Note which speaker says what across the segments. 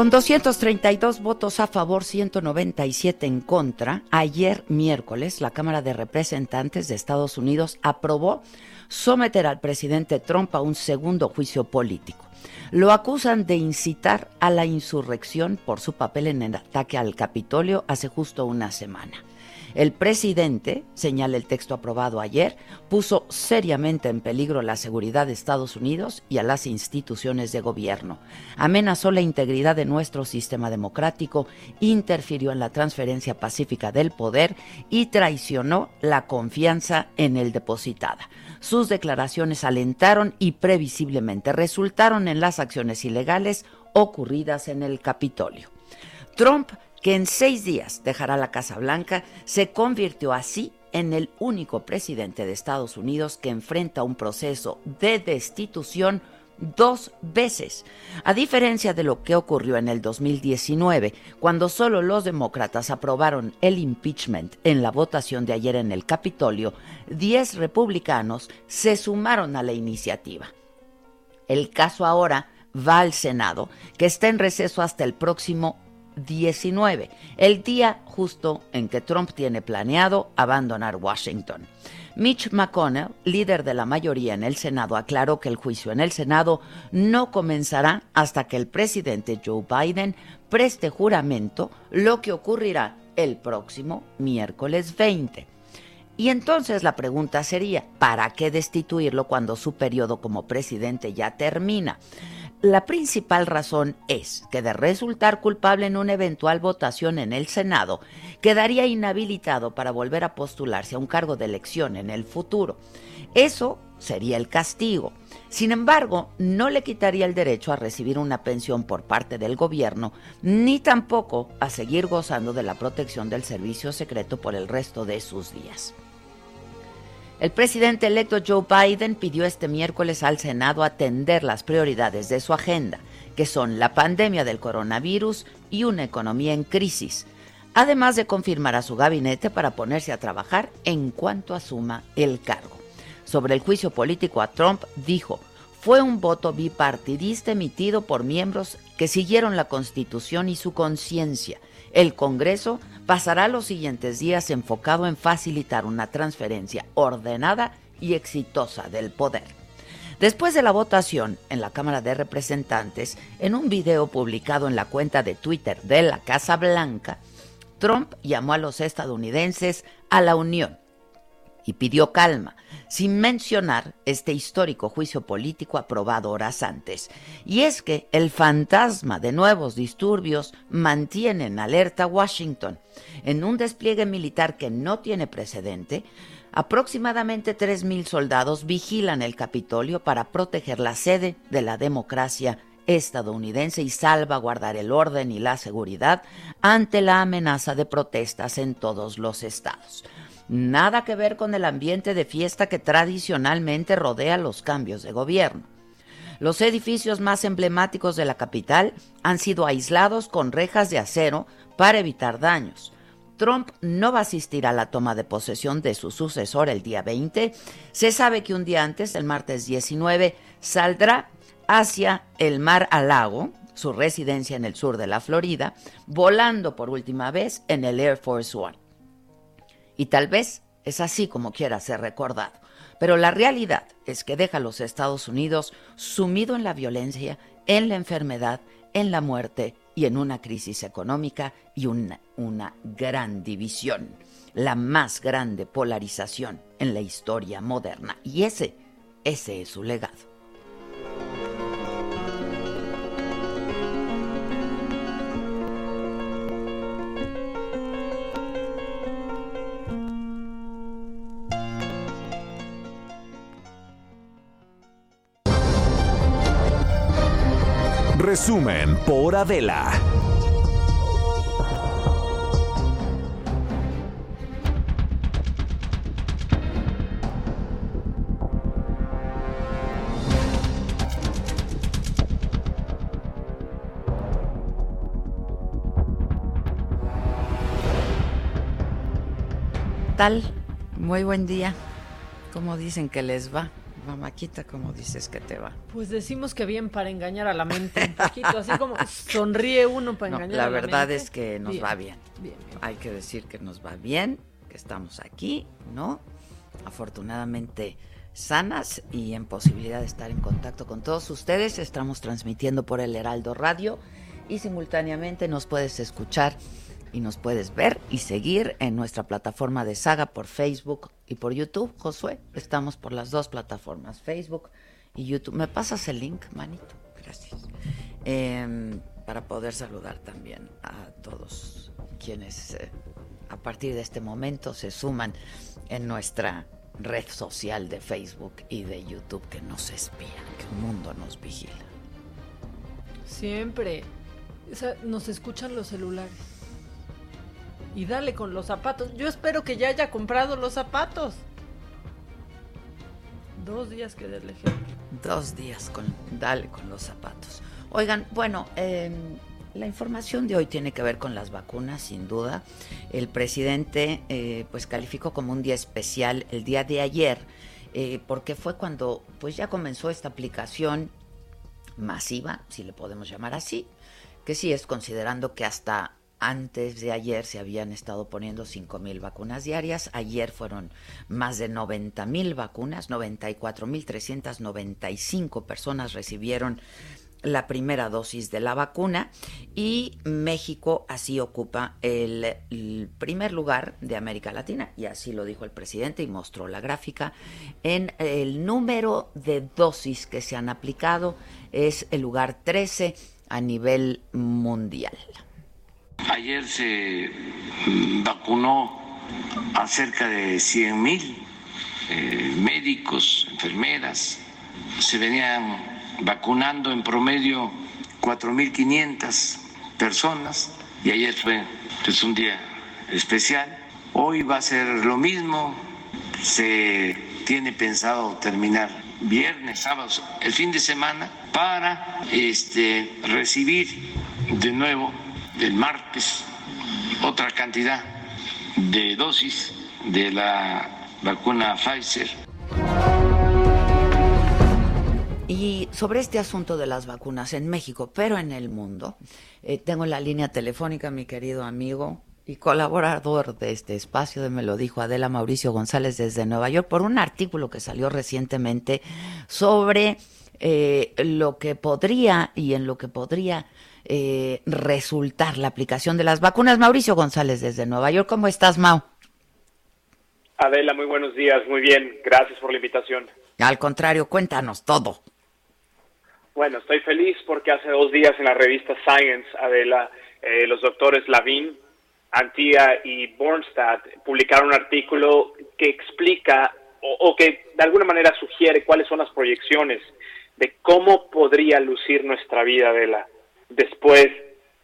Speaker 1: Con 232 votos a favor, 197 en contra, ayer miércoles la Cámara de Representantes de Estados Unidos aprobó someter al presidente Trump a un segundo juicio político. Lo acusan de incitar a la insurrección por su papel en el ataque al Capitolio hace justo una semana. El presidente, señala el texto aprobado ayer, puso seriamente en peligro la seguridad de Estados Unidos y a las instituciones de gobierno. Amenazó la integridad de nuestro sistema democrático, interfirió en la transferencia pacífica del poder y traicionó la confianza en el depositada. Sus declaraciones alentaron y previsiblemente resultaron en las acciones ilegales ocurridas en el Capitolio. Trump que en seis días dejará la Casa Blanca, se convirtió así en el único presidente de Estados Unidos que enfrenta un proceso de destitución dos veces, a diferencia de lo que ocurrió en el 2019, cuando solo los demócratas aprobaron el impeachment en la votación de ayer en el Capitolio, diez republicanos se sumaron a la iniciativa. El caso ahora va al Senado, que está en receso hasta el próximo 19, el día justo en que Trump tiene planeado abandonar Washington. Mitch McConnell, líder de la mayoría en el Senado, aclaró que el juicio en el Senado no comenzará hasta que el presidente Joe Biden preste juramento, lo que ocurrirá el próximo miércoles 20. Y entonces la pregunta sería, ¿para qué destituirlo cuando su periodo como presidente ya termina? La principal razón es que de resultar culpable en una eventual votación en el Senado, quedaría inhabilitado para volver a postularse a un cargo de elección en el futuro. Eso sería el castigo. Sin embargo, no le quitaría el derecho a recibir una pensión por parte del gobierno, ni tampoco a seguir gozando de la protección del servicio secreto por el resto de sus días. El presidente electo Joe Biden pidió este miércoles al Senado atender las prioridades de su agenda, que son la pandemia del coronavirus y una economía en crisis, además de confirmar a su gabinete para ponerse a trabajar en cuanto asuma el cargo. Sobre el juicio político a Trump, dijo, fue un voto bipartidista emitido por miembros que siguieron la Constitución y su conciencia. El Congreso pasará los siguientes días enfocado en facilitar una transferencia ordenada y exitosa del poder. Después de la votación en la Cámara de Representantes, en un video publicado en la cuenta de Twitter de la Casa Blanca, Trump llamó a los estadounidenses a la unión y pidió calma, sin mencionar este histórico juicio político aprobado horas antes. Y es que el fantasma de nuevos disturbios mantiene en alerta a Washington. En un despliegue militar que no tiene precedente, aproximadamente 3.000 soldados vigilan el Capitolio para proteger la sede de la democracia estadounidense y salvaguardar el orden y la seguridad ante la amenaza de protestas en todos los estados. Nada que ver con el ambiente de fiesta que tradicionalmente rodea los cambios de gobierno. Los edificios más emblemáticos de la capital han sido aislados con rejas de acero para evitar daños. Trump no va a asistir a la toma de posesión de su sucesor el día 20. Se sabe que un día antes, el martes 19, saldrá hacia el mar a lago, su residencia en el sur de la Florida, volando por última vez en el Air Force One. Y tal vez es así como quiera ser recordado. Pero la realidad es que deja a los Estados Unidos sumido en la violencia, en la enfermedad, en la muerte y en una crisis económica y una, una gran división, la más grande polarización en la historia moderna. Y ese, ese es su legado.
Speaker 2: Resumen por Adela.
Speaker 1: tal? Muy buen día. ¿Cómo dicen que les va? Mamáquita, ¿cómo dices que te va?
Speaker 3: Pues decimos que bien para engañar a la mente un poquito, así como sonríe uno para engañar
Speaker 1: la
Speaker 3: a
Speaker 1: la verdad es que nos va
Speaker 3: bien. Bien,
Speaker 1: Hay que decir que nos va bien, que estamos aquí, ¿no? Afortunadamente sanas y en posibilidad de estar en contacto con todos ustedes. Estamos transmitiendo por el Heraldo Radio y simultáneamente nos puedes escuchar y nos puedes ver y seguir en nuestra plataforma de Saga por Facebook y por YouTube. Josué, estamos por las dos plataformas, Facebook y YouTube. ¿Me pasas el link, manito? Gracias. Em, para poder saludar también a todos quienes eh, a partir de este momento se suman en nuestra red social de Facebook y de YouTube que nos espían, que el mundo nos vigila.
Speaker 3: Siempre. nos escuchan los celulares y dale con los zapatos. Yo espero que ya haya comprado los zapatos. Dos días que del ejemplo.
Speaker 1: Dos días con dale con los zapatos. Oigan, bueno, em, la información de hoy tiene que ver con las vacunas, sin duda. El presidente, eh, pues, calificó como un día especial el día de ayer, eh, porque fue cuando, pues, ya comenzó esta aplicación masiva, si le podemos llamar así, que sí es considerando que hasta antes de ayer se habían estado poniendo 5 mil vacunas diarias. Ayer fueron más de 90 mil vacunas, 94 mil 395 personas recibieron la primera dosis de la vacuna y México así ocupa el, primer lugar de América Latina y así lo dijo el presidente y mostró la gráfica en el número de dosis que se han aplicado es el lugar 13 a nivel mundial.
Speaker 4: Ayer se vacunó a cerca de 100 mil eh, médicos, enfermeras. Se venían vacunando en promedio 4.500 personas y ayer fue pues, un día especial. Hoy va a ser lo mismo. Se tiene pensado terminar viernes, sábado, el fin de semana para este, recibir de nuevo el martes otra cantidad de dosis de la vacuna Pfizer.
Speaker 1: Y sobre este asunto de las vacunas en México, pero en el mundo, eh, tengo en la línea telefónica mi querido amigo y colaborador de este espacio de Me lo dijo Adela Mauricio González desde Nueva York por un artículo que salió recientemente sobre eh, lo que podría y en lo que podría eh, resultar la aplicación de las vacunas. Mauricio González desde Nueva York, ¿cómo estás, Mau?
Speaker 5: Adela, muy buenos días, muy bien, gracias por la invitación.
Speaker 1: Al contrario, cuéntanos todo.
Speaker 5: Bueno, estoy feliz porque hace dos días en la revista Science, Adela, eh, los doctores Lavin, Antía y Bornstadt publicaron un artículo que explica o, o que de alguna manera sugiere cuáles son las proyecciones de cómo podría lucir nuestra vida, Adela después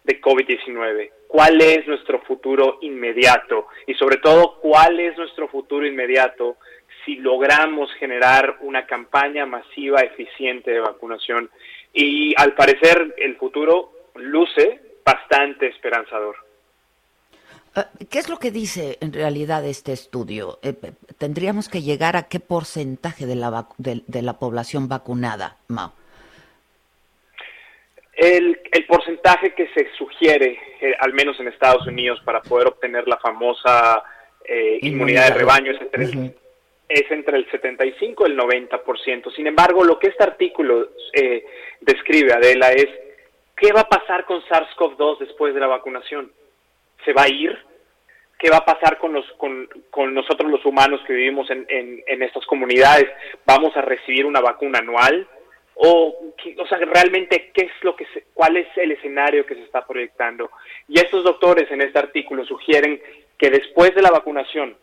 Speaker 5: de COVID-19? ¿Cuál es nuestro futuro inmediato? Y sobre todo, ¿cuál es nuestro futuro inmediato si logramos generar una campaña masiva, eficiente de vacunación? Y al parecer el futuro luce bastante esperanzador.
Speaker 1: Eh, ¿Qué es lo que dice en realidad este estudio? Eh, ¿Tendríamos que llegar a qué porcentaje de la, de, la población vacunada, Mao?
Speaker 5: El, porcentaje que se sugiere, eh, al menos en Estados Unidos, para poder obtener la famosa eh, inmunidad de rebaño es entre, el, es entre el 75 y el 90%. Sin embargo, lo que este artículo eh, describe, Adela, es qué va a pasar con SARS-CoV-2 después de la vacunación. ¿Se va a ir? ¿Qué va a pasar con, los, con, con nosotros los humanos que vivimos en, en, en estas comunidades? ¿Vamos a recibir una vacuna anual? O, o sea, realmente qué es lo que cuál es el escenario que se está proyectando. Y estos doctores en este artículo sugieren que después de la vacunación,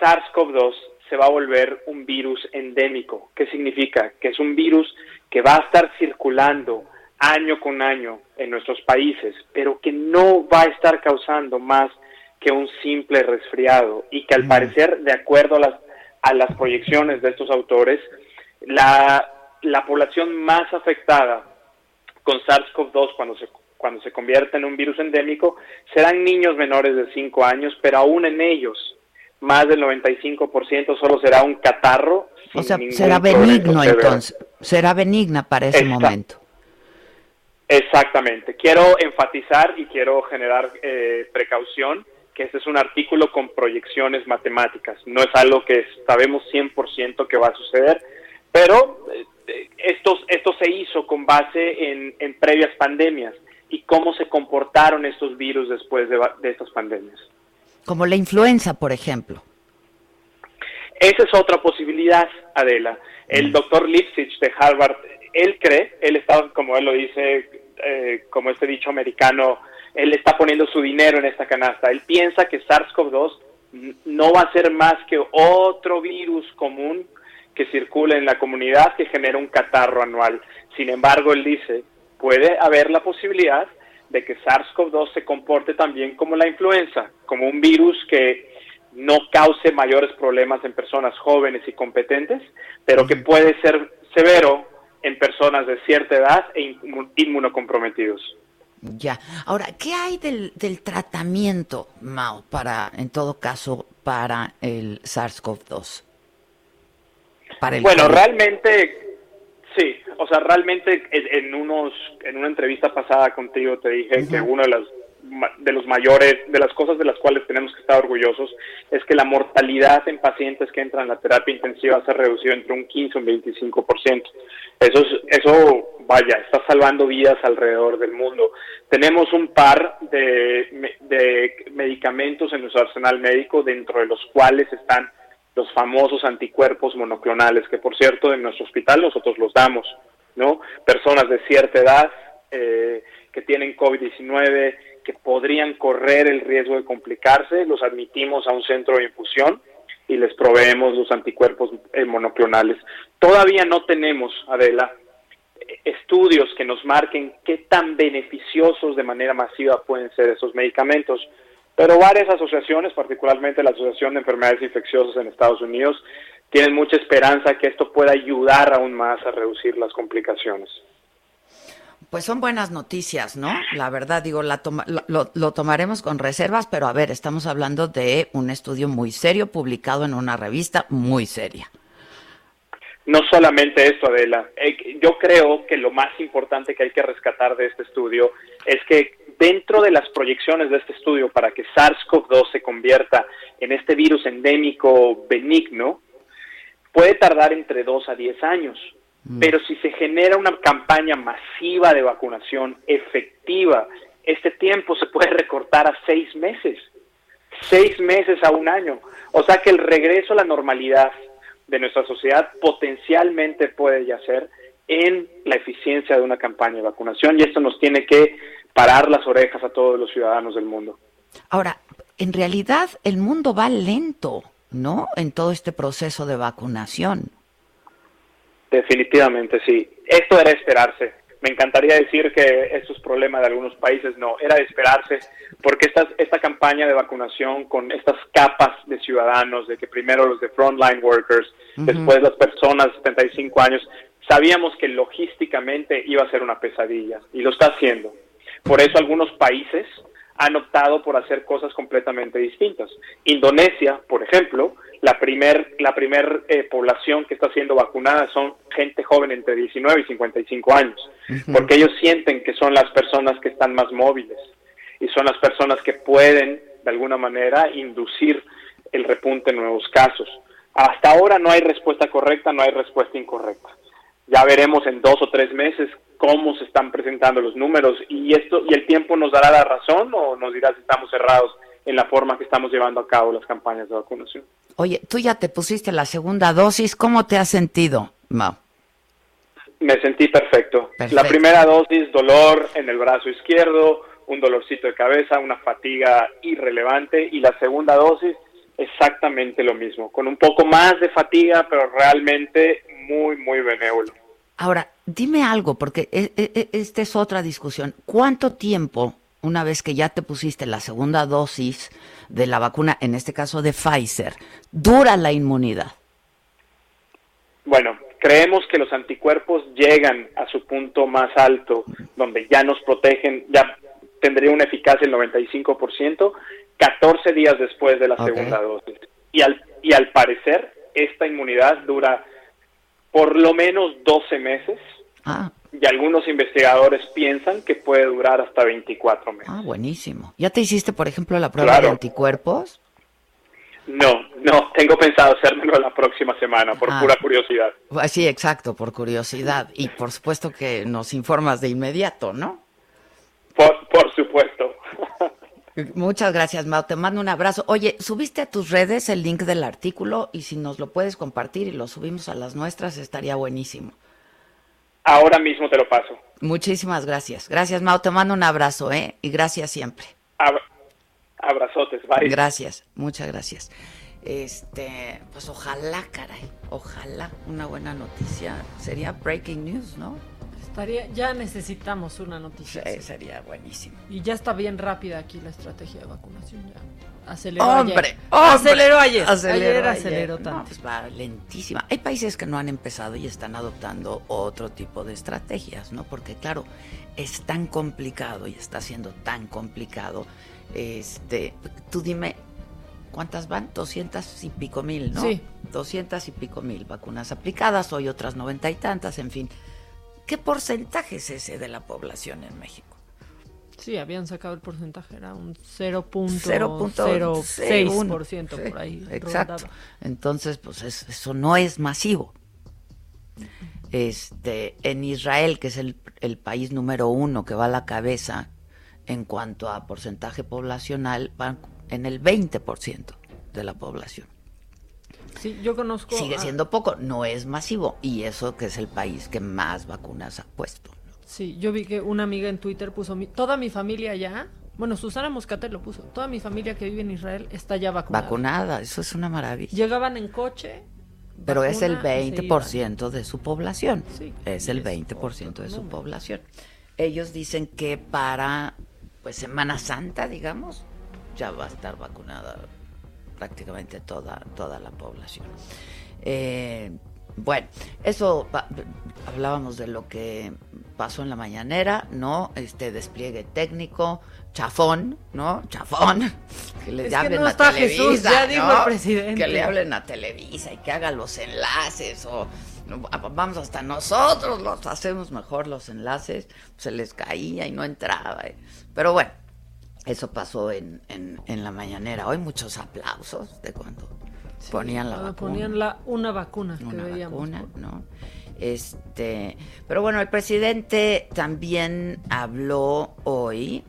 Speaker 5: SARS-CoV-2 se va a volver un virus endémico. ¿Qué significa? Que es un virus que va a estar circulando año con año en nuestros países, pero que no va a estar causando más que un simple resfriado y que al parecer, de acuerdo a las, a las proyecciones de estos autores, la, la población más afectada con SARS-CoV-2 cuando se, cuando se convierta en un virus endémico serán niños menores de 5 años, pero aún en ellos más del 95% solo será un catarro.
Speaker 1: O sea, será benigno entonces, será benigna para ese momento.
Speaker 5: Exactamente. Quiero enfatizar y quiero generar eh, precaución que este es un artículo con proyecciones matemáticas. No es algo que sabemos 100% que va a suceder, pero eh, esto, esto se hizo con base en, en, previas pandemias y cómo se comportaron estos virus después de, de estas pandemias.
Speaker 1: Como la influenza, por ejemplo.
Speaker 5: Esa es otra posibilidad, Adela. El mm. doctor Lipsich de Harvard, él cree, él está, como él lo dice, eh, como este dicho americano, él está poniendo su dinero en esta canasta. Él piensa que SARS-CoV-2 no va a ser más que otro virus común que circula en la comunidad que genera un catarro anual. Sin embargo, él dice, puede haber la posibilidad de que SARS-CoV-2 se comporte también como la influenza, como un virus que no cause mayores problemas en personas jóvenes y competentes, pero que puede ser severo en personas de cierta edad e inmunocomprometidos.
Speaker 1: Ya. Ahora, ¿qué hay del, del tratamiento, Mao, para, en todo caso, para el SARS-CoV-2?
Speaker 5: Bueno, realmente, sí. O sea, realmente en, unos, en una entrevista pasada contigo te dije que una de las de los mayores, de las cosas de las cuales tenemos que estar orgullosos, es que la mortalidad en pacientes que entran a la terapia intensiva se ha reducido entre un 15 y un 25%. Eso, eso, vaya, está salvando vidas alrededor del mundo. Tenemos un par de, de medicamentos en nuestro arsenal médico, dentro de los cuales están los famosos anticuerpos monoclonales, que por cierto en nuestro hospital nosotros los damos, ¿no? Personas de cierta edad eh, que tienen COVID-19, que podrían correr el riesgo de complicarse, los admitimos a un centro de infusión y les proveemos los anticuerpos eh, monoclonales. Todavía no tenemos, Adela, estudios que nos marquen qué tan beneficiosos de manera masiva pueden ser esos medicamentos, pero varias asociaciones, particularmente la Asociación de Enfermedades Infecciosas en Estados Unidos, tienen mucha esperanza que esto pueda ayudar aún más a reducir las complicaciones.
Speaker 1: Pues son buenas noticias, ¿no? La verdad, digo, la lo, lo, tomaremos con reservas, pero a ver, estamos hablando de un estudio muy serio publicado en una revista muy seria.
Speaker 5: No solamente esto, Adela. Eh, yo creo que lo más importante que hay que rescatar de este estudio es que dentro de las proyecciones de este estudio para que SARS-CoV-2 se convierta en este virus endémico benigno, puede tardar entre 2 a 10 años. Mm. Pero si se genera una campaña masiva de vacunación efectiva, este tiempo se puede recortar a seis meses, seis meses a un año. O sea que el regreso a la normalidad de nuestra sociedad potencialmente puede yacer en la eficiencia de una campaña de vacunación y esto nos tiene que parar las orejas a todos los ciudadanos del mundo.
Speaker 1: Ahora, en realidad el mundo va lento, ¿no? En todo este proceso de vacunación.
Speaker 5: Definitivamente, sí. Esto era esperarse. Me encantaría decir que esto es problema de algunos países, no, era de esperarse, porque esta, esta campaña de vacunación con estas capas de ciudadanos, de que primero los de frontline workers, después las personas de 75 años, sabíamos que logísticamente iba a ser una pesadilla, y lo está haciendo. Por eso algunos países han optado por hacer cosas completamente distintas. Indonesia, por ejemplo, la primer, la primer eh, población que está siendo vacunada son gente joven entre 19 y 55 años, porque ellos sienten que son las personas que están más móviles y son las personas que pueden, de alguna manera, inducir el repunte en nuevos casos. Hasta ahora no hay respuesta correcta, no hay respuesta incorrecta. Ya veremos en dos o tres meses cómo se están presentando los números y esto y el tiempo nos dará la razón o nos dirá si estamos cerrados en la forma que estamos llevando a cabo las campañas de vacunación.
Speaker 1: Oye, tú ya te pusiste la segunda dosis, ¿cómo te has sentido, Mau?
Speaker 5: Me sentí perfecto. La primera dosis, dolor en el brazo izquierdo, un dolorcito de cabeza, una fatiga irrelevante y la segunda dosis exactamente lo mismo, con un poco más de fatiga, pero realmente muy, muy benévolo.
Speaker 1: Ahora, dime algo, porque e, e, e, esta es otra discusión. ¿Cuánto tiempo, una vez que ya te pusiste la segunda dosis de la vacuna, en este caso de Pfizer, dura la inmunidad?
Speaker 5: Bueno, creemos que los anticuerpos llegan a su punto más alto, donde ya nos protegen, ya tendría una eficacia del 95%, 14 días después de la segunda dosis. Y al, y al parecer, esta inmunidad dura por lo menos 12 meses. Ah. Y algunos investigadores piensan que puede durar hasta 24 meses.
Speaker 1: Ah, buenísimo. ¿Ya te hiciste, por ejemplo, la prueba de anticuerpos?
Speaker 5: No, no, tengo pensado hacérmelo la próxima semana, por ah. pura curiosidad.
Speaker 1: Pues sí, exacto, por curiosidad. Y por supuesto que nos informas de inmediato, ¿no?
Speaker 5: Por, por supuesto.
Speaker 1: Muchas gracias, Mao. Te mando un abrazo. Oye, subiste a tus redes el link del artículo y si nos lo puedes compartir y lo subimos a las nuestras, estaría buenísimo.
Speaker 5: Ahora mismo te lo paso.
Speaker 1: Muchísimas gracias. Gracias, Mao. Te mando un abrazo, ¿eh? Y gracias siempre.
Speaker 5: abrazotes, bye.
Speaker 1: Gracias, muchas gracias. Este, pues ojalá, caray, ojalá una buena noticia. Sería breaking news, ¿no?
Speaker 3: ya necesitamos una noticia.
Speaker 1: Sí, sería buenísimo.
Speaker 3: Y ya está bien rápida aquí la estrategia de vacunación. Ya aceleró
Speaker 1: hombre,
Speaker 3: ayer.
Speaker 1: aceleró
Speaker 3: ayer. Aceleró aceleró tanto.
Speaker 1: pues va lentísima. Hay países que no han empezado y están adoptando otro tipo de estrategias, ¿no? Porque claro, es tan complicado y está siendo tan complicado. Este, tú dime, ¿cuántas van? 200 y pico mil, ¿no?
Speaker 3: Sí.
Speaker 1: 200 y pico mil vacunas aplicadas, hoy otras noventa y tantas, en fin. ¿Qué porcentaje es ese de la población en México?
Speaker 3: Sí, habían sacado el porcentaje, era un 0.06% por ahí.
Speaker 1: Exacto. Entonces, pues eso no es masivo. Este, en Israel, que es el, el, país número uno que va a la cabeza en cuanto a porcentaje poblacional, van en el 20% de la población.
Speaker 3: Sí, yo conozco.
Speaker 1: Sigue siendo poco, no es masivo. Y eso que es el país que más vacunas ha puesto.
Speaker 3: Sí, yo vi que una amiga en Twitter puso: toda mi familia ya. Bueno, Susana Moscatel lo puso. Toda mi familia que vive en Israel está ya vacunada.
Speaker 1: Vacunada, eso es una maravilla.
Speaker 3: Llegaban en coche.
Speaker 1: Pero es el 20% de su población. Sí, es el 20% de su población. Ellos dicen que para pues Semana Santa, digamos, ya va a estar vacunada prácticamente toda, toda la población. Eh, bueno, eso hablábamos de lo que pasó en la mañanera, ¿no? Este despliegue técnico, chafón, ¿no? Chafón. Que le hablen a Televisa.
Speaker 3: ya dijo el presidente.
Speaker 1: Que le hablen a Televisa y que hagan los enlaces o vamos hasta nosotros los hacemos mejor los enlaces, se les caía y no entraba. Eh. Pero bueno, eso pasó en, en, la mañanera. Hoy muchos aplausos de cuando ponían la vacuna.
Speaker 3: Ponían la, una vacuna
Speaker 1: que una Vacuna, ¿no? Este, pero bueno, el presidente también habló hoy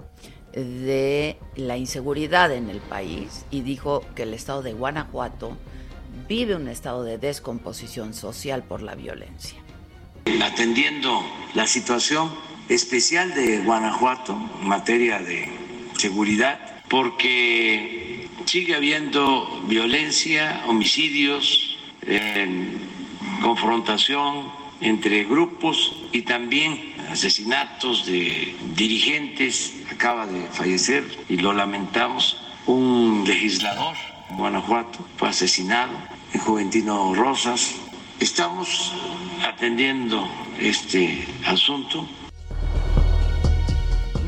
Speaker 1: de la inseguridad en el país y dijo que el estado de Guanajuato vive un estado de descomposición social por la violencia.
Speaker 4: Atendiendo la situación especial de Guanajuato en materia de seguridad, porque sigue habiendo violencia, homicidios, confrontación entre grupos y también asesinatos de dirigentes. Acaba de fallecer y lo lamentamos un legislador en Guanajuato fue asesinado, el Juventino Rosas. Estamos atendiendo este asunto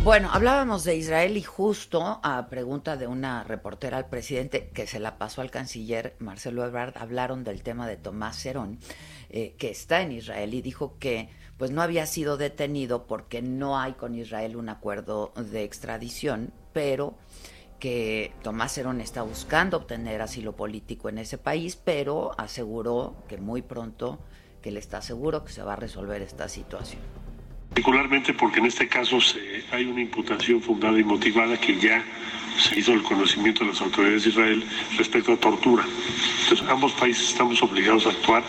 Speaker 1: bueno, hablábamos de Israel y justo a pregunta de una reportera al presidente que se la pasó al canciller Marcelo Ebrard, hablaron del tema de Tomás Cerón, eh, que está en Israel y dijo que pues no había sido detenido porque no hay con Israel un acuerdo de extradición, pero que Tomás Cerón está buscando obtener asilo político en ese país, pero aseguró que muy pronto, que él está seguro que se va a resolver esta situación
Speaker 6: particularmente porque en este caso hay una imputación fundada y motivada que ya se hizo el conocimiento de las autoridades de Israel respecto a tortura. Entonces, ambos países estamos obligados a actuar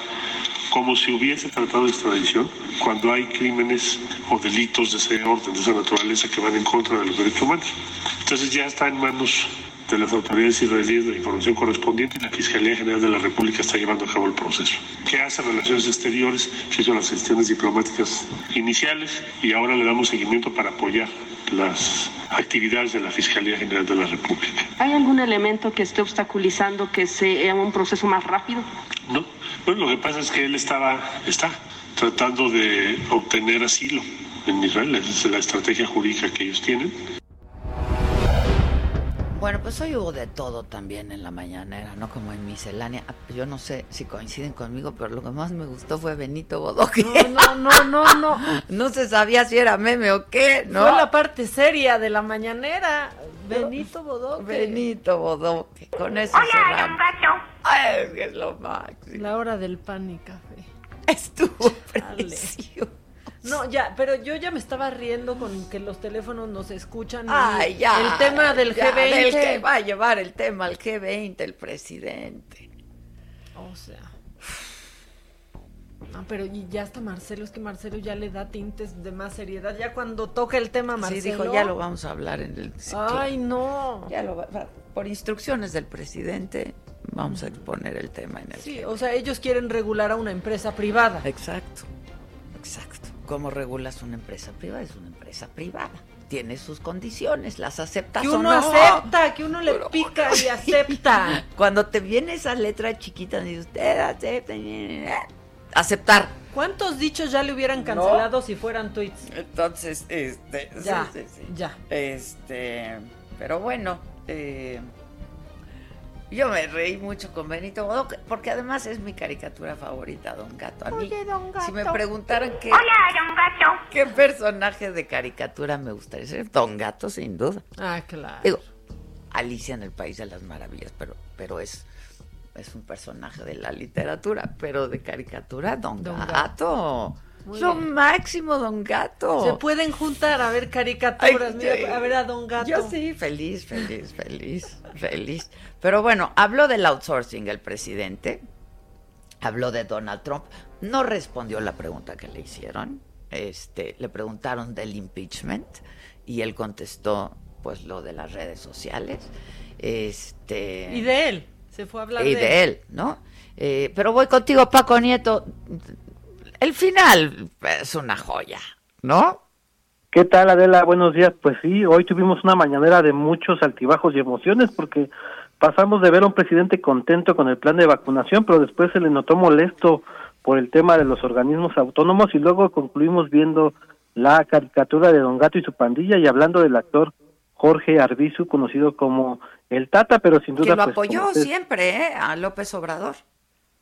Speaker 6: como si hubiese tratado de extradición cuando hay crímenes o delitos de ese orden, de esa naturaleza que van en contra de los derechos humanos. Entonces ya está en manos de las autoridades israelíes la información correspondiente y la Fiscalía General de la República está llevando a cabo el proceso. ¿Qué hace Relaciones Exteriores? Hizo las gestiones diplomáticas iniciales y ahora le damos seguimiento para apoyar las actividades de la Fiscalía General de la República.
Speaker 7: ¿Hay algún elemento que esté obstaculizando que sea un proceso más rápido?
Speaker 6: No, bueno, lo que pasa es que él estaba, está tratando de obtener asilo en Israel, esa es la estrategia jurídica que ellos tienen.
Speaker 1: Bueno, pues hoy hubo de todo también en la mañanera, ¿no? Como en miscelánea. Yo no sé si coinciden conmigo, pero lo que más me gustó fue Benito Bodoque.
Speaker 3: No, no, no, no, no.
Speaker 1: no se sabía si era meme o qué, ¿no?
Speaker 3: Fue la parte seria de la mañanera. Benito Bodoque.
Speaker 1: Benito Bodoque. Con eso cerramos. Ay, es que es lo máximo.
Speaker 3: La hora del pan y café.
Speaker 1: Estuvo precioso.
Speaker 3: No, ya, pero yo ya me estaba riendo con que los teléfonos nos escuchan.
Speaker 1: Ay, ya.
Speaker 3: El tema del
Speaker 1: ya,
Speaker 3: G20.
Speaker 1: Del que va a llevar el tema al G20, el presidente.
Speaker 3: O sea. No, pero y ya está Marcelo, es que Marcelo ya le da tintes de más seriedad. Ya cuando toca el tema Marcelo.
Speaker 1: Sí, dijo, ya lo vamos a hablar en el.
Speaker 3: Ay, no.
Speaker 1: Ya lo va, por instrucciones del presidente, vamos a exponer el tema en el.
Speaker 3: Sí,
Speaker 1: G20.
Speaker 3: o sea, ellos quieren regular a una empresa privada.
Speaker 1: Exacto, exacto. ¿Cómo regulas una empresa privada? Es una empresa privada. Tiene sus condiciones, las aceptas
Speaker 3: Que
Speaker 1: o
Speaker 3: uno
Speaker 1: no.
Speaker 3: acepta, que uno le
Speaker 1: Pero-
Speaker 3: pica y acepta.
Speaker 1: Cuando te viene esa letra chiquita, dice usted acepta. Aceptar.
Speaker 3: ¿Cuántos dichos ya le hubieran cancelado si fueran tweets?
Speaker 1: Entonces, este.
Speaker 3: Ya,
Speaker 1: sí, sí, sí.
Speaker 3: ya.
Speaker 1: Este. Pero bueno, eh, yo me reí mucho con Benito Bodoque, porque además es mi caricatura favorita, Don Gato. A mí,
Speaker 3: Oye, Don
Speaker 1: si me
Speaker 3: Gato.
Speaker 1: preguntaran qué, qué personaje de caricatura me gustaría ser, Don Gato, sin duda.
Speaker 3: Ah, claro.
Speaker 1: Digo, Alicia en el País de las Maravillas, pero, pero es, es un personaje de la literatura, pero de caricatura, Don,
Speaker 3: Don
Speaker 1: Gato.
Speaker 3: Muy
Speaker 1: Lo
Speaker 3: bien.
Speaker 1: máximo, Don Gato.
Speaker 3: Se pueden juntar a ver caricaturas,
Speaker 1: Ay,
Speaker 3: mira, a ver a Don Gato.
Speaker 1: Yo sí, feliz, feliz, feliz, feliz. Pero bueno, habló del outsourcing el presidente, habló de Donald Trump, no respondió la pregunta que le hicieron. Este, le preguntaron del impeachment y él contestó pues lo de las redes sociales. Este
Speaker 3: Y de él, se fue a hablar
Speaker 1: y
Speaker 3: de,
Speaker 1: de él, ¿no? Eh, pero voy contigo, Paco Nieto. El final es una joya, ¿no?
Speaker 8: ¿Qué tal, Adela? Buenos días. Pues sí, hoy tuvimos una mañanera de muchos altibajos y emociones porque pasamos de ver a un presidente contento con el plan de vacunación, pero después se le notó molesto por el tema de los organismos autónomos y luego concluimos viendo la caricatura de Don Gato y su pandilla y hablando del actor Jorge Arbizu, conocido como el Tata, pero sin duda
Speaker 1: Que lo
Speaker 8: pues,
Speaker 1: apoyó siempre, ¿eh? A López Obrador.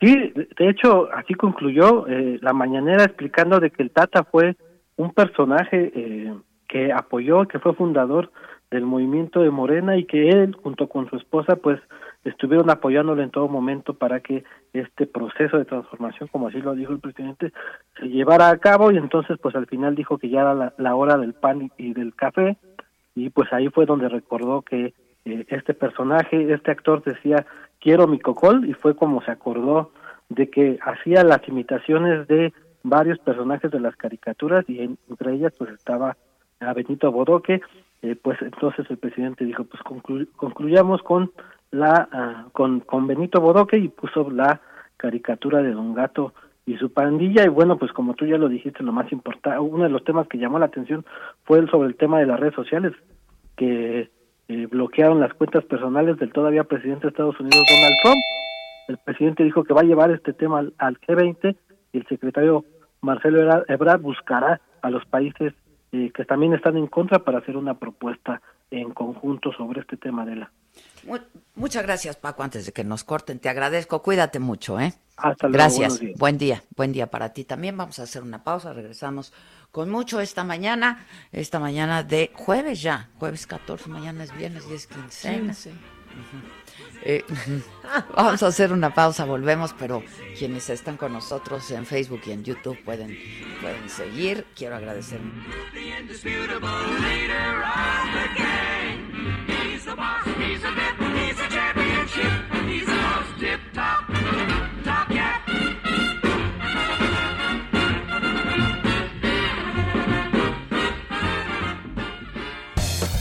Speaker 8: Sí, de hecho, así concluyó eh, la mañanera explicando de que el Tata fue un personaje eh, que apoyó, que fue fundador del movimiento de Morena y que él, junto con su esposa, pues estuvieron apoyándolo en todo momento para que este proceso de transformación, como así lo dijo el presidente, se llevara a cabo. Y entonces pues al final dijo que ya era la, hora del pan y, y del café. Y pues ahí fue donde recordó que eh, este personaje, este actor decía quiero mi cocol y fue como se acordó de que hacía las imitaciones de varios personajes de las caricaturas y en- entre ellas pues estaba a Benito Bodoque, eh, pues entonces el presidente dijo pues conclu- concluyamos con la ah, con, con Benito Bodoque y puso la caricatura de Don Gato y su pandilla. Y bueno pues como tú ya lo dijiste lo más importante uno de los temas que llamó la atención fue el sobre el tema de las redes sociales que eh, bloquearon las cuentas personales del todavía presidente de Estados Unidos Donald Trump el presidente dijo que va a llevar este tema al, al G20 y el secretario Marcelo Ebra- Ebrard buscará a los países eh, que también están en contra para hacer una propuesta en conjunto sobre este tema de la
Speaker 1: Mu- muchas gracias, Paco. Antes de que nos corten, te agradezco. Cuídate mucho, ¿eh?
Speaker 8: Hasta luego,
Speaker 1: Gracias. Buen día. Buen día para ti también. Vamos a hacer una pausa. Regresamos con mucho esta mañana. Esta mañana de jueves ya. Jueves 14. Mañana es viernes y es quincena.
Speaker 3: 15.
Speaker 1: Eh, vamos a hacer una pausa, volvemos, pero quienes están con nosotros en Facebook y en YouTube pueden, pueden seguir. Quiero agradecer.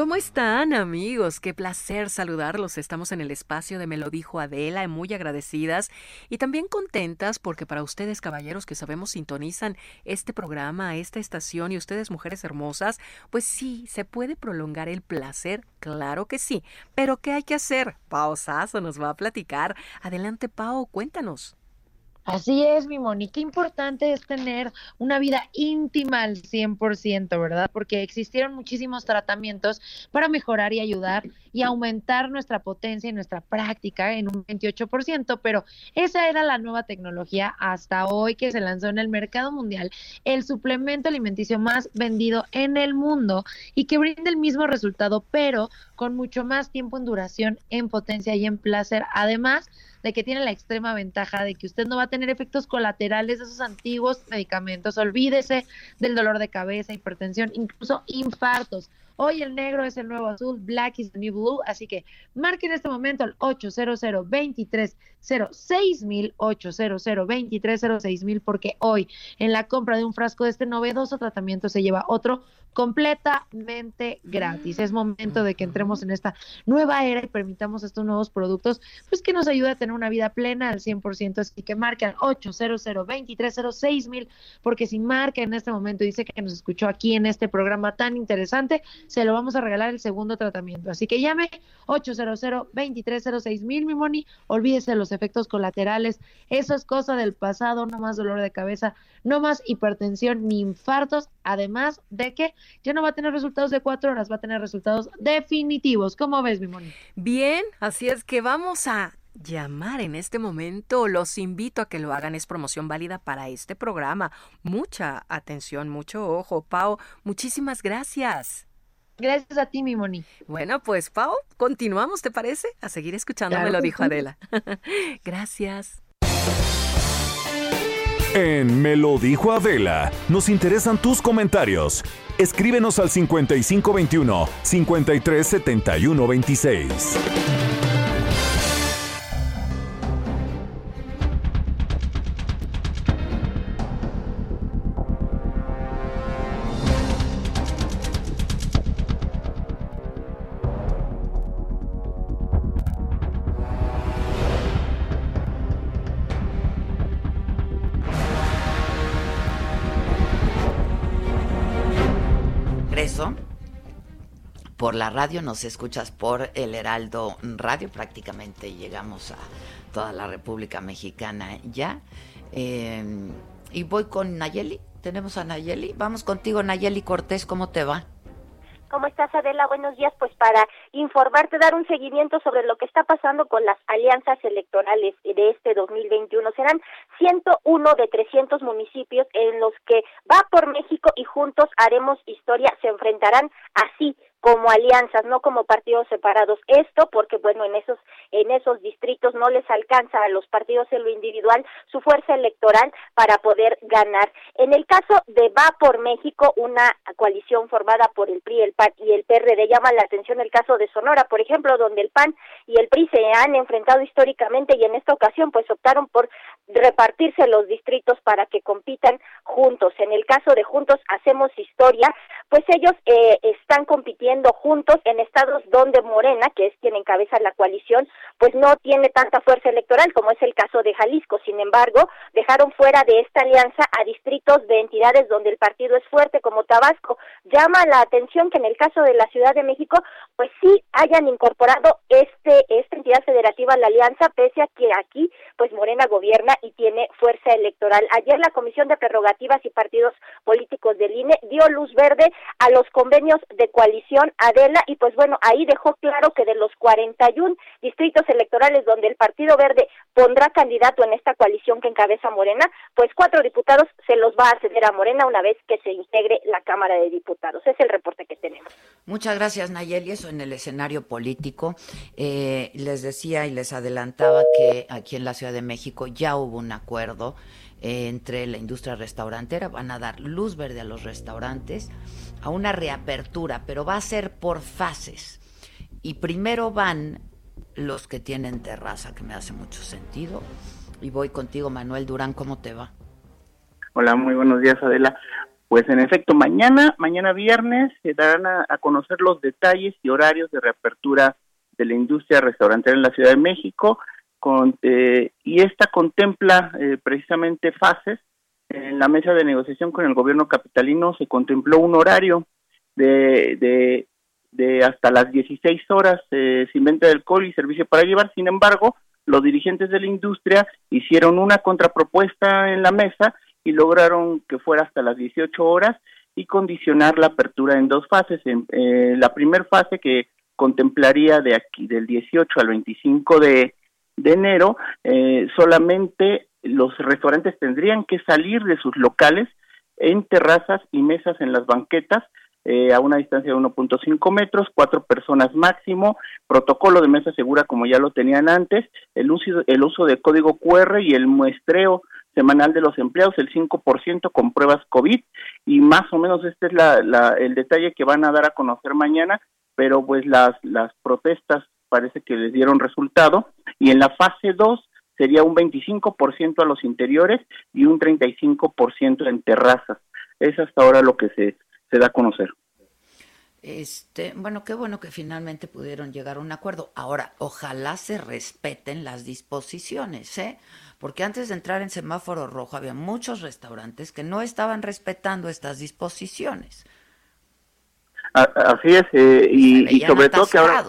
Speaker 9: ¿Cómo están amigos? Qué placer saludarlos. Estamos en el espacio de Me lo dijo Adela, muy agradecidas y también contentas porque para ustedes caballeros que sabemos sintonizan este programa, esta estación y ustedes mujeres hermosas, pues sí, se puede prolongar el placer, claro que sí. Pero ¿qué hay que hacer? Pao Sasso nos va a platicar. Adelante Pao, cuéntanos.
Speaker 10: Así es, mi Moni. Qué importante es tener una vida íntima al 100%, ¿verdad? Porque existieron muchísimos tratamientos para mejorar y ayudar y aumentar nuestra potencia y nuestra práctica en un 28%, pero esa era la nueva tecnología hasta hoy que se lanzó en el mercado mundial, el suplemento alimenticio más vendido en el mundo y que brinda el mismo resultado, pero con mucho más tiempo en duración, en potencia y en placer. Además, de que tiene la extrema ventaja de que usted no va a tener efectos colaterales de esos antiguos medicamentos. Olvídese del dolor de cabeza, hipertensión, incluso infartos. Hoy el negro es el nuevo azul, black is the new blue, así que marque en este momento el 800 23 mil 800 23 mil porque hoy en la compra de un frasco de este novedoso tratamiento se lleva otro completamente gratis. Es momento de que entremos en esta nueva era y permitamos estos nuevos productos, pues que nos ayude a tener una vida plena al 100%. Así que marque al 800 2306 mil, porque si marca en este momento dice que nos escuchó aquí en este programa tan interesante, se lo vamos a regalar el segundo tratamiento. Así que llame 800 2306 mil, mi moni. Olvídese de los efectos colaterales. Eso es cosa del pasado, no más dolor de cabeza, no más hipertensión ni infartos. Además de que ya no va a tener resultados de cuatro horas, va a tener resultados definitivos. ¿Cómo ves, mi Moni?
Speaker 9: Bien, así es que vamos a llamar en este momento. Los invito a que lo hagan. Es promoción válida para este programa. Mucha atención, mucho ojo. Pau, muchísimas gracias.
Speaker 10: Gracias a ti, mi Moni.
Speaker 9: Bueno, pues Pau, continuamos, ¿te parece? A seguir escuchándome, lo dijo Adela. gracias.
Speaker 2: En Me lo dijo Adela, nos interesan tus comentarios. Escríbenos al 5521 537126.
Speaker 1: Por la radio, nos escuchas por el Heraldo Radio, prácticamente llegamos a toda la República Mexicana ya. Eh, y voy con Nayeli, tenemos a Nayeli, vamos contigo Nayeli Cortés, ¿cómo te va?
Speaker 11: ¿Cómo estás, Adela? Buenos días. Pues para informarte, dar un seguimiento sobre lo que está pasando con las alianzas electorales de este 2021. Serán 101 de 300 municipios en los que va por México y juntos haremos historia. Se enfrentarán así como alianzas, no como partidos separados. Esto porque bueno, en esos en esos distritos no les alcanza a los partidos en lo individual su fuerza electoral para poder ganar. En el caso de Va por México, una coalición formada por el PRI, el PAN y el PRD llama la atención el caso de Sonora, por ejemplo, donde el PAN y el PRI se han enfrentado históricamente y en esta ocasión pues optaron por repartirse los distritos para que compitan juntos. En el caso de Juntos Hacemos Historia, pues ellos eh, están compitiendo juntos en estados donde Morena, que es quien encabeza la coalición, pues no tiene tanta fuerza electoral como es el caso de Jalisco. Sin embargo, dejaron fuera de esta alianza a distritos de entidades donde el partido es fuerte como Tabasco. Llama la atención que en el caso de la Ciudad de México, pues sí hayan incorporado este esta entidad federativa a la alianza, pese a que aquí pues Morena gobierna y tiene fuerza electoral. Ayer la Comisión de Prerrogativas y Partidos Políticos del INE dio luz verde a los convenios de coalición Adela y pues bueno, ahí dejó claro que de los 41 distritos electorales donde el Partido Verde pondrá candidato en esta coalición que encabeza Morena, pues cuatro diputados se los va a ceder a Morena una vez que se integre la Cámara de Diputados. Es el reporte que tenemos.
Speaker 1: Muchas gracias, Nayeli. Eso en el escenario político. Eh, les decía y les adelantaba que aquí en la Ciudad de México ya hubo un acuerdo eh, entre la industria restaurantera. Van a dar luz verde a los restaurantes, a una reapertura, pero va a ser por fases. Y primero van los que tienen terraza, que me hace mucho sentido. Y voy contigo, Manuel Durán, ¿cómo te va?
Speaker 12: Hola, muy buenos días, Adela. Pues en efecto, mañana, mañana viernes, se darán a, conocer los detalles y horarios de reapertura de la industria restaurantera en la Ciudad de México, con, eh, y esta contempla eh, precisamente fases. En la mesa de negociación con el gobierno capitalino se contempló un horario de, de hasta las 16 horas eh, sin venta de alcohol y servicio para llevar. Sin embargo, los dirigentes de la industria hicieron una contrapropuesta en la mesa y lograron que fuera hasta las 18 horas y condicionar la apertura en dos fases. En, eh, la primera fase que contemplaría de aquí del 18 al 25 de, de enero, eh, solamente los restaurantes tendrían que salir de sus locales en terrazas y mesas en las banquetas eh, a una distancia de 1.5 metros, cuatro personas máximo, protocolo de mesa segura como ya lo tenían antes, el uso, el uso de código QR y el muestreo semanal de los empleados, el 5% con pruebas COVID y más o menos este es la, el detalle que van a dar a conocer mañana, pero pues las, las protestas parece que les dieron resultado y en la fase 2 sería un 25% a los interiores y un 35% en terrazas. Es hasta ahora lo que se se da a conocer.
Speaker 1: Este, bueno, qué bueno que finalmente pudieron llegar a un acuerdo. Ahora, ojalá se respeten las disposiciones, ¿eh? Porque antes de entrar en semáforo rojo había muchos restaurantes que no estaban respetando estas disposiciones.
Speaker 12: Así es, eh, y, sobre todo que ahora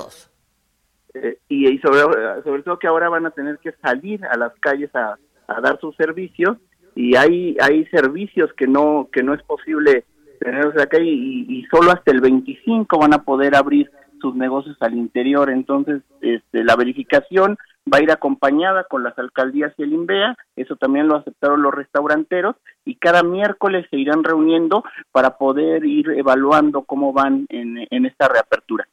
Speaker 12: eh, y, sobre, sobre todo que ahora van a tener que salir a las calles a, a dar sus servicios y hay hay servicios que no que no es posible tenerlos acá y, solo hasta el 25 van a poder abrir sus negocios al interior. Entonces, este, la verificación va a ir acompañada con las alcaldías y el INVEA, eso también lo aceptaron los restauranteros, y cada miércoles se irán reuniendo para poder ir evaluando cómo van en, esta reapertura.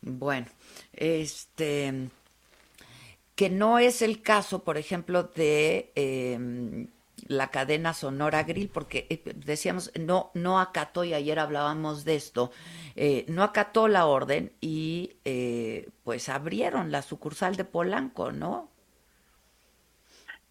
Speaker 1: Bueno, este que no es el caso, por ejemplo, de eh, la cadena Sonora Grill, porque eh, decíamos, no, no acató, y ayer hablábamos de esto, eh, no acató la orden y eh, pues abrieron la sucursal de Polanco, ¿no?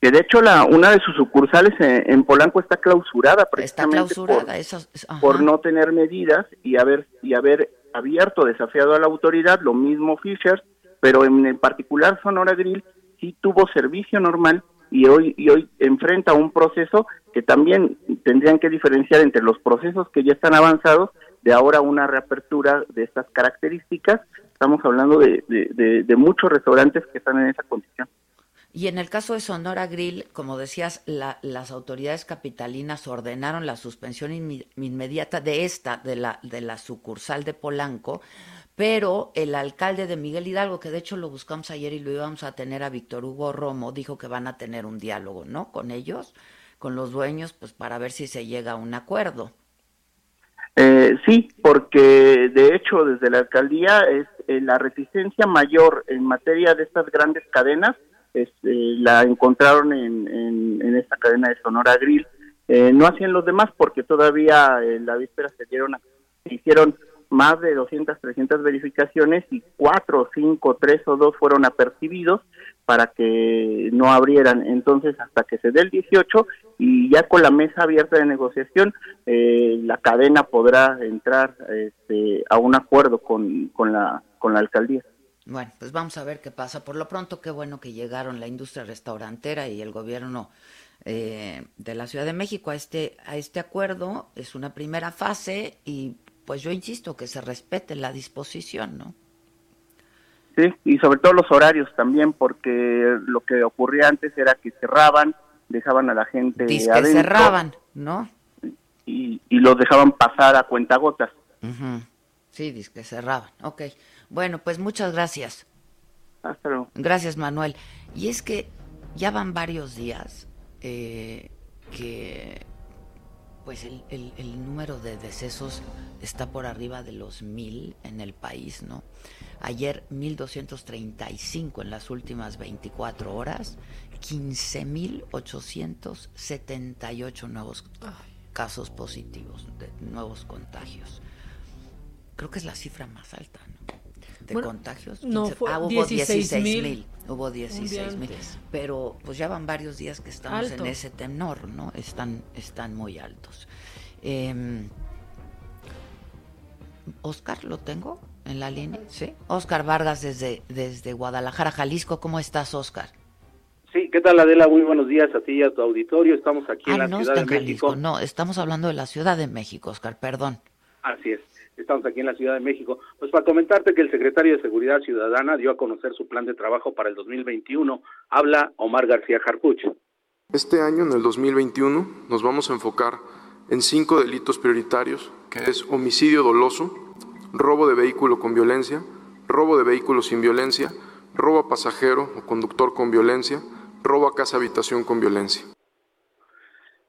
Speaker 12: Que de hecho la, una de sus sucursales en, Polanco está clausurada precisamente
Speaker 1: está clausurada, por,
Speaker 12: eso, por no tener medidas y haber, y haber abierto, desafiado a la autoridad, lo mismo Fisher, pero en, en particular Sonora Grill sí tuvo servicio normal y hoy, y hoy enfrenta un proceso que también tendrían que diferenciar entre los procesos que ya están avanzados de ahora una reapertura de estas características. Estamos hablando de, de, muchos restaurantes que están en esa condición.
Speaker 1: Y en el caso de Sonora Grill, como decías, las autoridades capitalinas ordenaron la suspensión inmediata de esta, de la, de la sucursal de Polanco, pero el alcalde de Miguel Hidalgo, que de hecho lo buscamos ayer y lo íbamos a tener a Víctor Hugo Romo, dijo que van a tener un diálogo, ¿no? Con ellos, con los dueños, pues para ver si se llega a un acuerdo.
Speaker 12: Eh, sí, porque de hecho desde la alcaldía es eh, la reticencia mayor en materia de estas grandes cadenas, eh, la encontraron en, en, esta cadena de Sonora Grill. no hacían los demás porque todavía en la víspera se dieron, se hicieron más de 200, 300 verificaciones y cuatro, cinco, tres o dos fueron apercibidos para que no abrieran. Entonces, hasta que se dé el 18 y ya con la mesa abierta de negociación, eh, la cadena podrá entrar este, a un acuerdo con, con, la, con la alcaldía.
Speaker 1: Bueno, pues vamos a ver qué pasa. Por lo pronto, qué bueno que llegaron la industria restaurantera y el gobierno eh, de la Ciudad de México a este, a este acuerdo. Es una primera fase y pues yo insisto que se respete la disposición, ¿no?
Speaker 12: Sí, y sobre todo los horarios también, porque lo que ocurría antes era que cerraban, dejaban a la gente
Speaker 1: Dice que cerraban, ¿no?
Speaker 12: Y, y los dejaban pasar a cuentagotas.
Speaker 1: Sí, dice que cerraban. Ok. Bueno, pues muchas gracias.
Speaker 12: Hasta luego.
Speaker 1: Gracias, Manuel. Y es que ya van varios días eh, que pues el, el, número de decesos está por arriba de los mil en el país, ¿no? Ayer 1.235 en las últimas 24 horas, 15.878 nuevos casos positivos, de nuevos contagios. Creo que es la cifra más alta. De contagios.
Speaker 3: No, fue ah, hubo 16 mil.
Speaker 1: Hubo 16 mil. Pero pues ya van varios días que estamos en ese tenor, ¿no? Están, están muy altos. Eh, Oscar, ¿lo tengo en la línea? Sí. Oscar Vargas desde, desde Guadalajara, Jalisco. ¿Cómo estás, Oscar?
Speaker 13: Sí, ¿qué tal Adela? Muy buenos días a ti y a tu auditorio. Estamos aquí en
Speaker 1: ah,
Speaker 13: la
Speaker 1: no
Speaker 13: Ciudad
Speaker 1: está en
Speaker 13: de México.
Speaker 1: Jalisco. No, estamos hablando de la Ciudad de México, Oscar, perdón.
Speaker 13: Así es. Estamos aquí en la Ciudad de México. Pues para comentarte que el secretario de Seguridad Ciudadana dio a conocer su plan de trabajo para el 2021. Habla Omar García Jarpuch.
Speaker 14: Este año, en el 2021, nos vamos a enfocar en cinco delitos prioritarios, que es homicidio doloso, robo de vehículo con violencia, robo de vehículo sin violencia, robo a pasajero o conductor con violencia, robo a casa habitación con violencia.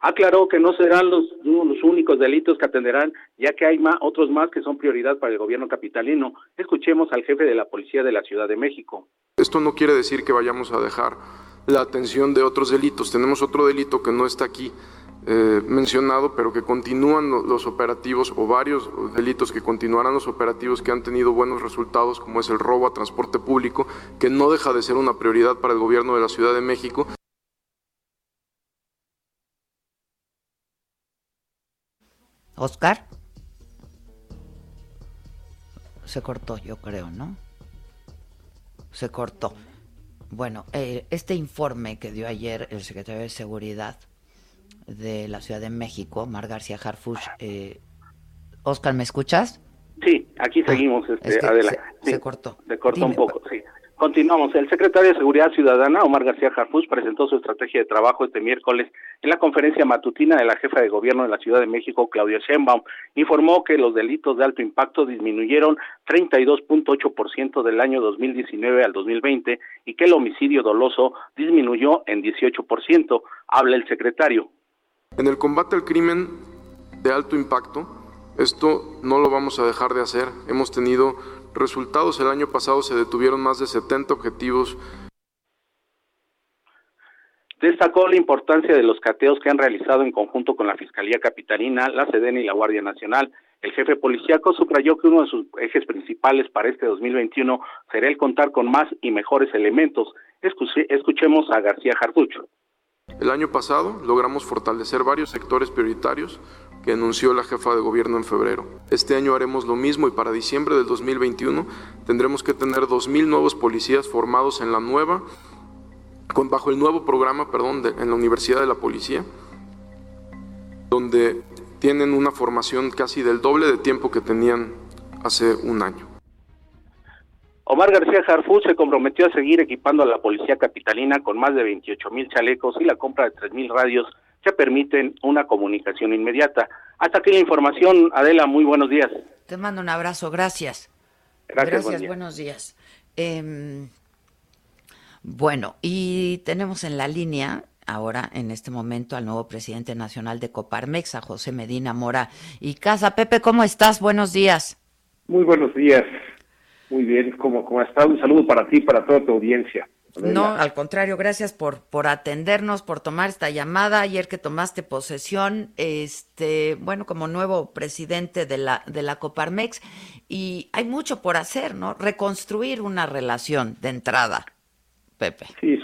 Speaker 13: Aclaró que no serán los, los únicos delitos que atenderán, ya que hay más, otros más que son prioridad para el gobierno capitalino. Escuchemos al jefe de la Policía de la Ciudad de México.
Speaker 14: Esto no quiere decir que vayamos a dejar la atención de otros delitos. Tenemos otro delito que no está aquí eh, mencionado, pero que continúan los operativos o varios delitos que continuarán los operativos que han tenido buenos resultados, como es el robo a transporte público, que no deja de ser una prioridad para el gobierno de la Ciudad de México.
Speaker 1: Oscar. Se cortó, yo creo, ¿no? Se cortó. Bueno, eh, este informe que dio ayer el secretario de Seguridad de la Ciudad de México, Mar García Harfuch. Eh, Oscar, ¿me escuchas?
Speaker 13: Sí, aquí ah, seguimos, este,
Speaker 1: Se, cortó.
Speaker 13: Se cortó un poco, sí. Continuamos. El secretario de Seguridad Ciudadana, Omar García Harfuch, presentó su estrategia de trabajo este miércoles en la conferencia matutina de la jefa de gobierno de la Ciudad de México, Claudia Sheinbaum. Informó que los delitos de alto impacto disminuyeron 32.8% del año 2019 al 2020 y que el homicidio doloso disminuyó en 18%. Habla el secretario.
Speaker 14: En el combate al crimen de alto impacto, esto no lo vamos a dejar de hacer. Hemos tenido resultados. El año pasado se detuvieron más de 70 objetivos.
Speaker 13: Destacó la importancia de los cateos que han realizado en conjunto con la Fiscalía Capitalina, la SEDEN y la Guardia Nacional. El jefe policíaco subrayó que uno de sus ejes principales para este 2021 será el contar con más y mejores elementos. Escuchemos a García Jarducho.
Speaker 14: El año pasado logramos fortalecer varios sectores prioritarios que anunció la jefa de gobierno en febrero. Este año haremos lo mismo y para diciembre del 2021 tendremos que tener 2.000 nuevos policías formados en la nueva, con, bajo el nuevo programa, perdón, en la Universidad de la Policía, donde tienen una formación casi del doble de tiempo que tenían hace un año.
Speaker 13: Omar García Jarfú se comprometió a seguir equipando a la policía capitalina con más de 28 mil chalecos y la compra de 3 mil radios que permiten una comunicación inmediata. Hasta aquí la información, Adela, muy buenos días.
Speaker 1: Te mando un abrazo, gracias. Gracias, buenos días. Em, bueno, y tenemos en la línea ahora en este momento al nuevo presidente nacional de Coparmex, a José Medina Mora y Casa. Pepe, ¿cómo estás? Buenos días.
Speaker 15: Muy buenos días. Muy bien, ¿cómo, cómo estado? Un saludo para ti, para toda tu audiencia.
Speaker 1: No, al contrario, gracias por, por atendernos, por tomar esta llamada. Ayer que tomaste posesión, este, bueno, como nuevo presidente de la, de la Coparmex, y hay mucho por hacer, ¿no? Reconstruir una relación de entrada, Pepe.
Speaker 15: Sí,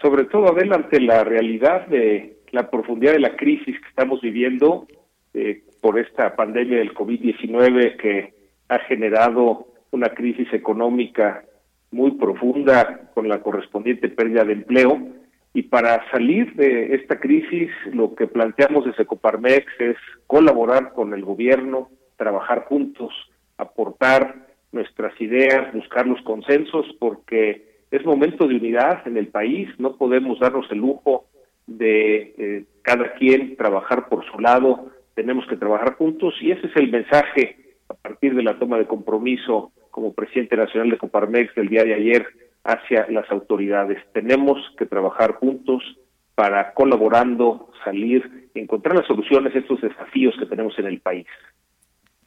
Speaker 15: sobre todo, adelante la realidad de la profundidad de la crisis que estamos viviendo eh, por esta pandemia del COVID-19 que ha generado una crisis económica muy profunda con la correspondiente pérdida de empleo. Y para salir de esta crisis, lo que planteamos desde Coparmex es colaborar con el gobierno, trabajar juntos, aportar nuestras ideas, buscar los consensos, porque es momento de unidad en el país, no podemos darnos el lujo de eh, cada quien trabajar por su lado, tenemos que trabajar juntos y ese es el mensaje a partir de la toma de compromiso como presidente nacional de Coparmex del día de ayer hacia las autoridades. Tenemos que trabajar juntos para colaborando, salir, encontrar las soluciones a estos desafíos que tenemos en el país.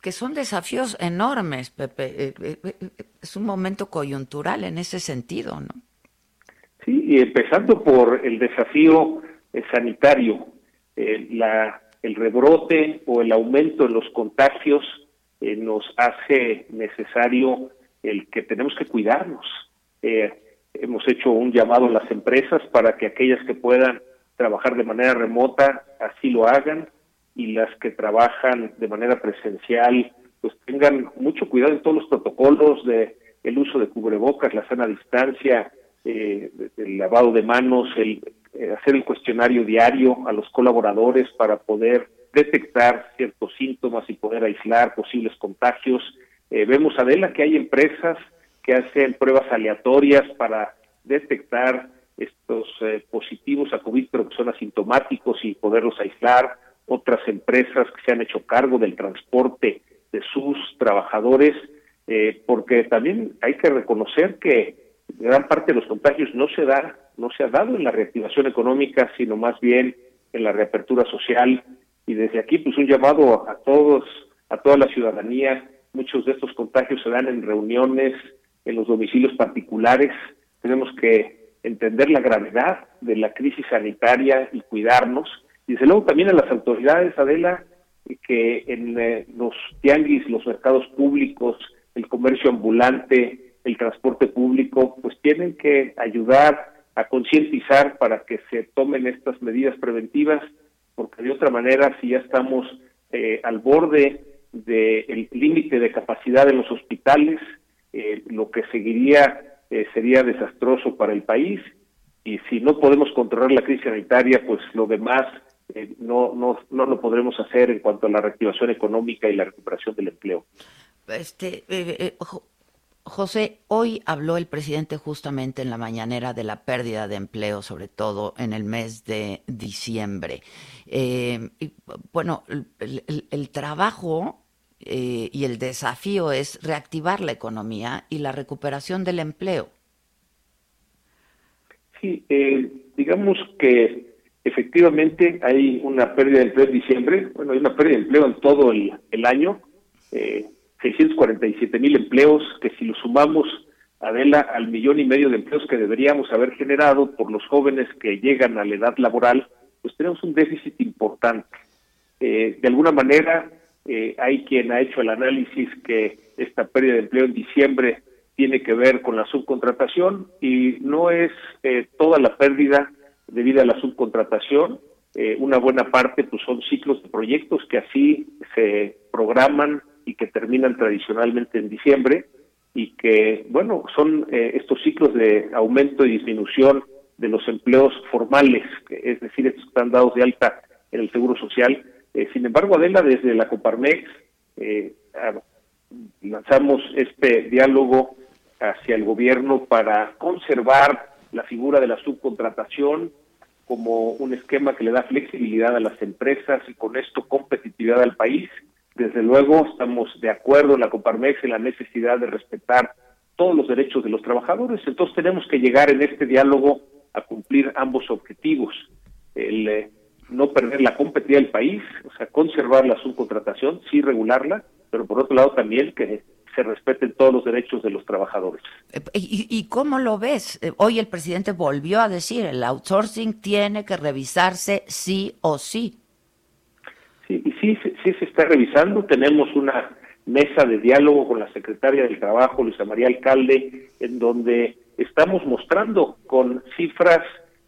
Speaker 1: Que son desafíos enormes, Pepe. Eh, eh, eh, es un momento coyuntural en ese sentido, ¿no?
Speaker 15: Sí, y empezando por el desafío sanitario, la, el rebrote o el aumento en los contagios nos hace necesario el que tenemos que cuidarnos. Eh, hemos hecho un llamado a las empresas para que aquellas que puedan trabajar de manera remota así lo hagan y las que trabajan de manera presencial pues tengan mucho cuidado en todos los protocolos de el uso de cubrebocas, la sana distancia, eh, el lavado de manos, el eh, hacer el cuestionario diario a los colaboradores para poder detectar ciertos síntomas y poder aislar posibles contagios. Eh, vemos, Adela, que hay empresas que hacen pruebas aleatorias para detectar estos eh, positivos a COVID, pero que son asintomáticos y poderlos aislar. Otras empresas que se han hecho cargo del transporte de sus trabajadores, eh, porque también hay que reconocer que gran parte de los contagios no se da, no se ha dado en la reactivación económica, sino más bien en la reapertura social. Y desde aquí, pues un llamado a todos, a toda la ciudadanía. Muchos de estos contagios se dan en reuniones, en los domicilios particulares. Tenemos que entender la gravedad de la crisis sanitaria y cuidarnos. Y desde luego también a las autoridades, Adela, que en eh, los tianguis, los mercados públicos, el comercio ambulante, el transporte público, pues tienen que ayudar a concientizar para que se tomen estas medidas preventivas, porque de otra manera, si ya estamos eh, al borde del límite de capacidad en los hospitales, eh, lo que seguiría eh, sería desastroso para el país y si no podemos controlar la crisis sanitaria, pues lo demás eh, no, no, no lo podremos hacer en cuanto a la reactivación económica y la recuperación del empleo.
Speaker 1: Este, José, hoy habló el presidente justamente en la mañanera de la pérdida de empleo, sobre todo en el mes de diciembre. y, bueno, el, trabajo eh, y el desafío es reactivar la economía y la recuperación del empleo.
Speaker 15: Sí, eh, digamos que efectivamente hay una pérdida de empleo en diciembre, bueno, hay una pérdida de empleo en todo el, año, eh, 647 mil empleos, que si lo sumamos, Adela, al millón y medio de empleos que deberíamos haber generado por los jóvenes que llegan a la edad laboral, pues tenemos un déficit importante. Eh, de alguna manera, eh, hay quien ha hecho el análisis que esta pérdida de empleo en diciembre tiene que ver con la subcontratación y no es eh, toda la pérdida debido a la subcontratación. Eh, una buena parte pues son ciclos de proyectos que así se programan y que terminan tradicionalmente en diciembre y que, bueno, son estos ciclos de aumento y disminución de los empleos formales, es decir, estos están dados de alta en el Seguro Social, eh, sin embargo, Adela, desde la Coparmex eh, lanzamos este diálogo hacia el gobierno para conservar la figura de la subcontratación como un esquema que le da flexibilidad a las empresas y con esto competitividad al país. Desde luego estamos de acuerdo en la Coparmex en la necesidad de respetar todos los derechos de los trabajadores, entonces tenemos que llegar en este diálogo a cumplir ambos objetivos. El, eh, no perder la competitividad del país, o sea, conservar la subcontratación, sí regularla, pero por otro lado también que se respeten todos los derechos de los trabajadores.
Speaker 1: Eh, ¿Y, cómo lo ves? Eh, hoy el presidente volvió a decir, el outsourcing tiene que revisarse sí o sí.
Speaker 15: Sí, y sí, sí se está revisando. Tenemos una mesa de diálogo con la secretaria del Trabajo, Luisa María Alcalde, en donde estamos mostrando con cifras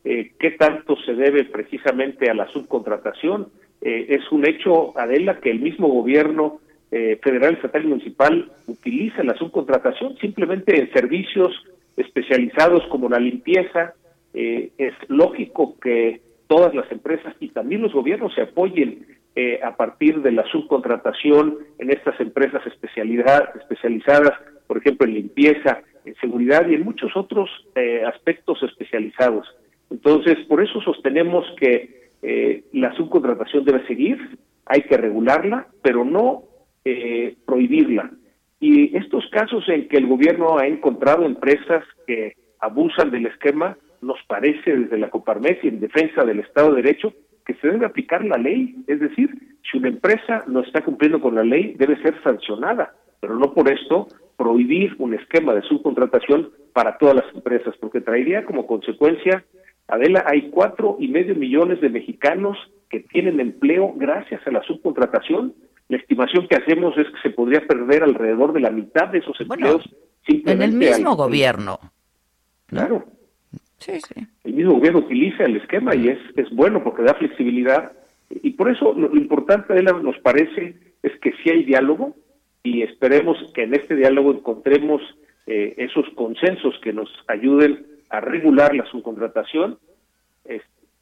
Speaker 15: eh, qué tanto se debe precisamente a la subcontratación. Eh, es un hecho, Adela, que el mismo gobierno eh, federal, estatal y municipal utiliza la subcontratación simplemente en servicios especializados como la limpieza. es lógico que todas las empresas y también los gobiernos se apoyen a partir de la subcontratación en estas empresas especialidad, especializadas, por ejemplo, en limpieza, en seguridad y en muchos otros aspectos especializados. Entonces, por eso sostenemos que eh, la subcontratación debe seguir, hay que regularla, pero no eh, prohibirla. Y estos casos en que el gobierno ha encontrado empresas que abusan del esquema, nos parece desde la Coparmex y en defensa del Estado de Derecho que se debe aplicar la ley. Es decir, si una empresa no está cumpliendo con la ley, debe ser sancionada, pero no por esto prohibir un esquema de subcontratación para todas las empresas, porque traería como consecuencia, Adela, hay cuatro y medio millones de mexicanos que tienen empleo gracias a la subcontratación. La estimación que hacemos es que se podría perder alrededor de la mitad de esos empleos
Speaker 1: en el mismo gobierno.
Speaker 15: Claro.
Speaker 1: Sí, sí.
Speaker 15: El mismo gobierno utiliza el esquema y es, es bueno porque da flexibilidad. Y por eso lo, importante, Adela, nos parece es que sí hay diálogo y esperemos que en este diálogo encontremos eh, esos consensos que nos ayuden a regular la subcontratación,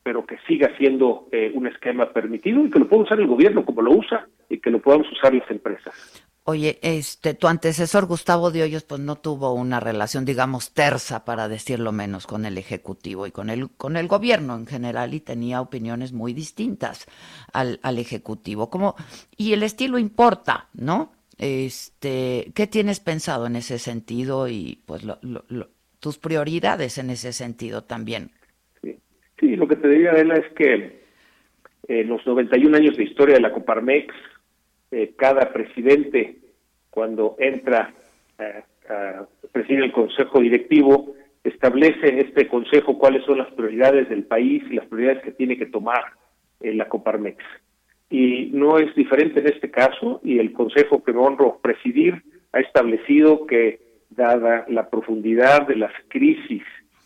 Speaker 15: pero que siga siendo eh, un esquema permitido y que lo pueda usar el gobierno como lo usa y que lo podamos usar las empresas.
Speaker 1: Oye, este, tu antecesor Gustavo de pues no tuvo una relación, digamos, tersa, para decirlo menos, con el ejecutivo y con el, con el gobierno en general, y tenía opiniones muy distintas al, al ejecutivo. Como, y el estilo importa, ¿no? Este, ¿qué tienes pensado en ese sentido y pues tus prioridades en ese sentido también?
Speaker 15: Sí, lo que te diría, Adela, es que en los 91 años de historia de la Coparmex, eh, cada presidente, cuando entra a presidir el consejo directivo, establece en este consejo cuáles son las prioridades del país y las prioridades que tiene que tomar eh, la Coparmex. Y no es diferente en este caso y el consejo que me honro presidir ha establecido que dada la profundidad de las crisis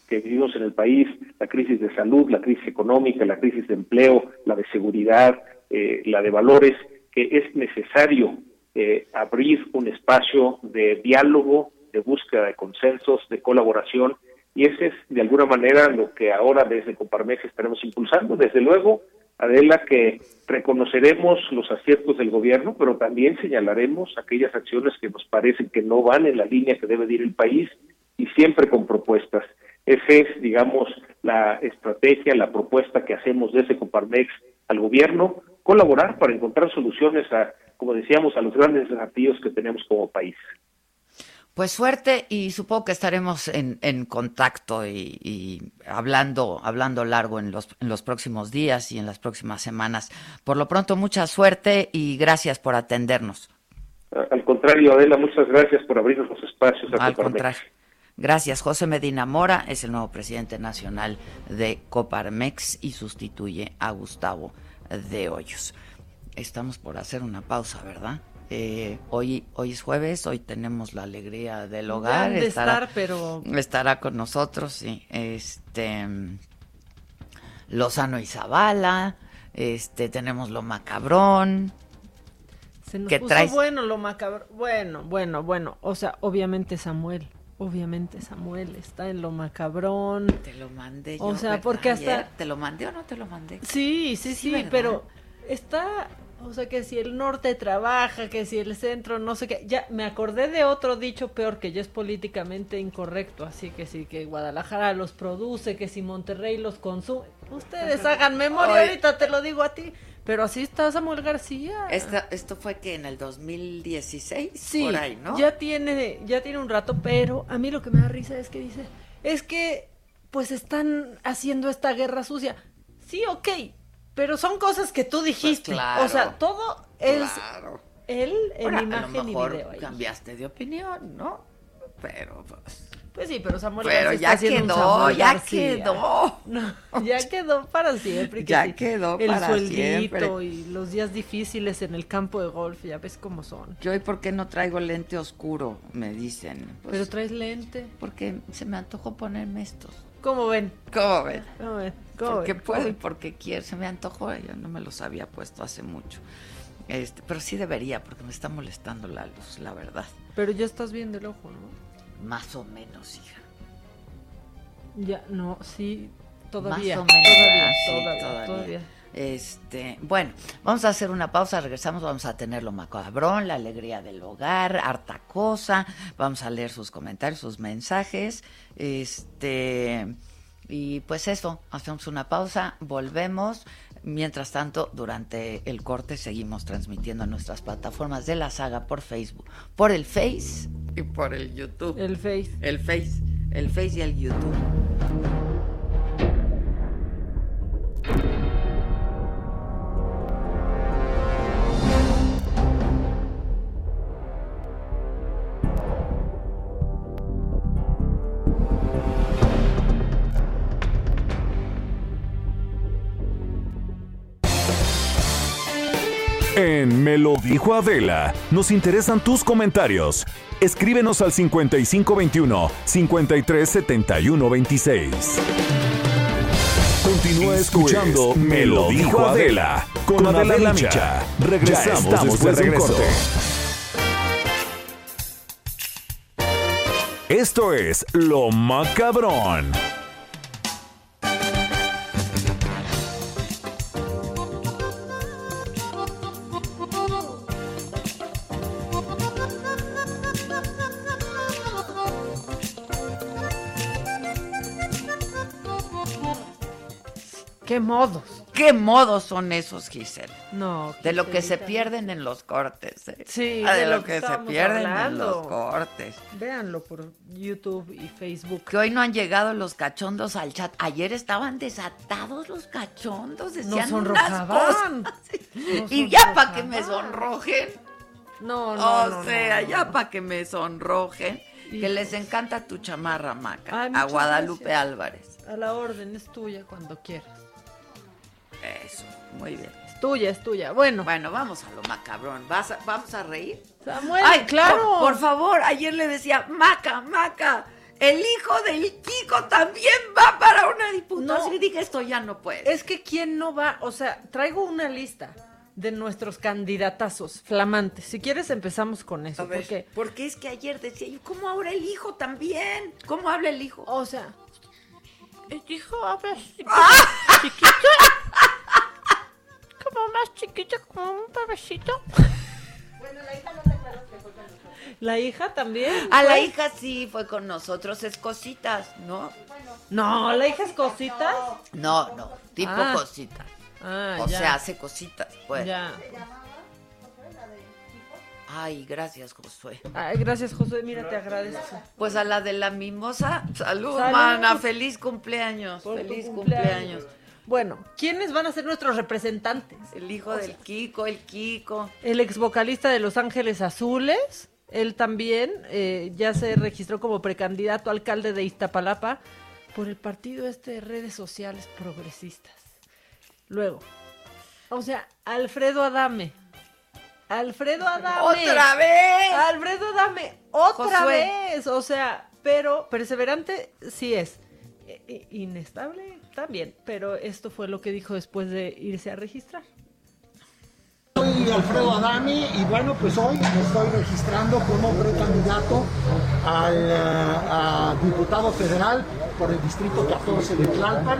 Speaker 15: que vivimos en el país, la crisis de salud, la crisis económica, la crisis de empleo, la de seguridad, eh, la de valores, que es necesario eh, abrir un espacio de diálogo, de búsqueda de consensos, de colaboración, y ese es de alguna manera lo que ahora desde Coparmex estaremos impulsando. Desde luego, Adela, que reconoceremos los aciertos del gobierno, pero también señalaremos aquellas acciones que nos parecen que no van en la línea que debe ir el país y siempre con propuestas. Esa es, digamos, la estrategia, la propuesta que hacemos desde Coparmex al gobierno, colaborar para encontrar soluciones a, como decíamos, a los grandes desafíos que tenemos como país.
Speaker 1: Pues suerte y supongo que estaremos en, en contacto y, hablando, hablando largo en los, en los próximos días y en las próximas semanas. Por lo pronto, mucha suerte y gracias por atendernos.
Speaker 15: Al contrario, Adela, muchas gracias por abrirnos los espacios.
Speaker 1: Al contrario. Gracias. José Medina Mora es el nuevo presidente nacional de Coparmex y sustituye a Gustavo de Hoyos. Estamos por hacer una pausa, ¿verdad? Eh, hoy, hoy es jueves, hoy tenemos la alegría del hogar.
Speaker 3: estará, estar, pero...
Speaker 1: estará con nosotros, sí. Este Lozano y Zavala, este, tenemos lo macabrón.
Speaker 3: Se nos puso bueno lo macabrón. Bueno, bueno, bueno. O sea, obviamente Samuel. Obviamente Samuel está en lo macabrón.
Speaker 1: Te lo mandé yo.
Speaker 3: O sea, porque hasta...
Speaker 1: ¿Te lo mandé o no te lo mandé?
Speaker 3: Sí, sí, sí, sí pero está o sea, que si el norte trabaja, que si el centro, no sé qué. Ya me acordé de otro dicho peor que ya es políticamente incorrecto. Así que si que Guadalajara los produce, que si Monterrey los consume. Ustedes hagan memoria, ahorita te lo digo a ti. Pero así está Samuel García.
Speaker 1: esto fue que en el 2016, sí, por ahí, ¿no?
Speaker 3: Ya tiene, ya tiene un rato, pero a mí lo que me da risa es que dice, es que pues están haciendo esta guerra sucia. Sí, ok, pero son cosas que tú dijiste. Pues o sea, todo es él en imagen y video.
Speaker 1: Cambiaste de opinión, ¿no? Pero pues.
Speaker 3: Pues sí, pero Samuel
Speaker 1: Pero ya quedó, ya quedó.
Speaker 3: ya quedó para siempre.
Speaker 1: ya quedó
Speaker 3: el
Speaker 1: para
Speaker 3: sueldito y los días difíciles en el campo de golf, ya ves cómo son.
Speaker 1: Yo, ¿y por qué no traigo lente oscuro? Me dicen.
Speaker 3: Pues, pero traes lente.
Speaker 1: Porque se me antojó ponerme estos.
Speaker 3: ¿Cómo ven?
Speaker 1: ¿Cómo ven?
Speaker 3: ¿Cómo ven?
Speaker 1: porque puedo y porque quiero. Se me antojó, yo no me los había puesto hace mucho. Este, pero sí debería, porque me está molestando la luz, la verdad.
Speaker 3: Pero ya estás bien del ojo, ¿no?
Speaker 1: Más o menos, hija.
Speaker 3: Ya, no, sí, todavía.
Speaker 1: Más o menos.
Speaker 3: Todavía,
Speaker 1: ah, todavía, todavía. Este, bueno, vamos a hacer una pausa, regresamos, vamos a tener lo macabrón, la alegría del hogar, harta cosa, vamos a leer sus comentarios, sus mensajes, este, y pues eso, hacemos una pausa, volvemos. Mientras tanto, durante el corte seguimos transmitiendo a nuestras plataformas de la saga por Facebook, por el Face y por el YouTube.
Speaker 3: El Face.
Speaker 1: El Face El Face y el YouTube.
Speaker 2: En Me lo dijo Adela, nos interesan tus comentarios. Escríbenos al 5521 537126. Continúa escuchando Me lo dijo Adela con Adela Micha. Regresamos después de un corte. Esto es Lo Macabrón.
Speaker 3: ¿Qué modos?
Speaker 1: ¿Qué modos son esos, Giselle?
Speaker 3: No.
Speaker 1: De lo que se
Speaker 3: Giselita.
Speaker 1: pierden en los cortes. ¿eh?
Speaker 3: Sí,
Speaker 1: Ah, de,
Speaker 3: de
Speaker 1: lo
Speaker 3: lo
Speaker 1: que,
Speaker 3: que
Speaker 1: se pierden en los cortes.
Speaker 3: Véanlo por YouTube y Facebook.
Speaker 1: Que hoy no han llegado los cachondos al chat. Ayer estaban desatados los cachondos. Decían unas
Speaker 3: sonrojaban. Nos
Speaker 1: y ya para que me sonrojen.
Speaker 3: No, no,
Speaker 1: o
Speaker 3: no,
Speaker 1: sea,
Speaker 3: no,
Speaker 1: ya
Speaker 3: no.
Speaker 1: para que me sonrojen. Que les encanta tu chamarra, Maca.
Speaker 3: Ay,
Speaker 1: a Guadalupe
Speaker 3: gracias.
Speaker 1: Álvarez.
Speaker 3: A la orden, es tuya cuando quieras.
Speaker 1: Eso, muy bien.
Speaker 3: Es tuya, es tuya. Bueno.
Speaker 1: Bueno, vamos a lo macabrón. ¿Vas a- ¿Vamos a reír?
Speaker 3: Samuel,
Speaker 1: Ay,
Speaker 3: claro.
Speaker 1: Por, por favor, ayer le decía, Maca, Maca, el hijo del Kiko también va para una diputación.
Speaker 3: No.
Speaker 1: Y dije, esto ya no puede.
Speaker 3: Es que quién no va, o sea, traigo una lista de nuestros candidatazos flamantes. Si quieres empezamos con eso,
Speaker 1: A ver,
Speaker 3: porque
Speaker 1: porque es que ayer decía yo, ¿cómo ahora el hijo también? ¿Cómo habla el hijo?
Speaker 3: o sea, el hijo habla chiquito,
Speaker 1: ¡Ah!
Speaker 3: chiquito, como más chiquito, como un bebecito. La hija también.
Speaker 1: A la
Speaker 3: fue.
Speaker 1: hija sí fue con nosotros, es cositas, ¿no?
Speaker 3: No, la hija es cositas.
Speaker 1: No, no, tipo
Speaker 3: Ah.
Speaker 1: cositas.
Speaker 3: Ah,
Speaker 1: o
Speaker 3: ya.
Speaker 1: sea, hace cositas, pues.
Speaker 3: Ya.
Speaker 1: Ay, gracias, Josué.
Speaker 3: Ay, gracias, José. Mira, te agradezco.
Speaker 1: Pues a la de la mimosa, salud,
Speaker 3: Salud.
Speaker 1: mana, feliz cumpleaños,
Speaker 3: Por tu
Speaker 1: feliz
Speaker 3: cumpleaños.
Speaker 1: cumpleaños.
Speaker 3: Bueno, ¿quiénes van a ser nuestros representantes?
Speaker 1: El hijo del Kiko, el Kiko.
Speaker 3: El ex vocalista de Los Ángeles Azules, él también eh, ya se registró como precandidato a alcalde de Iztapalapa por el partido este de redes sociales progresistas. Luego, o sea, Alfredo Adame. Alfredo Adame.
Speaker 1: ¡Otra vez!
Speaker 3: Alfredo Adame, otra
Speaker 1: Josué.
Speaker 3: vez. O sea, pero perseverante sí es. Eh, eh, Inestable también, pero esto fue lo que dijo después de irse a registrar.
Speaker 16: Soy Alfredo Adami y bueno, pues hoy me estoy registrando como precandidato al, eh, a diputado federal por el distrito 14 de Tlalpan.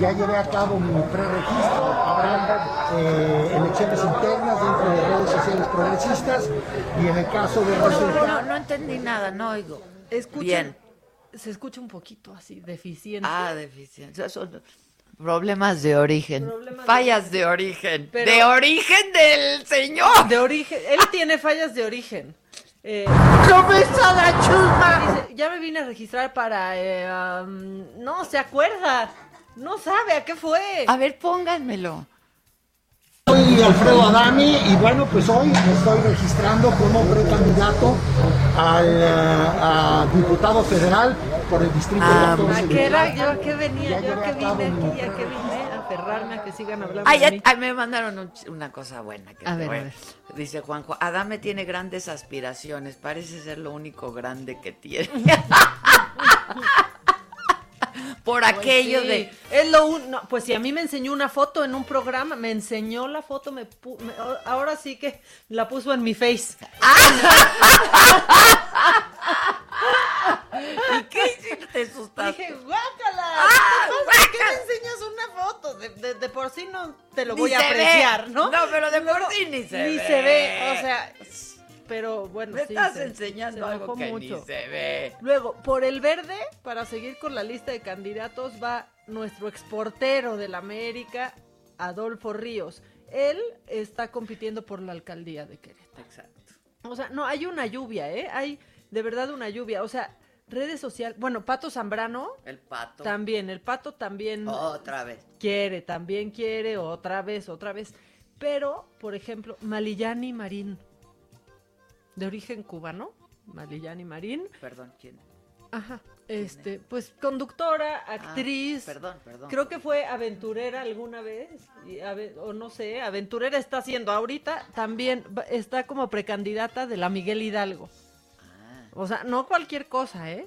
Speaker 16: Ya llevé a cabo mi preregistro, habrá eh, elecciones internas dentro de redes sociales progresistas y en el caso de
Speaker 1: No,
Speaker 16: resultar...
Speaker 1: no entendí nada, no oigo.
Speaker 3: Escuchen,
Speaker 1: Bien.
Speaker 3: Se escucha un poquito así, deficiente.
Speaker 1: Ah, deficiencia. Son problemas de origen.
Speaker 3: Problemas
Speaker 1: Fallas de origen.
Speaker 3: Pero-
Speaker 1: De origen del señor.
Speaker 3: De origen. Él tiene fallas de origen. Eh,
Speaker 16: ¡Cabeza la chusma!
Speaker 3: dice, ya me vine a registrar para... eh, no, se acuerda. No sabe a qué fue.
Speaker 1: A ver, pónganmelo.
Speaker 16: Soy Alfredo Adami y bueno, pues hoy me estoy registrando como precandidato al, eh, a diputado federal por el distrito
Speaker 1: Ah,
Speaker 16: 14
Speaker 3: ¿A
Speaker 16: de
Speaker 3: qué era? ¿Yo qué venía?
Speaker 16: Ya
Speaker 3: ¿Yo
Speaker 16: cabo
Speaker 3: vine aquí? ¿A qué vine? A aferrarme a que sigan hablando
Speaker 1: Ay,
Speaker 3: de
Speaker 1: ay,
Speaker 3: mí.
Speaker 1: ay, me mandaron un una cosa buena. Que
Speaker 3: A ver, a ver.
Speaker 1: Dice Juanjo, Adame tiene grandes aspiraciones. Parece ser lo único grande que tiene. Por aquello
Speaker 3: sí,
Speaker 1: de...
Speaker 3: Es lo un... no, pues si a mí me enseñó una foto en un programa, me enseñó la foto, me, pu- me- ahora sí que la puso en mi face.
Speaker 1: ¿Y qué hiciste? asustaste?
Speaker 3: Dije, guácala,
Speaker 1: ¡Ah,
Speaker 3: ¿qué te? ¿Por qué me enseñas una foto? De, de- de por sí no te lo
Speaker 1: Ni
Speaker 3: voy a
Speaker 1: ve.
Speaker 3: apreciar, ¿no?
Speaker 1: No, pero de por
Speaker 3: Luego,
Speaker 1: sí ni se
Speaker 3: Ni
Speaker 1: ve.
Speaker 3: se ve, o sea, pero bueno,
Speaker 1: Me
Speaker 3: sí,
Speaker 1: estás
Speaker 3: se-
Speaker 1: enseñando
Speaker 3: se
Speaker 1: algo que
Speaker 3: mucho.
Speaker 1: ni se ve.
Speaker 3: Luego, por el verde, para seguir con la lista de candidatos, va nuestro exportero de la América, Adolfo Ríos. Él está compitiendo por la alcaldía de Querétaro.
Speaker 1: Exacto.
Speaker 3: O sea, no, hay una lluvia, ¿eh? Hay de verdad una lluvia. O sea, Redes sociales. Bueno, Pato Zambrano.
Speaker 1: El pato.
Speaker 3: También, el Pato también.
Speaker 1: Otra vez.
Speaker 3: Quiere, también quiere, otra vez, otra vez. Pero, por ejemplo, Malillani Marín. De origen cubano. Malillani Marín.
Speaker 1: Perdón, ¿quién?
Speaker 3: Ajá. Este, pues conductora, actriz.
Speaker 1: Ah, perdón, perdón.
Speaker 3: Creo que fue aventurera alguna vez, y ave- o no sé, aventurera está haciendo ahorita, también está como precandidata de la Miguel Hidalgo.
Speaker 1: Ah.
Speaker 3: O sea, no cualquier cosa, ¿eh?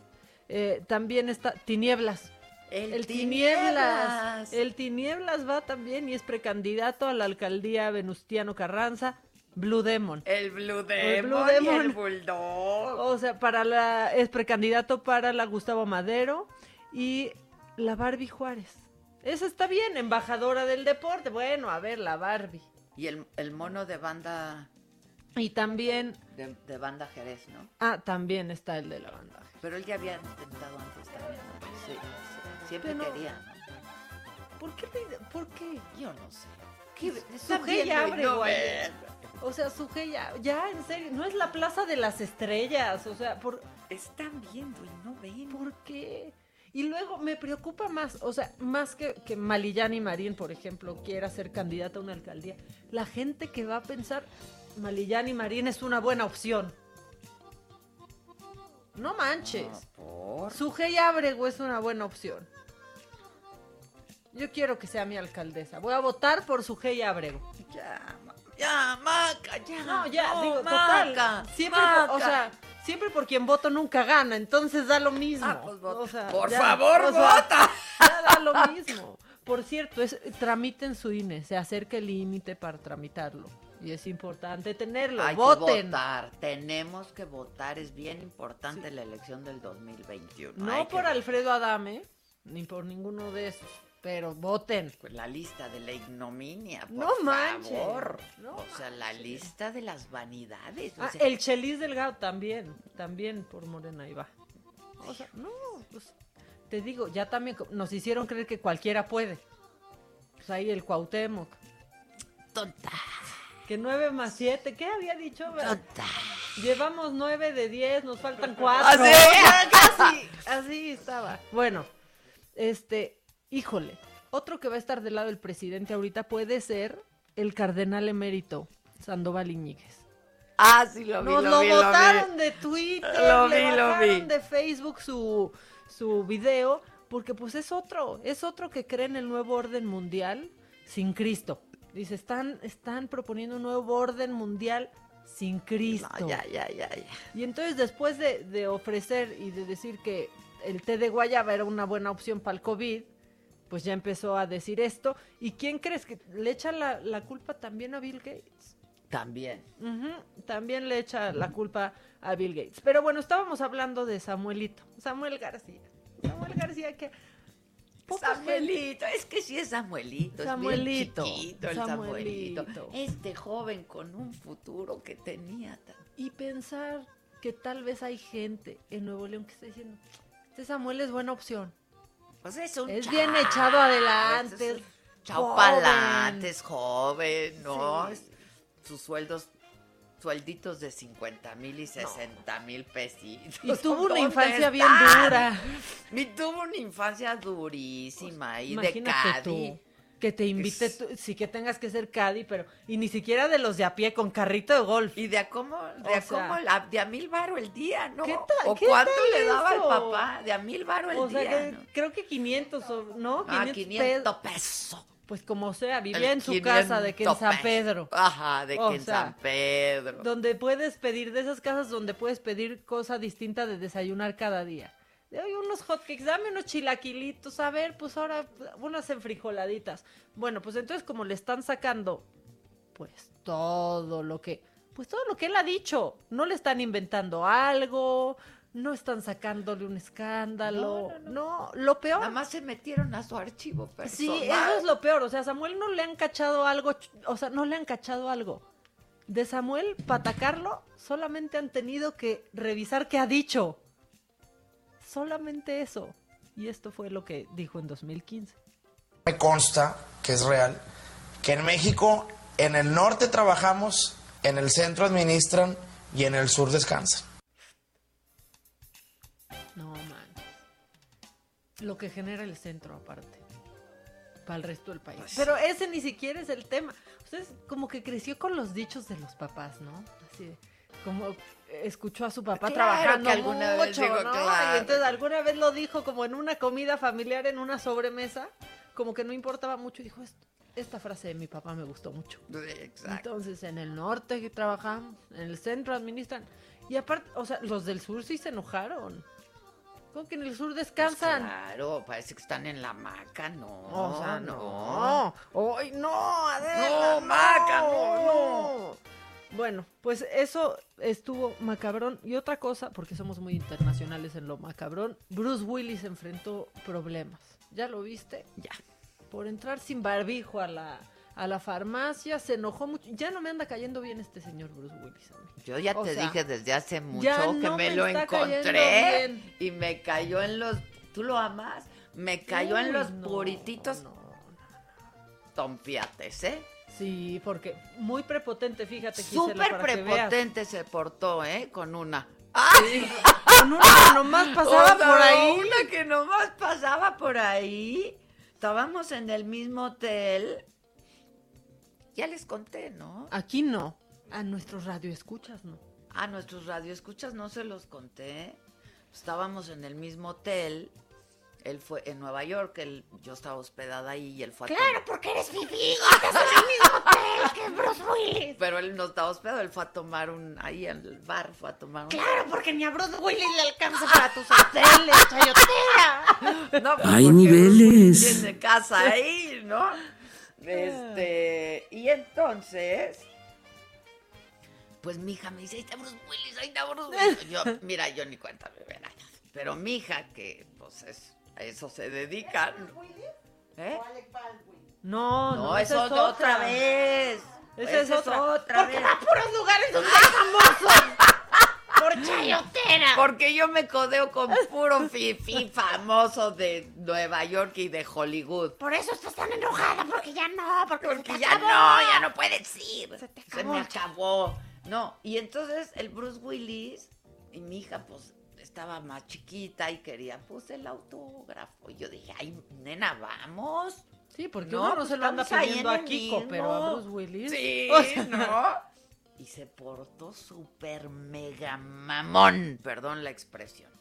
Speaker 3: Eh, también está Tinieblas.
Speaker 1: El,
Speaker 3: Tinieblas. El Tinieblas va también y es precandidato a la alcaldía Venustiano Carranza. Blue Demon.
Speaker 1: El Blue Demon,
Speaker 3: El Blue
Speaker 1: y el. Bulldog.
Speaker 3: O sea, para la es precandidato para la Gustavo Madero y la Barbie Juárez. Esa está bien, embajadora del deporte. Bueno, a ver, la Barbie.
Speaker 1: Y el, el mono de banda
Speaker 3: Y también,
Speaker 1: de, de banda Jerez, ¿no?
Speaker 3: ah, también está el de la banda.
Speaker 1: Pero él ya había intentado antes también. ¿no?
Speaker 3: Sí.
Speaker 1: Siempre
Speaker 3: Pero-
Speaker 1: quería.
Speaker 3: ¿Por qué? ¿Por qué?
Speaker 1: Yo no sé. ¿Qué? Viendo y
Speaker 3: abre,
Speaker 1: no.
Speaker 3: O sea, su G ya, ya, en serio, no es la Plaza de las Estrellas, o sea, por...
Speaker 1: Están viendo y no ven.
Speaker 3: ¿Por qué? Y luego me preocupa más, o sea, más que, que Malillani Marín, por ejemplo, quiera ser candidata a una alcaldía, la gente que va a pensar, Malillani Marín es una buena opción. No manches.
Speaker 1: Por...
Speaker 3: Sujei Abrego es una buena opción. Yo quiero que sea mi alcaldesa. Voy a votar por Sujei Abrego.
Speaker 1: Ya, ya, Maca, ya.
Speaker 3: No, ya,
Speaker 1: no,
Speaker 3: digo,
Speaker 1: Maca,
Speaker 3: total. Siempre,
Speaker 1: Maca.
Speaker 3: por, o sea, siempre por quien voto nunca gana, entonces da lo mismo.
Speaker 1: Ah, pues vota.
Speaker 3: O sea,
Speaker 1: Por
Speaker 3: ya,
Speaker 1: favor,
Speaker 3: o sea,
Speaker 1: vota.
Speaker 3: Ya da lo mismo. Por cierto, es, tramiten su INE, se acerca el límite para tramitarlo. Y es importante tenerlo.
Speaker 1: Hay
Speaker 3: Voten.
Speaker 1: que votar, tenemos que votar, es bien importante la elección del 2021.
Speaker 3: No
Speaker 1: Hay
Speaker 3: por Alfredo Adame, ni por ninguno de esos, pero voten.
Speaker 1: Pues la lista de la ignominia, por
Speaker 3: No manches,
Speaker 1: favor.
Speaker 3: no
Speaker 1: o sea, la lista de las vanidades. o
Speaker 3: Ah,
Speaker 1: sea,
Speaker 3: el Chelis Delgado también, también por Morena va. O sea, no, pues te digo, ya también nos hicieron creer que cualquiera puede. Pues ahí el Cuauhtémoc.
Speaker 1: Tonta.
Speaker 3: Que 9 más 7, ¿qué había dicho?
Speaker 1: Tonta.
Speaker 3: Llevamos 9 de 10, nos faltan 4.
Speaker 1: ¿Ah, sí?
Speaker 3: Casi, así estaba. Bueno, este, híjole, otro que va a estar del lado del presidente ahorita puede ser el cardenal emérito, Sandoval Iñiguez.
Speaker 1: Ah, sí, lo vi,
Speaker 3: Nos
Speaker 1: lo
Speaker 3: lo
Speaker 1: vi, lo vi.
Speaker 3: botaron de Twitter,
Speaker 1: Lo
Speaker 3: le
Speaker 1: vi, lo vi.
Speaker 3: de Facebook su, su video, porque pues es otro, es otro que cree en el nuevo orden mundial sin Cristo. Dice, están, están proponiendo un nuevo orden mundial sin Cristo.
Speaker 1: No, ya, ya, ya, ya.
Speaker 3: Y entonces después de, de ofrecer y de decir que el té de guayaba era una buena opción para el COVID, pues ya empezó a decir esto. ¿Y quién crees que le echa la, la culpa también a Bill Gates?
Speaker 1: También.
Speaker 3: También le echa la culpa a Bill Gates. Pero bueno, estábamos hablando de Samuelito, Samuel García. Samuel García que...
Speaker 1: Samuelito, es que sí es Samuelito,
Speaker 3: Samuelito,
Speaker 1: es bien chiquito el Samuelito.
Speaker 3: Samuelito.
Speaker 1: Este joven con un futuro que tenía tan...
Speaker 3: Y pensar que tal vez hay gente en Nuevo León que está diciendo, este Samuel es buena opción.
Speaker 1: Pues es un
Speaker 3: Es
Speaker 1: chavo,
Speaker 3: bien echado adelante.
Speaker 1: es un
Speaker 3: es joven.
Speaker 1: ¿no?
Speaker 3: Sí.
Speaker 1: Sus sueldos, suelditos de 50 mil y 60 mil pesitos.
Speaker 3: Y tuvo una
Speaker 1: ¿Dónde
Speaker 3: infancia bien
Speaker 1: están?
Speaker 3: dura.
Speaker 1: Y tuvo una infancia durísima y de Cádiz.
Speaker 3: tú. Que te invite, tú- sí que tengas que ser Cadi, pero y ni siquiera de los de a pie con carrito de golf.
Speaker 1: Y de a cómo, de
Speaker 3: O
Speaker 1: a
Speaker 3: sea,
Speaker 1: cómo, la- de a mil baro el día, ¿no?
Speaker 3: ¿Qué tal-
Speaker 1: ¿O
Speaker 3: qué
Speaker 1: cuánto
Speaker 3: tal
Speaker 1: le daba al papá? De a mil baro el
Speaker 3: O sea,
Speaker 1: día,
Speaker 3: que
Speaker 1: ¿no?
Speaker 3: creo que 500, o- ¿no?
Speaker 1: Ah,
Speaker 3: 500,
Speaker 1: 500
Speaker 3: pesos. Pues como sea, vivía
Speaker 1: El
Speaker 3: en su casa de que en
Speaker 1: 500
Speaker 3: San. Pedro.
Speaker 1: Ajá, de
Speaker 3: O
Speaker 1: que en
Speaker 3: sea,
Speaker 1: San Pedro.
Speaker 3: Donde puedes pedir, de esas casas donde puedes pedir cosa distinta de desayunar cada día. Hoy unos hotcakes, dame unos chilaquilitos, a ver, pues ahora unas enfrijoladitas. Bueno, pues entonces como le están sacando, pues todo lo que, pues todo lo que él ha dicho, no le están inventando algo, no están sacándole un escándalo, no, lo peor.
Speaker 1: Nada más se metieron a su archivo personal.
Speaker 3: Sí, eso es lo peor. O sea, a Samuel no le han cachado algo, o sea, no le han cachado algo. De Samuel, para atacarlo, solamente han tenido que revisar qué ha dicho. Solamente eso. Y esto fue lo que dijo en 2015.
Speaker 17: Me consta que es real, que en México, en el norte trabajamos, en el centro administran y en el sur descansan.
Speaker 3: No, lo que genera el centro aparte para el resto del país.
Speaker 1: Pues
Speaker 3: Pero ese ni siquiera es el tema. Ustedes como que creció con los dichos de los papás, ¿no? Así de, como escuchó a su papá
Speaker 1: Claro
Speaker 3: trabajando
Speaker 1: que alguna vez
Speaker 3: mucho,
Speaker 1: digo,
Speaker 3: ¿no?
Speaker 1: claro.
Speaker 3: Y entonces alguna vez lo dijo como en una comida familiar, en una sobremesa, como que no importaba mucho y dijo, "Est- esta frase de mi papá me gustó mucho.
Speaker 1: Exacto.
Speaker 3: Entonces en el norte que trabajamos, en el centro administran. Y aparte, o sea, los del sur sí se enojaron. Como que en el sur descansan.
Speaker 1: Pues Claro, parece que están en la hamaca, no.
Speaker 3: O sea,
Speaker 1: no.
Speaker 3: no. ¡Ay, no! Adela,
Speaker 1: No, Maca, no,
Speaker 3: no. Bueno, pues eso estuvo macabrón. Y otra cosa, porque somos muy internacionales en lo macabrón, Bruce Willis enfrentó problemas. ¿Ya lo viste?
Speaker 1: Ya.
Speaker 3: Por entrar sin barbijo a la, a la farmacia, se enojó mucho. Ya no me anda cayendo bien este señor Bruce Willis. a mí.
Speaker 1: Yo ya
Speaker 3: O
Speaker 1: te
Speaker 3: sea,
Speaker 1: dije desde hace mucho que
Speaker 3: no
Speaker 1: me,
Speaker 3: me
Speaker 1: lo encontré y me cayó en los. ¿Tú lo amas? Me cayó en los
Speaker 3: no,
Speaker 1: purititos tompiates, ¿eh?
Speaker 3: Sí, porque muy prepotente, fíjate.
Speaker 1: Súper prepotente se portó, ¿eh? Con una.
Speaker 3: Con una que nomás pasaba
Speaker 1: O sea,
Speaker 3: por ahí.
Speaker 1: Una que nomás pasaba por ahí. Estábamos en el mismo hotel. Ya les conté, ¿no?
Speaker 3: Aquí no. A nuestros radioescuchas, ¿no?
Speaker 1: A nuestros radioescuchas no se los conté. Estábamos en el mismo hotel. Él fue en Nueva York, él, yo estaba hospedada ahí y él fue a
Speaker 11: Claro, porque eres mi hija, estás en el mismo hotel que Bruce Willis.
Speaker 1: Pero él no estaba hospedado, él fue a tomar un, ahí en el bar, fue a tomar un...
Speaker 11: Claro, porque ni a Bruce Willis le alcanza para tus hoteles, chayotera.
Speaker 1: No, pues,
Speaker 18: Hay
Speaker 1: porque
Speaker 18: niveles.
Speaker 1: Tiene casa ahí, ¿no? Este, y entonces, pues mi hija me dice, ahí está Bruce Willis, ahí está Bruce Willis. Yo, mira, yo ni cuenta me verá. Pero mi hija, que pues es, a eso se dedica. ¿Eh?
Speaker 3: No, no,
Speaker 1: No, es
Speaker 3: esa
Speaker 1: otra, otra vez.
Speaker 3: Esa es otra.
Speaker 1: otra
Speaker 11: Porque
Speaker 1: vez.
Speaker 11: va a puros lugares donde es famoso. Por chayotera.
Speaker 1: Porque yo me codeo con puro fifi famoso de Nueva York y de Hollywood.
Speaker 11: Por eso estás tan enojada, porque ya no, porque, se te
Speaker 1: ya
Speaker 11: acabó.
Speaker 1: no, ya no puedes ir. Se,
Speaker 11: acabó.
Speaker 1: me acabó. No, y entonces el Bruce Willis y mi hija, pues, estaba más chiquita y quería, pues, el autógrafo. Y yo dije, ay, nena, vamos.
Speaker 3: Sí, porque uno no se lo anda pidiendo
Speaker 1: en
Speaker 3: a Kiko,
Speaker 1: mismo.
Speaker 3: pero a Bruce Willis.
Speaker 1: Sí,
Speaker 3: O sea,
Speaker 1: ¿no? Y se portó súper mega mamón, perdón la expresión.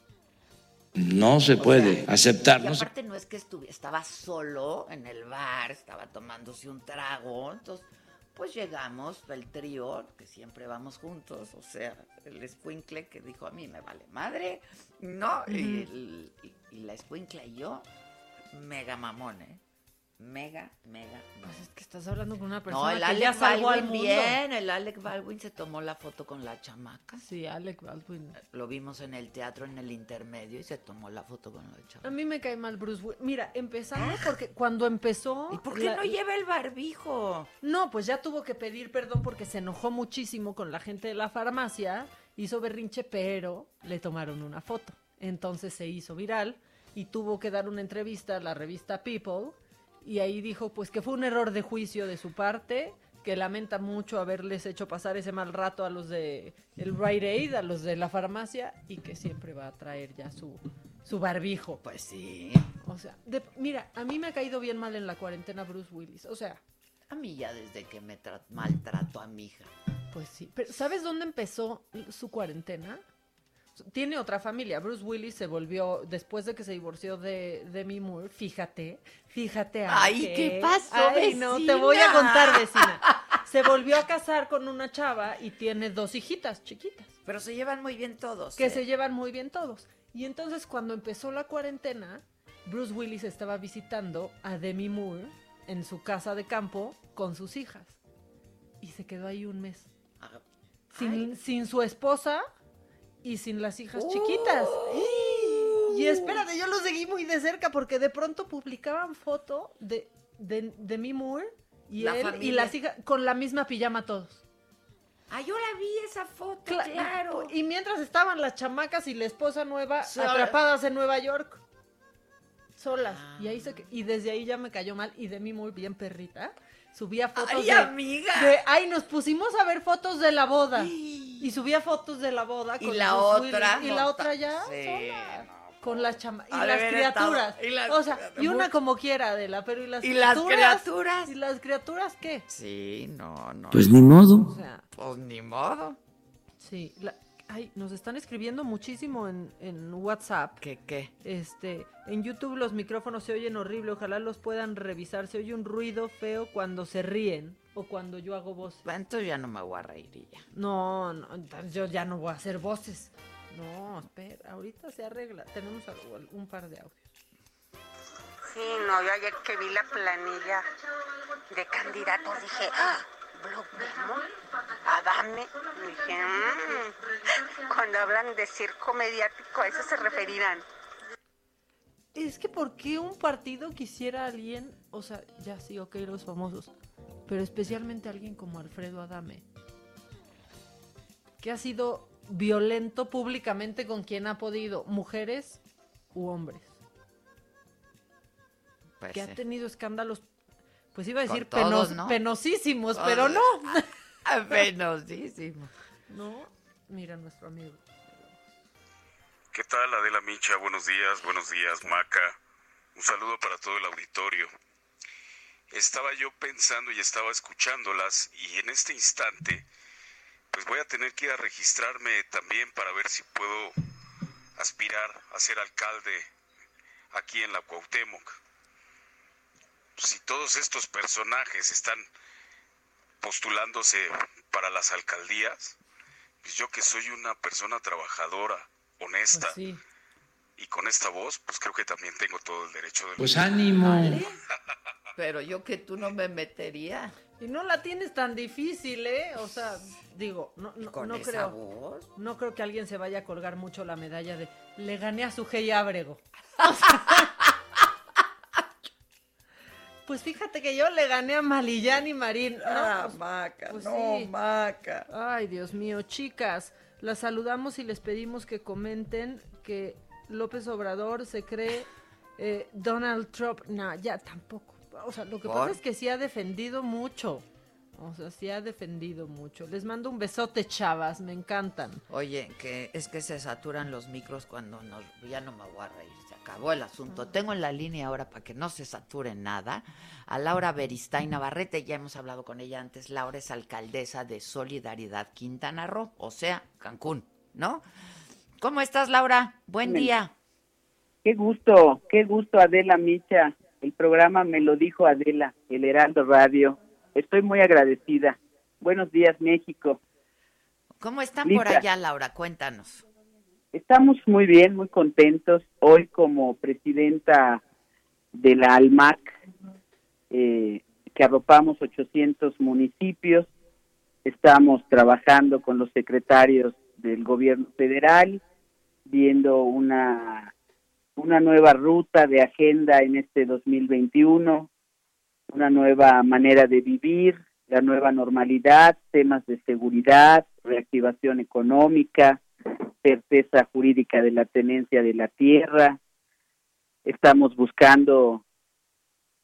Speaker 18: No se puede aceptar.
Speaker 1: Y
Speaker 18: no se-
Speaker 1: aparte no es que estuviera, estaba solo en el bar, estaba tomándose un trago, entonces pues llegamos, el trío, que siempre vamos juntos, o sea, el escuincle que dijo a mí me vale madre, ¿no? y, el- y- y la escuincla y yo, mega mamón, ¿eh? Mega, mega.
Speaker 3: Pues es que estás hablando con una
Speaker 1: No,
Speaker 3: persona
Speaker 1: el
Speaker 3: que
Speaker 1: Alec
Speaker 3: ya salvó al
Speaker 1: Baldwin
Speaker 3: mundo.
Speaker 1: bien, el Alec Baldwin se tomó la foto con la chamaca.
Speaker 3: Sí, Alec Baldwin.
Speaker 1: Lo vimos en el teatro en el intermedio y se tomó la foto con la chamaca.
Speaker 3: A mí me cae mal Bruce Willis. Mira, empezando porque cuando empezó...
Speaker 1: ¿Y por qué no lleva el barbijo?
Speaker 3: No, pues ya tuvo que pedir perdón porque se enojó muchísimo con la gente de la farmacia, hizo berrinche, pero le tomaron una foto. Entonces se hizo viral y tuvo que dar una entrevista a la revista People y ahí dijo pues que fue un error de juicio de su parte, que lamenta mucho haberles hecho pasar ese mal rato a los de el Rite Aid, a los de la farmacia y que siempre va a traer ya su su barbijo.
Speaker 1: Pues sí.
Speaker 3: O sea, de- mira, a mí me ha caído bien mal en la cuarentena Bruce Willis. O sea,
Speaker 1: A mí ya desde que me tra- maltrato a mi hija.
Speaker 3: Pues sí, pero ¿sabes dónde empezó su cuarentena? Tiene otra familia. Bruce Willis se volvió, después de que se divorció de Demi Moore, fíjate, fíjate.
Speaker 1: Ay. ¿qué pasó,
Speaker 3: Ay, no, te voy a
Speaker 1: vecina?
Speaker 3: contar, vecina. Se volvió a casar con una chava y tiene dos hijitas chiquitas.
Speaker 1: Pero se llevan muy bien todos.
Speaker 3: Que
Speaker 1: ¿eh?
Speaker 3: se llevan muy bien todos. Y entonces cuando empezó la cuarentena, Bruce Willis estaba visitando a Demi Moore en su casa de campo con sus hijas. Y se quedó ahí un mes. Sin, sin su esposa y sin las hijas chiquitas. Y espérate, yo lo seguí muy de cerca porque de pronto publicaban foto de, de, Demi Moore y
Speaker 1: La
Speaker 3: él y las hijas con la misma pijama todos.
Speaker 1: Ah, yo la vi esa foto,
Speaker 3: Cla-
Speaker 1: claro.
Speaker 3: Y mientras estaban las chamacas y la esposa nueva atrapadas en Nueva York. Solas.
Speaker 1: Ah.
Speaker 3: Y ahí se y desde ahí ya me cayó mal. Y Demi Moore, bien perrita, subía fotos
Speaker 1: Ay,
Speaker 3: de,
Speaker 1: amiga.
Speaker 3: de- ay, nos pusimos a ver fotos de la boda. Y subía fotos de la boda
Speaker 1: Y la otra.
Speaker 3: Y la otra ya
Speaker 1: Sí,
Speaker 3: sola.
Speaker 1: no,
Speaker 3: con la chama y las criaturas.
Speaker 1: estado- y las-
Speaker 3: o sea, y una como quiera, Adela, pero ¿y las
Speaker 1: ¿Y las
Speaker 3: criaturas?
Speaker 1: criaturas?
Speaker 3: ¿Y las criaturas qué?
Speaker 1: Sí, no, no.
Speaker 18: Pues ni modo.
Speaker 3: O sea,
Speaker 1: Pues ni modo.
Speaker 3: sí, la- ay, nos están escribiendo muchísimo en, en WhatsApp.
Speaker 1: ¿Qué qué?
Speaker 3: Este, en YouTube los micrófonos se oyen horrible, ojalá los puedan revisar. Se oye un ruido feo cuando se ríen o cuando yo hago voces.
Speaker 1: Entonces ya no me voy a reír y ya.
Speaker 3: No, no, entonces yo ya no voy a hacer voces. No, espera, ahorita se arregla. Tenemos un par de audios.
Speaker 19: Sí, no, yo ayer que vi la planilla de candidatos dije, ¡ah! Adame, dije, "Mm". cuando hablan de circo mediático, a eso se referirán.
Speaker 3: Es que ¿por qué un partido quisiera a alguien, o sea, ya sí, ok, los famosos, pero especialmente alguien como Alfredo Adame, que ha sido violento públicamente con quien ha podido, mujeres u hombres,
Speaker 1: Pues
Speaker 3: que
Speaker 1: sí.
Speaker 3: ha tenido escándalos, pues iba a decir
Speaker 1: todos,
Speaker 3: penos-
Speaker 1: ¿no?
Speaker 3: penosísimos,
Speaker 1: Ah,
Speaker 3: pero no.
Speaker 1: Penosísimo.
Speaker 3: No, mira nuestro amigo.
Speaker 20: ¿Qué tal Adela Micha? Buenos días, buenos días Maca. Un saludo para todo el auditorio. Estaba yo pensando y estaba escuchándolas y en este instante pues voy a tener que ir a registrarme también para ver si puedo aspirar a ser alcalde aquí en la Cuauhtémoc. Si todos estos personajes están postulándose para las alcaldías, pues yo que soy una persona trabajadora, honesta
Speaker 3: sí.
Speaker 20: y con esta voz, pues creo que también tengo todo el derecho de...
Speaker 18: Pues ánimo.
Speaker 1: Pero yo que tú no me metería.
Speaker 3: Y no la tienes tan difícil, ¿eh? O sea, digo, no, no,
Speaker 1: Con
Speaker 3: no
Speaker 1: esa
Speaker 3: creo.
Speaker 1: voz.
Speaker 3: No creo que alguien se vaya a colgar mucho la medalla de le gané a su y Ábrego. pues fíjate que yo le gané a Malillán y Marín. No,
Speaker 1: Ah,
Speaker 3: pues-
Speaker 1: Maca,
Speaker 3: pues
Speaker 1: no,
Speaker 3: sí.
Speaker 1: Maca.
Speaker 3: Ay, Dios mío, chicas, las saludamos y les pedimos que comenten que López Obrador se cree eh, Donald Trump. No, ya tampoco. O sea, lo que
Speaker 1: ¿Por?
Speaker 3: pasa es que sí ha defendido mucho. O sea, sí ha defendido mucho. Les mando un besote, chavas, me encantan.
Speaker 1: Oye, que es que se saturan los micros cuando nos, ya no me voy a reír, acabó el asunto. Tengo en la línea ahora para que no se sature nada a Laura Beristain Navarrete, ya hemos hablado con ella antes. Laura es alcaldesa de Solidaridad Quintana Roo, o sea, Cancún, ¿no? ¿Cómo estás, Laura? Buen
Speaker 21: Bien.
Speaker 1: día.
Speaker 21: Qué gusto, qué gusto Adela Micha. El programa me lo dijo Adela, el Heraldo Radio. Estoy muy agradecida. Buenos días, México.
Speaker 1: ¿Cómo están
Speaker 21: Lisa.
Speaker 1: por allá, Laura? Cuéntanos.
Speaker 21: Estamos muy bien, muy contentos. Hoy como presidenta de la ALMAC, eh, que arropamos 800 municipios, estamos trabajando con los secretarios del gobierno federal, viendo una, una nueva ruta de agenda en este 2021, una nueva manera de vivir, la nueva normalidad, temas de seguridad, reactivación económica, certeza jurídica de la tenencia de la tierra. Estamos buscando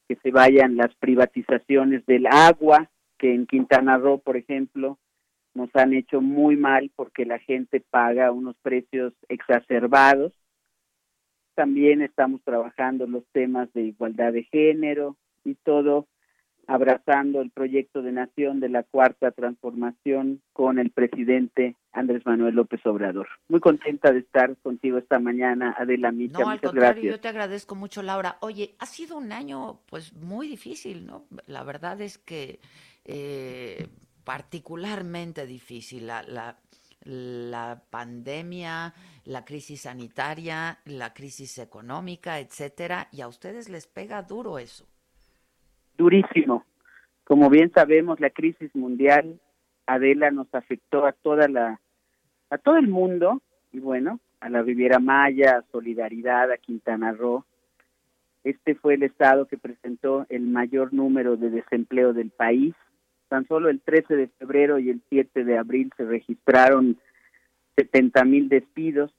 Speaker 21: que se vayan las privatizaciones del agua, que en Quintana Roo, por ejemplo, nos han hecho muy mal porque la gente paga unos precios exacerbados. También estamos trabajando los temas de igualdad de género y todo abrazando el proyecto de nación de la cuarta transformación con el presidente Andrés Manuel López Obrador. Muy contenta de estar contigo esta mañana, Adela Micha.
Speaker 1: No, al
Speaker 21: Muchas
Speaker 1: contrario,
Speaker 21: gracias.
Speaker 1: yo te agradezco mucho, Laura. Oye, ha sido un año, pues, muy difícil, ¿no? La verdad es que eh, particularmente difícil. La, la, la pandemia, la crisis sanitaria, la crisis económica, etcétera, y a ustedes les pega duro eso.
Speaker 21: Durísimo. Como bien sabemos, la crisis mundial, Adela, nos afectó a toda la, a todo el mundo y bueno, a la Riviera Maya, a Solidaridad, a Quintana Roo. Este fue el estado que presentó el mayor número de desempleo del país. Tan solo el 13 de febrero y el 7 de abril se registraron 70 mil despidos.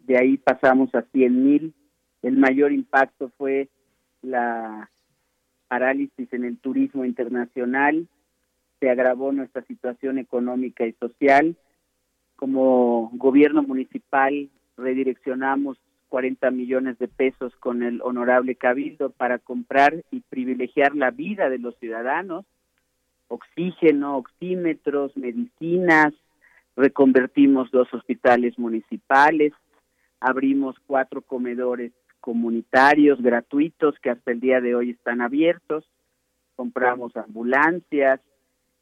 Speaker 21: De ahí pasamos a 100 mil. El mayor impacto fue la parálisis en el turismo internacional, se agravó nuestra situación económica y social. Como gobierno municipal redireccionamos 40 millones de pesos con el honorable Cabildo para comprar y privilegiar la vida de los ciudadanos, oxígeno, oxímetros, medicinas, reconvertimos dos hospitales municipales, abrimos cuatro comedores comunitarios gratuitos que hasta el día de hoy están abiertos, compramos ambulancias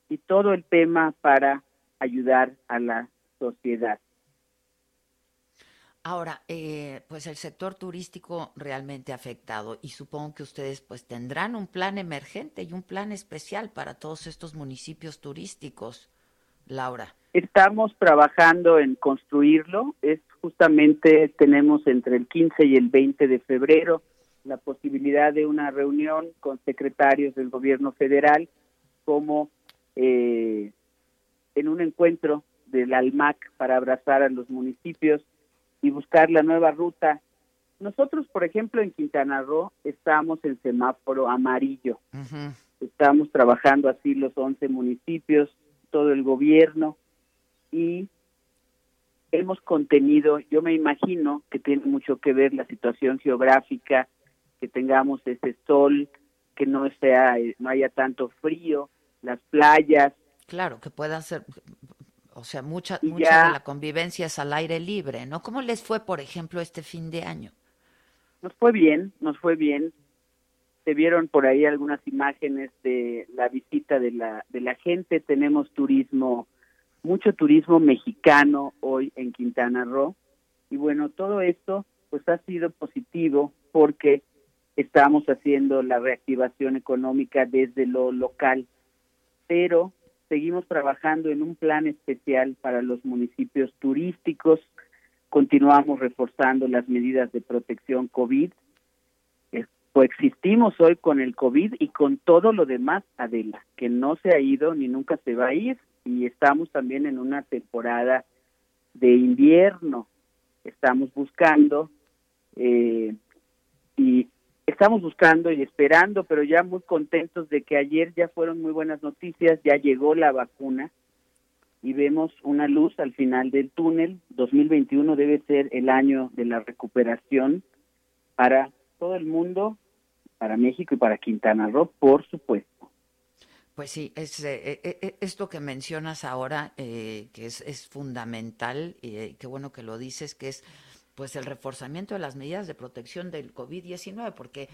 Speaker 21: y todo el tema para ayudar a la sociedad.
Speaker 1: Ahora, eh, pues el sector turístico realmente afectado y supongo que ustedes pues tendrán un plan emergente y un plan especial para todos estos municipios turísticos, Laura.
Speaker 21: Estamos trabajando en construirlo. Es justamente tenemos entre el 15 y el 20 de febrero la posibilidad de una reunión con secretarios del gobierno federal como eh, en un encuentro del ALMAC para abrazar a los municipios y buscar la nueva ruta. Nosotros, por ejemplo, en Quintana Roo estamos en semáforo amarillo. Estamos trabajando así los 11 municipios, todo el gobierno y hemos contenido, yo me imagino que tiene mucho que ver la situación geográfica, que tengamos ese sol, que no sea no haya tanto frío, las playas.
Speaker 1: Claro, que pueda ser o sea, mucha, mucha de la convivencia es al aire libre, ¿no? ¿Cómo les fue, por ejemplo, este fin de año?
Speaker 21: Nos fue bien, nos fue bien. Se vieron por ahí algunas imágenes de la visita de la, de la gente. Tenemos turismo, mucho turismo mexicano hoy en Quintana Roo. Y bueno, todo esto pues ha sido positivo porque estamos haciendo la reactivación económica desde lo local. Pero seguimos trabajando en un plan especial para los municipios turísticos, continuamos reforzando las medidas de protección COVID, eh, coexistimos hoy con el COVID y con todo lo demás, Adela, que no se ha ido ni nunca se va a ir y estamos también en una temporada de invierno, estamos buscando eh, y estamos buscando y esperando, pero ya muy contentos de que ayer ya fueron muy buenas noticias, ya llegó la vacuna y vemos una luz al final del túnel. 2021 debe ser el año de la recuperación para todo el mundo, para México y para Quintana Roo, por supuesto.
Speaker 1: Pues sí, es, eh, eh, eh, esto que mencionas ahora, que es, es fundamental, y qué bueno que lo dices, que es pues el reforzamiento de las medidas de protección del COVID-19, porque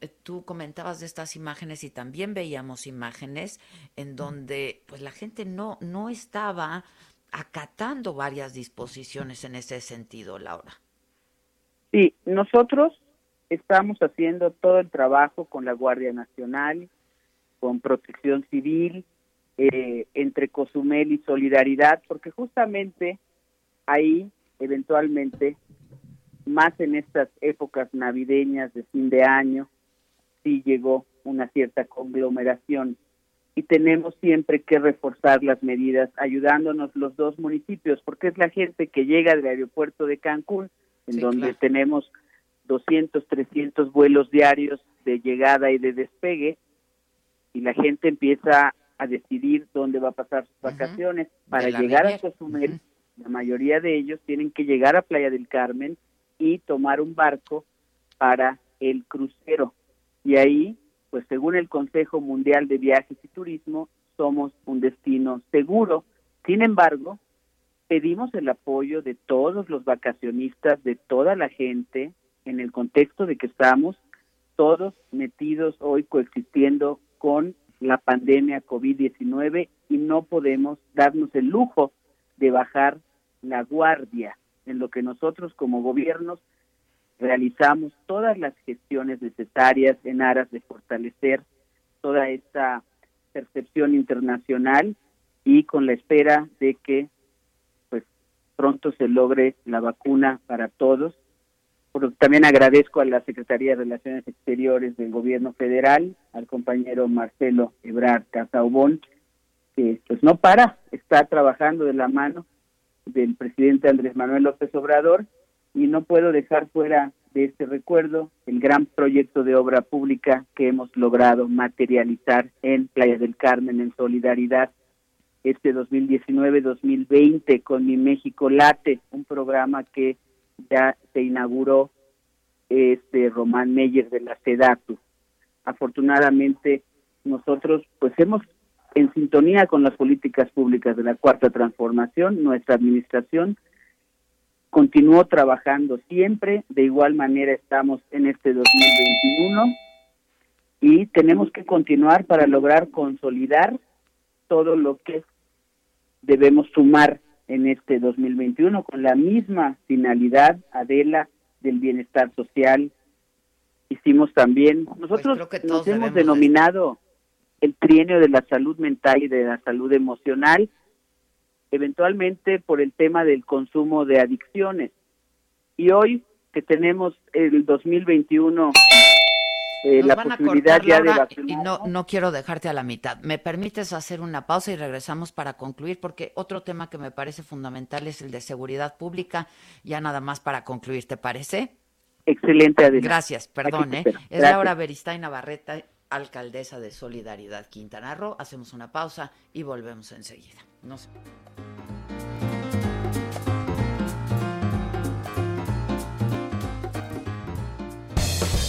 Speaker 1: eh, tú comentabas de estas imágenes y también veíamos imágenes en donde pues la gente no no estaba acatando varias disposiciones en ese sentido, Laura.
Speaker 21: Sí, nosotros estamos haciendo todo el trabajo con la Guardia Nacional, con Protección Civil, eh, entre Cozumel y Solidaridad, porque justamente ahí eventualmente más en estas épocas navideñas de fin de año, sí llegó una cierta conglomeración. Y tenemos siempre que reforzar las medidas ayudándonos los dos municipios porque es la gente que llega del aeropuerto de Cancún en donde tenemos 200, 300 vuelos diarios de llegada y de despegue y la gente empieza a decidir dónde va a pasar sus vacaciones para llegar a Cozumel. La mayoría de ellos tienen que llegar a Playa del Carmen y tomar un barco para el crucero. Y ahí, pues según el Consejo Mundial de Viajes y Turismo, somos un destino seguro. Sin embargo, pedimos el apoyo de todos los vacacionistas, de toda la gente, en el contexto de que estamos todos metidos hoy coexistiendo con la pandemia COVID-19 y no podemos darnos el lujo de bajar la guardia en lo que nosotros como gobiernos realizamos todas las gestiones necesarias en aras de fortalecer toda esta percepción internacional y con la espera de que pues pronto se logre la vacuna para todos. También agradezco a la Secretaría de Relaciones Exteriores del Gobierno Federal, al compañero Marcelo Ebrard Casaubón, que pues no para, está trabajando de la mano del presidente Andrés Manuel López Obrador y no puedo dejar fuera de este recuerdo el gran proyecto de obra pública que hemos logrado materializar en Playa del Carmen en solidaridad este 2019-2020 con Mi México Late, un programa que ya se inauguró este Román Meyer de la SEDATU. Afortunadamente nosotros pues hemos en sintonía con las políticas públicas de la cuarta transformación, nuestra administración continuó trabajando siempre, de igual manera estamos en este 2021 y tenemos que continuar para lograr consolidar todo lo que debemos sumar en este 2021 con la misma finalidad, Adela, del bienestar social. Hicimos también, nosotros nos hemos denominado el trienio de la salud mental y de la salud emocional, eventualmente por el tema del consumo de adicciones. Y hoy que tenemos el 2021 eh, la posibilidad ya de
Speaker 1: Y no, no quiero dejarte a la mitad. ¿Me permites hacer una pausa y regresamos para concluir? Porque otro tema que me parece fundamental es el de seguridad pública. Ya nada más para concluir, ¿te parece?
Speaker 21: Excelente, Adela.
Speaker 1: Gracias, perdón, ¿eh? Es Laura Beristain Navarreta, alcaldesa de Solidaridad Quintana Roo. Hacemos una pausa y volvemos enseguida. No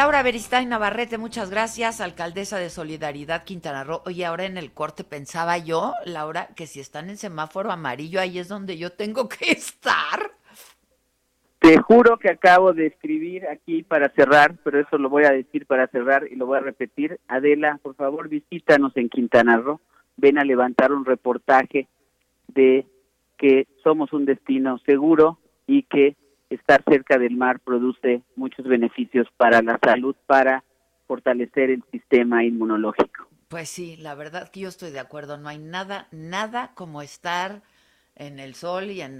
Speaker 1: Laura Beristain Navarrete, muchas gracias, alcaldesa de Solidaridad Quintana Roo. Oye, ahora en el corte pensaba yo, Laura, que si están en semáforo amarillo, ahí es donde yo tengo que estar.
Speaker 21: Te juro que acabo de escribir aquí para cerrar, pero eso lo voy a decir para cerrar y lo voy a repetir. Adela, por favor, visítanos en Quintana Roo. Ven a levantar un reportaje de que somos un destino seguro y que estar cerca del mar produce muchos beneficios para la salud, para fortalecer el sistema inmunológico.
Speaker 1: Pues sí, la verdad que yo estoy de acuerdo, no hay nada, nada como estar en el sol y en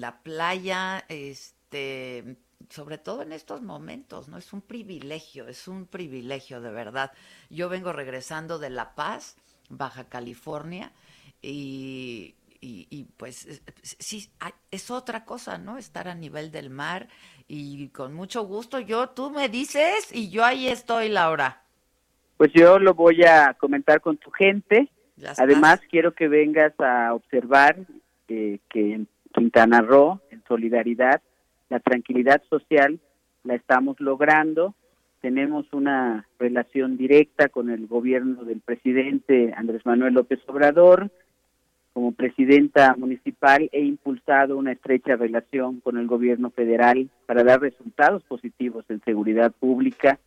Speaker 1: la, playa, este, sobre todo en estos momentos, ¿no? Es un privilegio, es un privilegio de verdad. Yo vengo regresando de La Paz, Baja California, y y, pues sí, es otra cosa, ¿no? Estar a nivel del mar y con mucho gusto yo, tú me dices y yo ahí estoy, Laura.
Speaker 21: Pues yo lo voy a comentar con tu gente. Además, quiero que vengas a observar que en Quintana Roo, en solidaridad, la tranquilidad social la estamos logrando. Tenemos una relación directa con el gobierno del presidente Andrés Manuel López Obrador como presidenta municipal he impulsado una estrecha relación con el gobierno federal para dar resultados positivos en seguridad pública,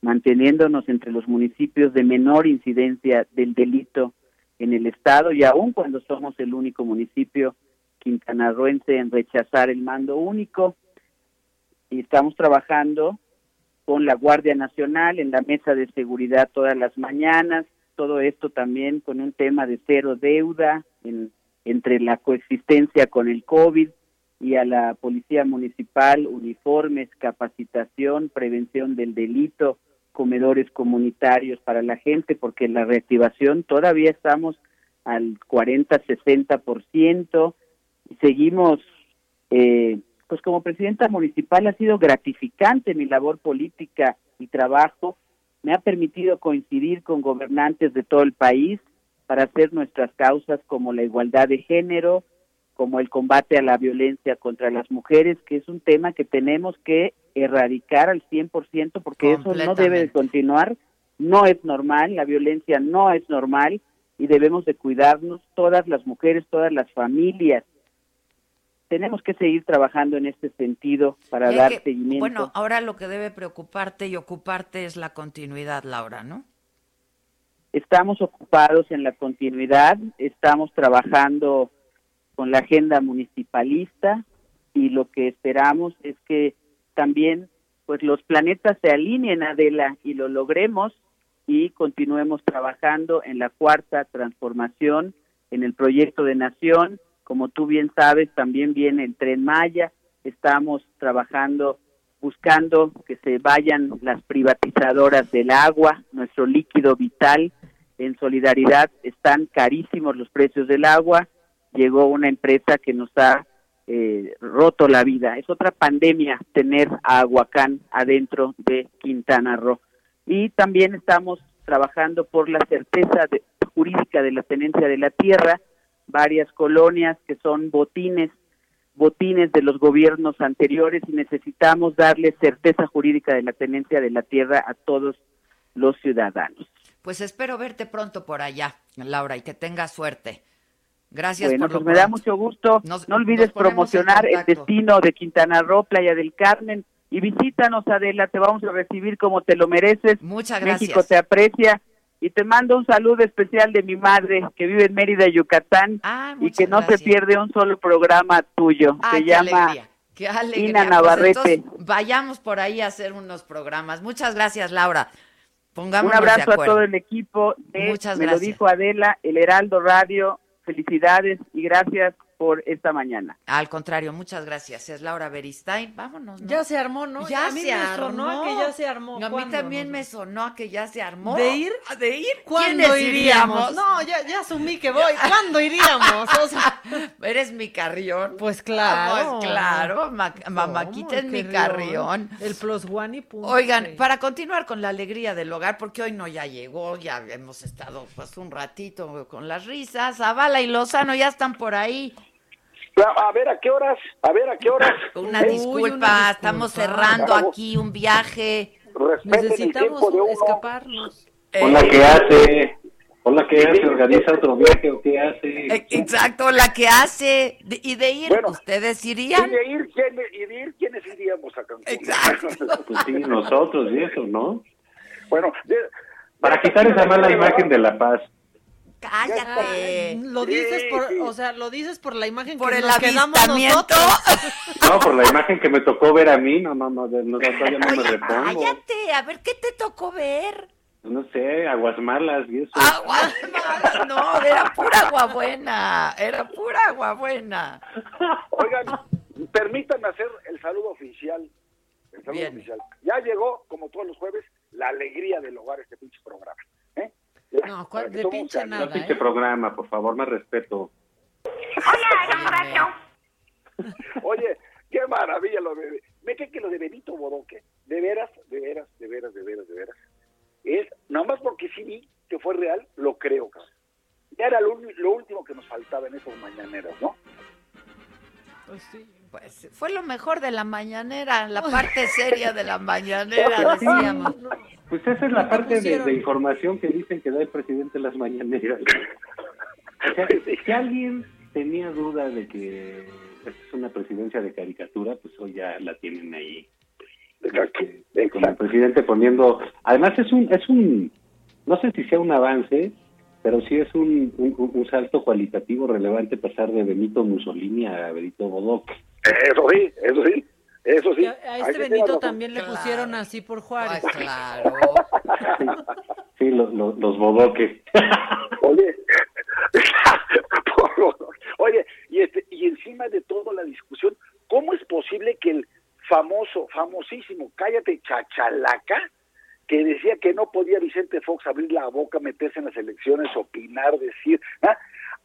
Speaker 21: manteniéndonos entre los municipios de menor incidencia del delito en el estado y aun cuando somos el único municipio quintanarroense en rechazar el mando único. Y estamos trabajando con la Guardia Nacional en la mesa de seguridad todas las mañanas, todo esto también con un tema de cero deuda entre la coexistencia con el COVID y a la policía municipal, uniformes, capacitación, prevención del delito, comedores comunitarios para la gente, porque la reactivación todavía estamos al 40-60% y seguimos, eh, pues como presidenta municipal ha sido gratificante mi labor política y trabajo. Me ha permitido coincidir con gobernantes de todo el país para hacer nuestras causas como la igualdad de género, como el combate a la violencia contra las mujeres, que es un tema que tenemos que erradicar al 100% porque eso no debe de continuar, no es normal, la violencia no es normal y debemos de cuidarnos todas las mujeres, todas las familias, tenemos que seguir trabajando en este sentido para dar seguimiento.
Speaker 1: Bueno, ahora lo que debe preocuparte y ocuparte es la continuidad, Laura, ¿no?
Speaker 21: Estamos ocupados en la continuidad, estamos trabajando con la agenda municipalista y lo que esperamos es que también pues los planetas se alineen Adela y lo logremos y continuemos trabajando en la cuarta transformación en el proyecto de nación. Como tú bien sabes, también viene el tren Maya. Estamos trabajando, buscando que se vayan las privatizadoras del agua, nuestro líquido vital. En solidaridad están carísimos los precios del agua. Llegó una empresa que nos ha eh, roto la vida. Es otra pandemia tener a Aguacán adentro de Quintana Roo. Y también estamos trabajando por la certeza jurídica de la tenencia de la tierra, varias colonias que son botines, botines de los gobiernos anteriores y necesitamos darle certeza jurídica de la tenencia de la tierra a todos los ciudadanos.
Speaker 1: Pues espero verte pronto por allá, Laura, y que tengas suerte. Gracias
Speaker 21: bueno,
Speaker 1: por lo
Speaker 21: pues me da mucho gusto.
Speaker 1: Nos-
Speaker 21: no olvides promocionar el destino de Quintana Roo, Playa del Carmen. Y visítanos, Adela, te vamos a recibir como te lo mereces.
Speaker 1: Muchas
Speaker 21: México
Speaker 1: gracias.
Speaker 21: te aprecia. Y te mando un saludo especial de mi madre, que vive en Mérida, Yucatán,
Speaker 1: Ah,
Speaker 21: y que no
Speaker 1: gracias.
Speaker 21: se pierde un solo programa tuyo.
Speaker 1: Ay,
Speaker 21: se llama
Speaker 1: alegría. Qué alegría.
Speaker 21: Ina
Speaker 1: Pues
Speaker 21: Navarrete.
Speaker 1: entonces, vayamos por ahí a hacer unos programas. Muchas gracias, Laura.
Speaker 21: Un abrazo
Speaker 1: de
Speaker 21: a todo el equipo de
Speaker 1: Muchas
Speaker 21: Me lo dijo Adela, el Heraldo Radio. Felicidades y gracias por esta mañana.
Speaker 1: Al contrario, muchas gracias. Es Laura Beristain. Vámonos. ¿no?
Speaker 3: Ya se armó, ¿no?
Speaker 1: Ya
Speaker 3: a mí
Speaker 1: se
Speaker 3: me sonó a que ya se armó.
Speaker 1: A mí también me sonó a que ya se armó.
Speaker 3: ¿De ir?
Speaker 1: ¿A ¿De ir?
Speaker 3: ¿Cuándo
Speaker 1: ¿Quiénes
Speaker 3: iríamos? No, ya, ya asumí que voy. ¿Cuándo iríamos? O sea,
Speaker 1: ¿Eres mi carrión?
Speaker 3: Pues claro.
Speaker 1: Pues claro, ma- mamáquita es mi carrión.
Speaker 3: El plus one y punto.
Speaker 1: Oigan,
Speaker 3: Sí.
Speaker 1: para continuar con la alegría del hogar, porque hoy no ya llegó, ya hemos estado pues un ratito con las risas. Zavala y Lozano ya están por ahí.
Speaker 22: A ver, ¿a qué horas? A ver, ¿a qué horas?
Speaker 1: Una disculpa,
Speaker 22: una
Speaker 1: estamos
Speaker 22: disculpa.
Speaker 1: cerrando aquí un viaje.
Speaker 22: Respeten
Speaker 3: Necesitamos
Speaker 22: tiempo de uno.
Speaker 3: escaparnos.
Speaker 23: Hola, ¿qué hace? Hola, ¿qué hace? ¿Organiza otro viaje o qué hace?
Speaker 1: Eh, Exacto, la que hace. De- y de ir, ustedes
Speaker 22: ¿Y
Speaker 1: irían.
Speaker 22: de ir, quién, y de ir quiénes iríamos a Cancún?
Speaker 23: Pues sí, nosotros y eso, ¿no?
Speaker 22: bueno, de-
Speaker 23: Para quitar esa mala imagen de La Paz.
Speaker 1: Cállate.
Speaker 3: Lo dices por, o sea, lo dices por la imagen
Speaker 1: Por
Speaker 3: que
Speaker 1: el
Speaker 3: nos quedamos nosotros.
Speaker 23: No, por la imagen que me tocó ver a mí, no, no, no, no, todavía no me repongo.
Speaker 1: Cállate, a ver qué te tocó ver.
Speaker 23: No sé, aguas malas y eso.
Speaker 1: Agua No, era pura agua buena. Era pura agua buena.
Speaker 22: Oigan, permítanme hacer el saludo oficial. El saludo
Speaker 1: Bien.
Speaker 22: oficial. Ya llegó, como todos los jueves, la alegría del hogar este pinche programa. ¿Eh?
Speaker 3: No, ¿cuál-
Speaker 22: que
Speaker 3: de pinche nada,
Speaker 23: No pinche programa, por favor, más respeto.
Speaker 22: Oye, qué maravilla lo de... ¿Me cree que lo de Benito Bodoque? De veras, de veras, de veras, de veras, de veras. Es, nada más porque sí vi que fue real, lo creo, cabrón. Ya era lo, lo último que nos faltaba en esos mañaneros, ¿no?
Speaker 3: Pues sí.
Speaker 1: Pues fue lo mejor de la mañanera, la parte seria de la mañanera, decíamos.
Speaker 23: Pues esa es la
Speaker 1: ¿Qué
Speaker 23: parte de, información que dicen que da el presidente en las mañaneras. O sea, si alguien tenía duda de que esta es una presidencia de caricatura, pues hoy ya la tienen ahí. Este, con el presidente poniendo... Además es un, es un... No sé si sea un avance, pero sí es un, un, un salto cualitativo relevante pasar de Benito Mussolini a Benito Bodoque.
Speaker 22: Eso sí, eso sí, eso sí.
Speaker 3: A, este Benito también le pusieron así por Juárez.
Speaker 1: claro.
Speaker 23: Sí, los, los, los bodoques.
Speaker 22: Oye, oye, y, este, y encima de todo la discusión, ¿cómo es posible que el famoso, famosísimo, cállate chachalaca, que decía que no podía Vicente Fox abrir la boca, meterse en las elecciones, opinar, decir, ¿ah?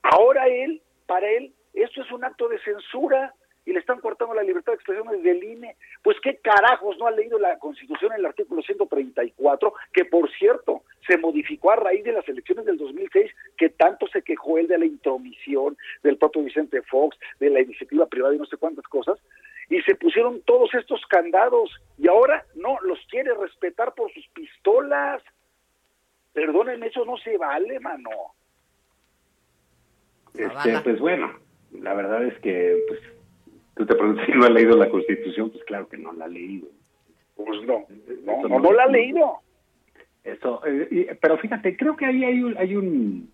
Speaker 22: ahora él, para él, esto es un acto de censura y le están cortando la libertad de expresión desde el INE. Pues qué carajos no ha leído la Constitución en el artículo 134, que por cierto se modificó a raíz de las elecciones del 2006, que tanto se quejó él de la intromisión del propio Vicente Fox, de la iniciativa privada y no sé cuántas cosas, y se pusieron todos estos candados y ahora no los quiere respetar por sus pistolas. Perdónenme, eso no se vale, mano.
Speaker 23: Este, pues bueno, la verdad es que pues, tú te preguntas si no ha leído la Constitución, pues claro que no la ha leído.
Speaker 22: Pues no, no,
Speaker 23: Eso
Speaker 22: no, no la ha leído.
Speaker 23: Eso, eh, pero fíjate, creo que ahí hay un, hay un,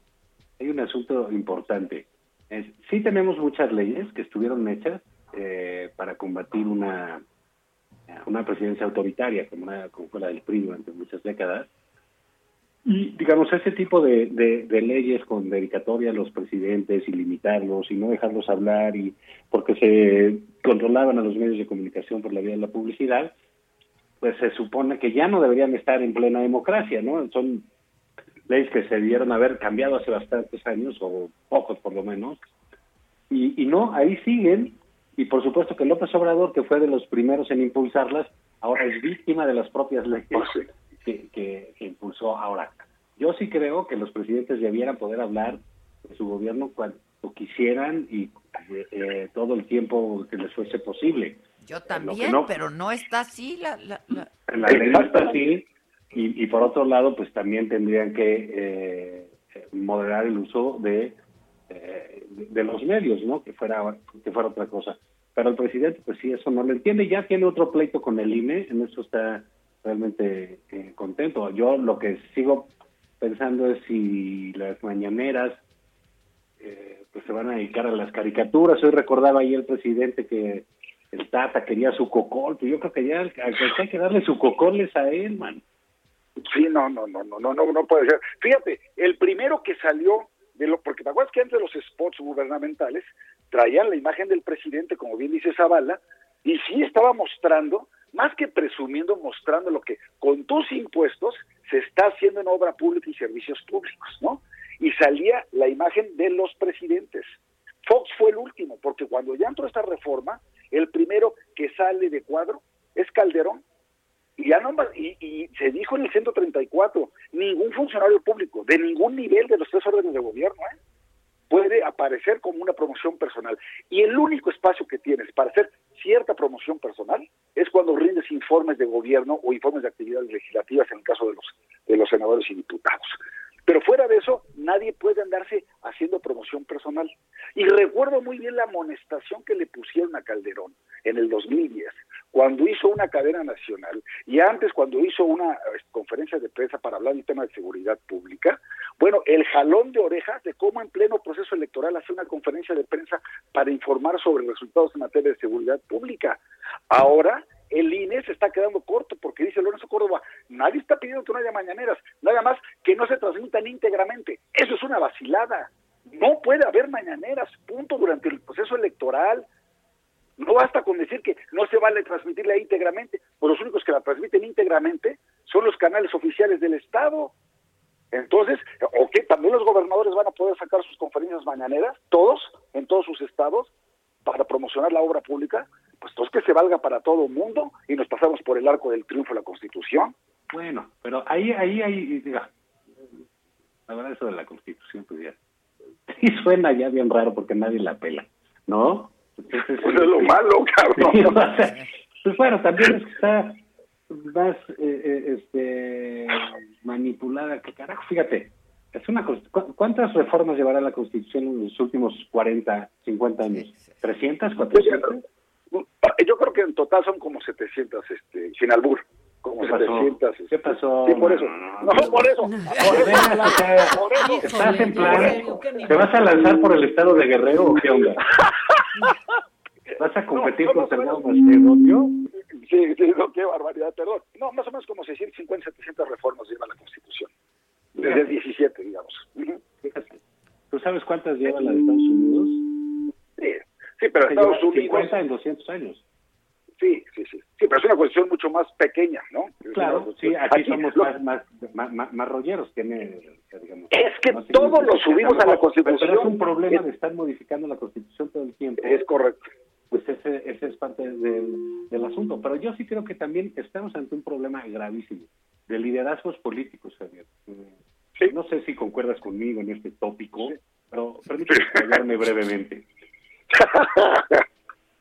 Speaker 23: hay un asunto importante. Es, sí tenemos muchas leyes que estuvieron hechas eh, para combatir una, una presidencia autoritaria, como, una, como fue la del PRI durante muchas décadas. Y digamos, ese tipo de, de, leyes con dedicatoria a los presidentes y limitarlos y no dejarlos hablar y porque se controlaban a los medios de comunicación por la vía de la publicidad, pues se supone que ya no deberían estar en plena democracia, ¿no? Son leyes que se debieron haber cambiado hace bastantes años, o pocos por lo menos, y, y no, ahí siguen, y por supuesto que López Obrador, que fue de los primeros en impulsarlas, ahora es víctima de las propias leyes que, que, que impulsó ahora. Yo sí creo que los presidentes debieran poder hablar de su gobierno cuando quisieran y eh, todo el tiempo que les fuese posible.
Speaker 1: Yo también,
Speaker 23: no-
Speaker 1: pero no está así la... la, la-
Speaker 23: En la ley no está así, y, y por otro lado, pues también tendrían que eh, moderar el uso de, eh, de de los medios, ¿no? Que fuera que fuera otra cosa. Pero el presidente, pues sí, eso no lo entiende. Ya tiene otro pleito con el INE, en eso está realmente eh, contento. Yo lo que sigo pensando es si las mañaneras eh, pues se van a dedicar a las caricaturas. Hoy recordaba ahí el presidente que el Tata quería su cocol, pues yo creo que ya hay que darle su cocoles a él, man.
Speaker 22: Sí, no, no, no, no, no, no, no puede ser. Fíjate, el primero que salió de lo, porque te acuerdas que antes los spots gubernamentales traían la imagen del presidente, como bien dice Zavala, y sí estaba mostrando, más que presumiendo, mostrando lo que con tus impuestos se está haciendo en obra pública y servicios públicos, ¿no? Y salía la imagen de los presidentes. Fox fue el último, porque cuando ya entró esta reforma, el primero que sale de cuadro es Calderón. Y, ya no, y, y se dijo en el 134, ningún funcionario público de ningún nivel de los tres órdenes de gobierno ¿eh? Puede aparecer como una promoción personal. Y el único espacio que tienes para hacer cierta promoción personal es cuando rindes informes de gobierno o informes de actividades legislativas en el caso de los, de los senadores y diputados. Pero fuera de eso, nadie puede andarse haciendo promoción personal. Y recuerdo muy bien la amonestación que le pusieron a Calderón en el 2010, cuando hizo una cadena nacional y antes cuando hizo una eh, conferencia de prensa para hablar del tema de seguridad pública. Bueno, el jalón de orejas de cómo en pleno proceso electoral hace una conferencia de prensa para informar sobre resultados en materia de seguridad pública. Ahora el INE se está quedando corto porque dice Lorenzo Córdoba, nadie está pidiendo que no haya mañaneras, nada más que no se transmitan íntegramente. Eso es una vacilada. No puede haber mañaneras, punto, durante el proceso electoral. No basta con decir que no se vale transmitirla íntegramente, pues los únicos que la transmiten íntegramente son los canales oficiales del Estado. Entonces, ¿o? ¿También los gobernadores van a poder sacar sus conferencias mañaneras? ¿Todos? ¿En todos sus estados? ¿Para promocionar la obra pública? Pues entonces que se valga para todo el mundo y nos pasamos por el arco del triunfo de la Constitución.
Speaker 23: Bueno, pero ahí, ahí, ahí, diga, la eso de la Constitución, pues ya, sí suena ya bien raro porque nadie la pela, ¿no? Entonces,
Speaker 22: Pues es lo malo, cabrón.
Speaker 23: Sí, o sea, pues bueno, también es que está más eh, eh, este manipulada que carajo. Fíjate, es una const- ¿cu- ¿cuántas reformas llevará la Constitución en los últimos 40, 50 años? ¿300, 400?
Speaker 22: Yo creo que en total son como 700, este, sin albur, como
Speaker 23: ¿Qué pasó?
Speaker 22: 700. este.
Speaker 23: ¿Qué pasó?
Speaker 22: Sí, por eso.
Speaker 23: No,
Speaker 22: No, por eso. Por eso.
Speaker 23: ¿Estás en plan? ¿Te vas a lanzar por el estado de Guerrero o qué onda? ¿Vas a competir
Speaker 22: No, no,
Speaker 23: con
Speaker 22: no,
Speaker 23: Fernando Macedonio?
Speaker 22: Sí, sí, no, qué barbaridad, perdón. No, más o menos como 650, 700 reformas lleva la Constitución. Desde el 17, digamos.
Speaker 23: ¿Tú sabes cuántas lleva la de Estados Unidos?
Speaker 22: Sí, sí, pero Estados Unidos...
Speaker 23: 50 en 200 años.
Speaker 22: Sí, sí, sí. Sí, pero es una cuestión mucho más pequeña, ¿no? Es
Speaker 23: Claro, sí, aquí somos
Speaker 22: lo-
Speaker 23: más, más, más, rolleros, tiene, digamos.
Speaker 22: Es que
Speaker 23: no
Speaker 22: todo
Speaker 23: significa
Speaker 22: lo
Speaker 23: que
Speaker 22: subimos a la Constitución.
Speaker 23: Pero es un problema
Speaker 22: Es-
Speaker 23: de estar modificando la Constitución todo el tiempo.
Speaker 22: Es correcto.
Speaker 23: Pues ese, ese es parte del, del asunto. Pero yo sí creo que también estamos ante un problema gravísimo de liderazgos políticos, Javier. Eh, No sé si concuerdas conmigo en este tópico, pero permíteme explayarme brevemente.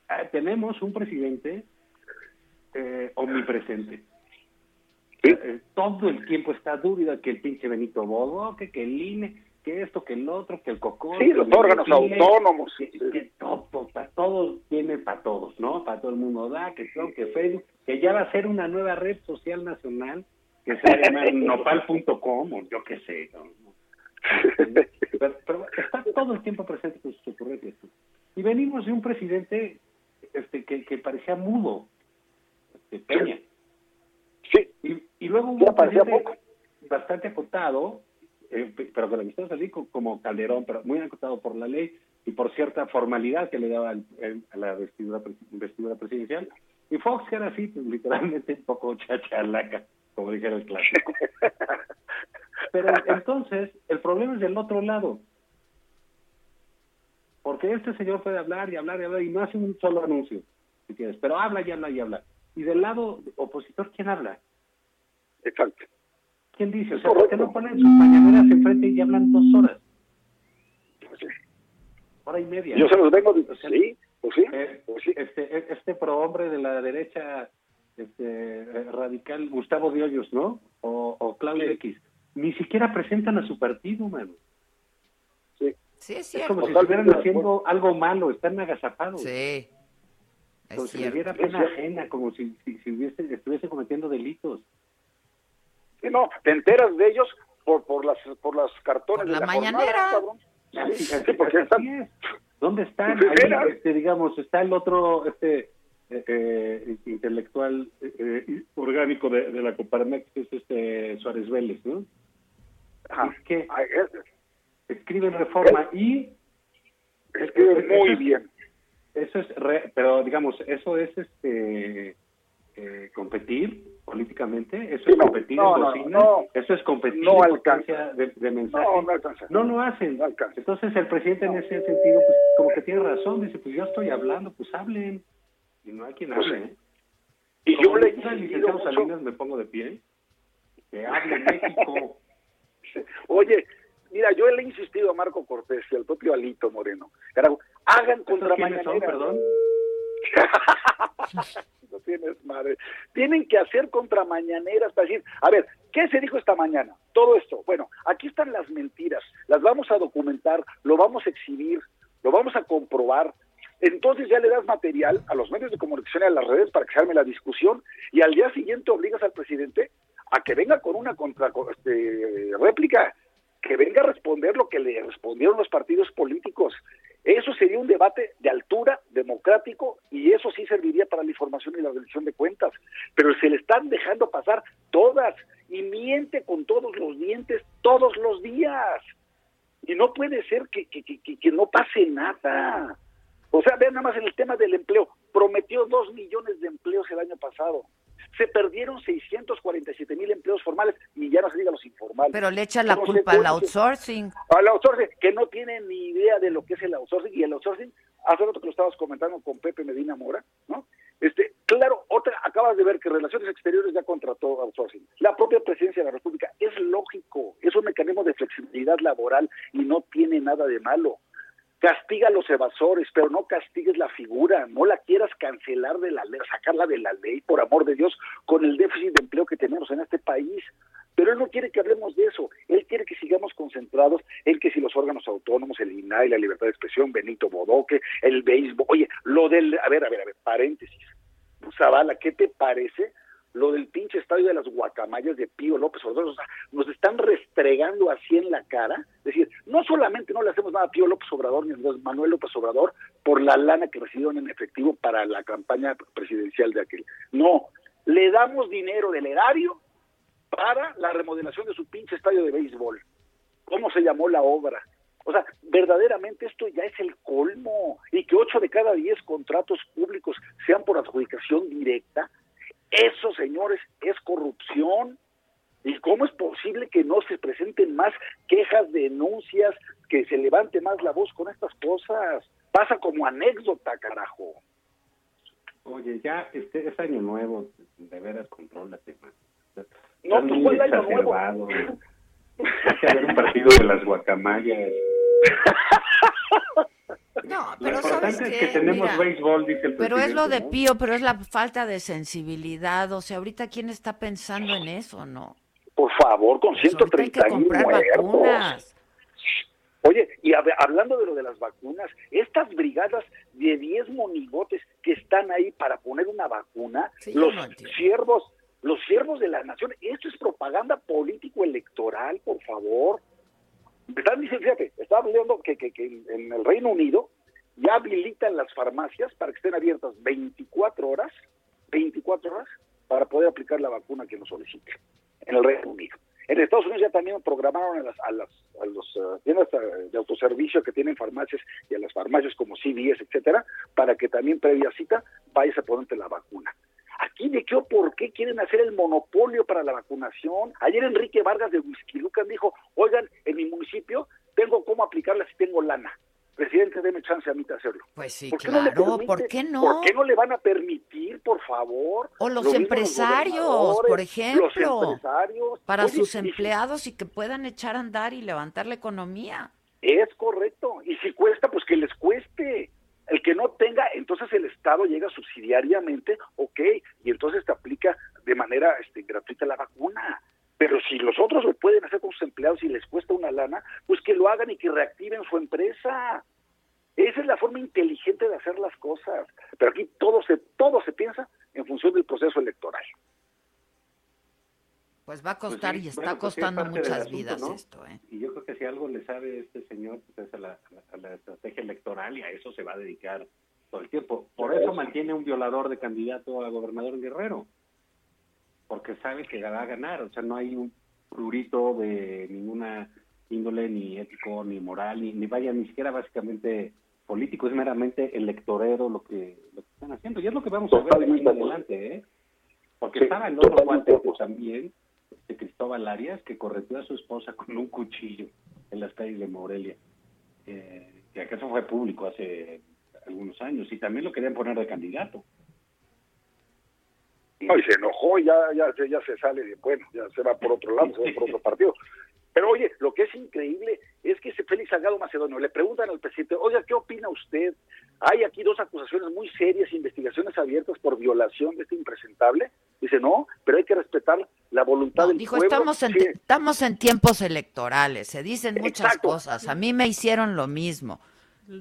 Speaker 23: Ah, tenemos un presidente eh, omnipresente. Eh, todo el tiempo está dúvida que el pinche Benito Bodo, que, que el INE, que esto, que el otro, que el COCO.
Speaker 22: Sí, los órganos autónomos.
Speaker 23: Que, que todo, para todo tiene para todos, ¿no? Para todo el mundo da, que que Facebook, que ya va a ser una nueva red social nacional que se va a llamar nopal.com o yo qué sé. ¿no? Pero, pero está todo el tiempo presente con sus ocurrencias. Y venimos de un presidente este que, que parecía mudo, este, Peña.
Speaker 22: Sí.
Speaker 23: Y, y luego presidente-
Speaker 22: poco.
Speaker 23: bastante acotado, eh, pero lo que así como Calderón, pero muy acotado por la ley y por cierta formalidad que le daba a la vestidura, vestidura presidencial. Y Fox que era así, pues, literalmente un poco chachalaca, como dijera el clásico. Pero entonces, el problema es del otro lado. Porque este señor puede hablar y hablar y hablar y no hace un solo anuncio, si quieres, pero habla y habla y habla. Y del lado opositor, ¿quién habla?
Speaker 22: Exacto.
Speaker 23: ¿Quién dice? O sea, ¿por qué no ponen sus mañaneras enfrente y hablan dos horas? Hora y media.
Speaker 22: Yo se los vengo, de... sí, pues sí,
Speaker 23: eh,
Speaker 22: pues sí.
Speaker 23: Este, este prohombre de la derecha este, radical, Gustavo de Hoyos, ¿no? O, o Claudio X, ni siquiera presentan a su partido, mano.
Speaker 22: Sí.
Speaker 1: Sí, es
Speaker 23: Es
Speaker 1: cierto.
Speaker 23: como si estuvieran haciendo algo malo, están agazapados.
Speaker 1: Sí.
Speaker 23: Como
Speaker 1: Es
Speaker 23: si les
Speaker 1: cierto.
Speaker 23: diera pena ajena, como si, si, si hubiese, estuviese cometiendo delitos.
Speaker 22: Sí, no, te enteras de ellos por por las por las cartones
Speaker 1: Por la
Speaker 22: de la
Speaker 1: mañanera.
Speaker 22: jornada, Sí,
Speaker 23: así-
Speaker 22: porque están-
Speaker 23: es. ¿Dónde están?
Speaker 22: Pues,
Speaker 23: Ahí, este, digamos, está el otro este eh, eh, intelectual eh, eh, orgánico de, de la Coparmex, que es este Suárez Vélez, ¿no?
Speaker 22: Ajá.
Speaker 23: Es que
Speaker 22: Ay, es-
Speaker 23: escribe en reforma y
Speaker 22: escribe
Speaker 23: eso
Speaker 22: muy
Speaker 23: es-
Speaker 22: bien.
Speaker 23: Eso es, re- pero digamos, eso es este eh, competir políticamente, eso
Speaker 22: Sí,
Speaker 23: es competir
Speaker 22: no,
Speaker 23: en
Speaker 22: no,
Speaker 23: bocina,
Speaker 22: no.
Speaker 23: eso es competir
Speaker 22: No
Speaker 23: en
Speaker 22: alcanza.
Speaker 23: de, de mensaje.
Speaker 22: No, no alcanza.
Speaker 23: No lo hacen.
Speaker 22: No alcanza.
Speaker 23: Entonces el presidente en ese sentido, pues como que tiene razón, dice, pues yo estoy hablando, pues hablen. Y no hay quien
Speaker 22: Pues,
Speaker 23: hable. ¿eh?
Speaker 22: Y
Speaker 23: Como
Speaker 22: yo le insistido
Speaker 23: licenciado
Speaker 22: mucho.
Speaker 23: Salinas, me pongo de pie. Que hable México.
Speaker 22: Oye, mira, yo le he insistido a Marco Cortés y al propio Alito Moreno. Carajo, hagan contra
Speaker 23: son, perdón?
Speaker 22: no tienes madre. Tienen que hacer contramañaneras para decir, a ver, ¿qué se dijo esta mañana? Todo esto. Bueno, aquí están las mentiras, las vamos a documentar, lo vamos a exhibir, lo vamos a comprobar. Entonces ya le das material a los medios de comunicación y a las redes para que se arme la discusión y al día siguiente obligas al presidente a que venga con una contra este, réplica, que venga a responder lo que le respondieron los partidos políticos. Eso sería un debate de altura, democrático, y eso sí serviría para la información y la rendición de cuentas. Pero se le están dejando pasar todas, y miente con todos los dientes todos los días. Y no puede ser que, que, que, que no pase nada. O sea, vean nada más en el tema del empleo. Prometió dos millones de empleos el año pasado. Se perdieron 647 mil empleos formales y ya no se diga los informales.
Speaker 1: Pero le echa la culpa al outsourcing.
Speaker 22: Al outsourcing, que no tiene ni idea de lo que es el outsourcing. Y el outsourcing, hace rato que lo estabas comentando con Pepe Medina Mora, ¿no? Este, claro, otra, acabas de ver que Relaciones Exteriores ya contrató outsourcing. La propia presidencia de la República, es lógico, es un mecanismo de flexibilidad laboral y no tiene nada de malo. Castiga a los evasores, pero no castigues la figura, no la quieras cancelar de la ley, sacarla de la ley, por amor de Dios, con el déficit de empleo que tenemos en este país. Pero él no quiere que hablemos de eso, él quiere que sigamos concentrados en que si los órganos autónomos, el INAI, la libertad de expresión, Benito Bodoque, el béisbol, oye, lo del, a ver, a ver, a ver, paréntesis, Zavala, ¿qué te parece lo del pinche estadio de las guacamayas de Pío López Obrador? O sea, nos están restregando así en la cara, es decir, no solamente no le hacemos nada a Pío López Obrador ni a Manuel López Obrador por la lana que recibieron en efectivo para la campaña presidencial de aquel, no, le damos dinero del erario para la remodelación de su pinche estadio de béisbol. ¿Cómo se llamó la obra? O sea, verdaderamente esto ya es el colmo. Y que ocho de cada diez contratos públicos sean por adjudicación directa, eso, señores, es corrupción. ¿Y cómo es posible que no se presenten más quejas, denuncias, que se levante más la voz con estas cosas? Pasa como anécdota, carajo.
Speaker 23: Oye, ya este es año nuevo, de veras contrólate, man.
Speaker 22: No, pues,
Speaker 23: muy
Speaker 22: ¿cuál año nuevo?
Speaker 23: Hay que haber un partido de las guacamayas.
Speaker 1: No,
Speaker 23: Lo
Speaker 1: pero
Speaker 23: importante
Speaker 1: ¿sabes
Speaker 23: es
Speaker 1: qué?
Speaker 23: que tenemos
Speaker 1: Mira,
Speaker 23: béisbol, dice el
Speaker 1: Pero es lo de
Speaker 23: ¿no?
Speaker 1: Pío, pero es la falta de sensibilidad. O sea, ahorita quién está pensando en eso, ¿no?
Speaker 22: Por favor, con
Speaker 1: Pues ahorita hay que
Speaker 22: 130
Speaker 1: comprar
Speaker 22: muertos.
Speaker 1: vacunas.
Speaker 22: Oye, y hab- hablando de lo de las vacunas, estas brigadas de 10 monigotes que están ahí para poner una vacuna,
Speaker 1: Sí,
Speaker 22: los
Speaker 1: no
Speaker 22: siervos, los siervos de la nación, esto es propaganda político-electoral, por favor. Están diciendo, fíjate, estaba hablando que, en el Reino Unido ya habilitan las farmacias para que estén abiertas 24 horas, 24 horas, para poder aplicar la vacuna que nos solicite en el Reino Unido. En Estados Unidos ya también programaron a las, a las a los uh, tiendas uh, de autoservicio que tienen farmacias y a las farmacias como CVS, etcétera, para que también previa cita vayas a ponerte la vacuna. Aquí de qué o por qué quieren hacer el monopolio para la vacunación. Ayer Enrique Vargas de Whisky dijo, oigan, en mi municipio tengo cómo aplicarla si tengo lana. Presidente, deme chance a mí de hacerlo.
Speaker 1: Pues sí,
Speaker 22: ¿Por
Speaker 1: claro,
Speaker 22: no permite?
Speaker 1: ¿por qué no?
Speaker 22: ¿Por qué no le van a permitir, por favor?
Speaker 1: O los
Speaker 22: Lo
Speaker 1: empresarios, por ejemplo,
Speaker 22: Los empresarios.
Speaker 1: para
Speaker 22: Oye,
Speaker 1: sus empleados y que puedan echar a andar y levantar la economía.
Speaker 22: Es correcto. Y si cuesta, pues que les cueste. Que no tenga, entonces el Estado llega subsidiariamente, ok, y entonces te aplica de manera este, gratuita la vacuna. Pero si los otros lo pueden hacer con sus empleados y les cuesta una lana, pues que lo hagan y que reactiven su empresa. Esa es la forma inteligente de hacer las cosas. Pero aquí todo se, todo se piensa en función del proceso electoral.
Speaker 1: Pues va a costar
Speaker 23: Pues sí,
Speaker 1: y está
Speaker 23: bueno, pues sí, es
Speaker 1: costando muchas
Speaker 23: asunto,
Speaker 1: vidas
Speaker 23: ¿no?
Speaker 1: esto, ¿eh?
Speaker 23: Y yo creo que si algo le sabe este señor, pues es a la, a estrategia electoral y a eso se va a dedicar todo el tiempo. Por eso mantiene un violador de candidato a gobernador en Guerrero, porque sabe que va a ganar. O sea, no hay un prurito de ninguna índole, ni ético, ni moral, ni, ni vaya, ni siquiera básicamente político, es meramente electorero lo que, lo que están haciendo. Y es lo que vamos a ver de aquí en adelante, ¿eh? Porque
Speaker 22: Sí,
Speaker 23: estaba el otro pues, también, de Cristóbal Arias, que correteó a su esposa con un cuchillo en las calles de Morelia. Eh, que acaso fue público hace algunos años. Y también lo querían poner de candidato.
Speaker 22: No, y se enojó, ya, ya, ya se sale, de, bueno, ya se va por otro lado, se va por otro partido. Pero oye, lo que es increíble es que ese Félix Salgado Macedonio le preguntan al presidente, oiga, ¿qué opina usted? Hay aquí dos acusaciones muy serias, investigaciones abiertas por violación de este impresentable. Dice, no, pero hay que respetar la voluntad del
Speaker 1: Dijo,
Speaker 22: pueblo.
Speaker 1: estamos en,
Speaker 22: Sí,
Speaker 1: estamos en tiempos electorales, se dicen muchas
Speaker 22: Exacto.
Speaker 1: cosas. A mí me hicieron lo mismo.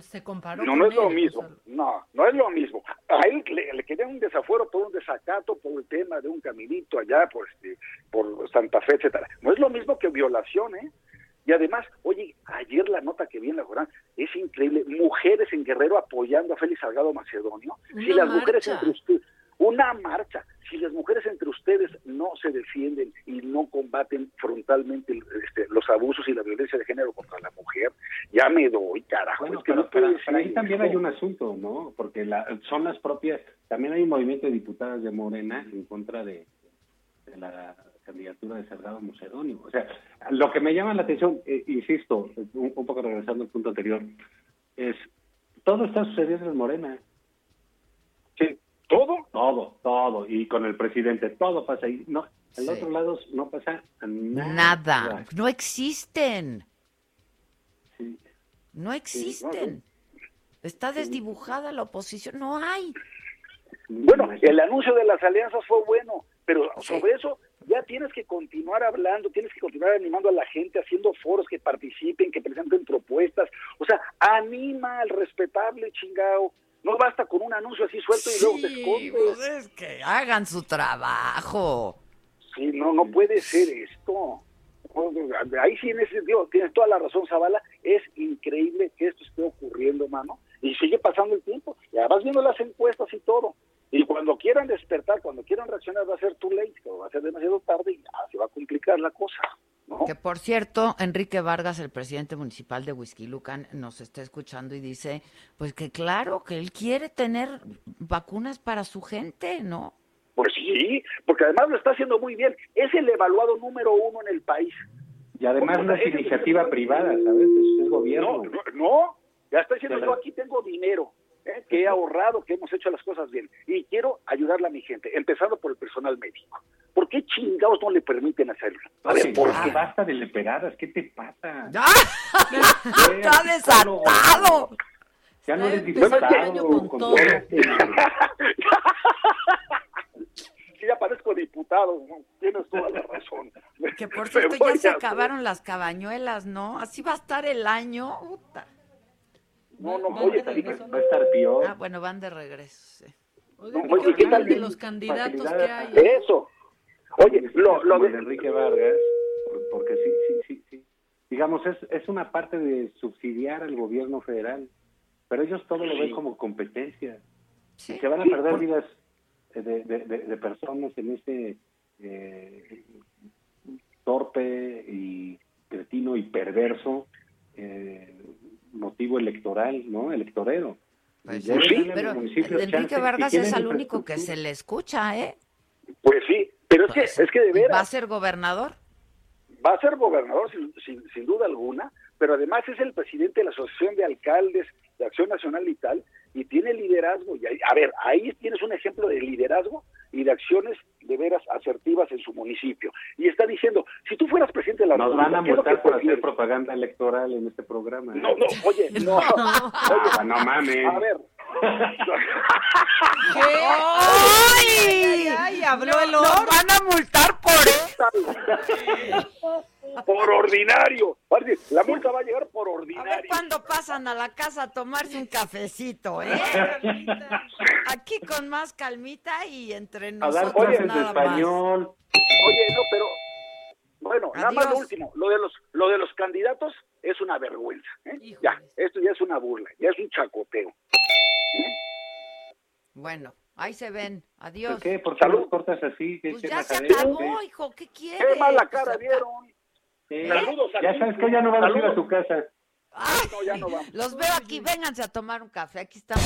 Speaker 3: Se comparó
Speaker 22: No,
Speaker 3: con
Speaker 22: no es lo mismo.
Speaker 3: o sea,
Speaker 22: No, no es lo mismo. A él le, le querían un desafuero por un desacato, por el tema de un caminito allá, por, este, por Santa Fe, etcétera. No es lo mismo que violación, ¿eh? Y además, oye, ayer la nota que vi en la jornada es increíble. Mujeres en Guerrero apoyando a Félix Salgado Macedonio. si las mujeres
Speaker 3: marcha.
Speaker 22: ustedes, una marcha, si las mujeres entre ustedes no se defienden y no combaten frontalmente este, los abusos y la violencia de género contra la mujer, ya me doy, carajo.
Speaker 23: Bueno,
Speaker 22: es que
Speaker 23: pero,
Speaker 22: no puede
Speaker 23: pero-
Speaker 22: ser
Speaker 23: pero ahí también hay un asunto, ¿no? Porque la, son las propias, también hay un movimiento de diputadas de Morena en contra de, de la candidatura de Salgado Macedonio. O sea, lo que me llama la atención, eh, insisto, un, un poco regresando al punto anterior, es todo está sucediendo en Morena.
Speaker 22: Todo.
Speaker 23: Todo, todo. Y con el presidente, todo pasa ahí. No, en
Speaker 1: Sí.
Speaker 23: los otros lados no pasa nada.
Speaker 1: Nada, no existen.
Speaker 23: Sí.
Speaker 1: No existen. Está desdibujada la oposición, no hay.
Speaker 22: Bueno, el anuncio de las alianzas fue bueno, pero sobre eso ya tienes que continuar hablando, tienes que continuar animando a la gente, haciendo foros que participen, que presenten propuestas. O sea, anima al respetable chingao. No basta con un anuncio así suelto y luego te escondes.
Speaker 1: pues es que hagan su trabajo.
Speaker 22: Sí, no, no puede ser esto. Ahí sí en ese sentido tienes toda la razón, Zavala. Es increíble que esto esté ocurriendo, mano. Y sigue pasando el tiempo. Ya vas viendo las encuestas y todo. Y cuando quieran despertar, cuando quieran reaccionar, va a ser too late, pero va a ser demasiado tarde y ya se va a complicar la cosa. ¿No?
Speaker 1: Que por cierto, Enrique Vargas, el presidente municipal de Whisky Lucan, nos está escuchando y dice, pues que claro, que él quiere tener vacunas para su gente, ¿no?
Speaker 22: Pues sí, porque además lo está haciendo muy bien. Es el evaluado número uno en el país.
Speaker 23: Y además no es iniciativa privada, ¿sabes? Es, es gobierno.
Speaker 22: No, no, no, ya está diciendo yo aquí tengo dinero, ¿eh? que he ahorrado, que hemos hecho las cosas bien y quiero ayudarle a mi gente, empezando por el personal médico. ¿Por qué chingados no le permiten hacerlo? A ver, ¿por
Speaker 23: ya
Speaker 22: qué?
Speaker 23: basta de leperadas, ¿qué te pasa?
Speaker 1: ¡Está desatado!
Speaker 23: Ya no eres diputado.
Speaker 3: con todo.
Speaker 22: ya parezco diputado, ¿no? tienes toda la razón.
Speaker 1: Que por cierto, ya se acabaron las cabañuelas, ¿no? Así va a estar el año. Puta.
Speaker 22: No, no, oye,
Speaker 3: regreso.
Speaker 23: Va a estar peor.
Speaker 1: Ah, bueno, van de regreso. sí.
Speaker 3: Oigan,
Speaker 22: No,
Speaker 3: ¿y ¿qué
Speaker 22: oye, ¿qué
Speaker 3: opinan
Speaker 22: tal?
Speaker 3: de los candidatos que hay?
Speaker 22: Eso. Oye, lo, lo
Speaker 23: Como
Speaker 22: de...
Speaker 23: Enrique Vargas, por- porque sí, sí, sí, sí. Digamos, es, es una parte de subsidiar al gobierno federal, pero ellos todo lo ven como competencia.
Speaker 1: Sí.
Speaker 23: Y se van a
Speaker 22: Sí,
Speaker 23: perder
Speaker 22: por-
Speaker 23: vidas de, de, de- de personas en ese eh, torpe perverso eh, motivo electoral, ¿no? Electorero.
Speaker 1: Pues sí, pero Enrique Vargas es al único que se le escucha, ¿eh?
Speaker 22: Pues sí, pero es que, es que de veras.
Speaker 1: ¿Va a ser gobernador?
Speaker 22: va a ser gobernador sin, sin, sin, duda alguna, pero además es el presidente de la Asociación de Alcaldes de Acción Nacional y tal, y tiene liderazgo. Y ahí, a ver, ahí tienes un ejemplo de liderazgo y de acciones de veras asertivas en su municipio. Y está diciendo, si tú fueras presidente de la
Speaker 23: Nos
Speaker 22: República,
Speaker 23: van a
Speaker 22: ¿qué es lo
Speaker 23: multar por hacer propaganda electoral en este programa.
Speaker 22: No, no, oye, no.
Speaker 23: Ah, no mames.
Speaker 22: A ver.
Speaker 3: ¿Qué? ¡Ay! ay, habló el
Speaker 1: Nos
Speaker 3: oro.
Speaker 1: van a multar por eso.
Speaker 22: por ordinario. La multa va a llegar por
Speaker 1: A ver
Speaker 22: ordinario.
Speaker 1: cuándo pasan a la casa a tomarse un cafecito, ¿eh? Aquí con más calmita y entre nosotros
Speaker 23: de
Speaker 1: nada más.
Speaker 23: español.
Speaker 22: Oye, no, pero bueno, nada más lo
Speaker 1: Adiós.
Speaker 22: último, lo de los lo de los candidatos es una vergüenza, ¿eh? Ya, esto ya es una burla, ya es un chacoteo.
Speaker 1: Bueno, ahí se ven. Adiós.
Speaker 23: ¿Por qué? ¿Por qué los cortas así? ¿Qué,
Speaker 1: Pues ya se
Speaker 23: majadero?
Speaker 1: acabó,
Speaker 23: ¿Qué?
Speaker 1: hijo. ¿Qué quieres?
Speaker 22: Qué mala cara dieron. Saludos a
Speaker 23: Ya sabes que ya no vamos a ir a
Speaker 22: Saludos.
Speaker 23: tu casa.
Speaker 22: No, ya no vamos.
Speaker 1: Los veo aquí. Vénganse a tomar un café. Aquí estamos.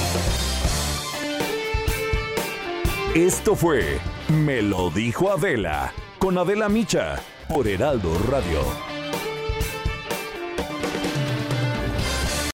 Speaker 2: Esto fue Me lo dijo Adela con Adela Micha por Heraldo Radio.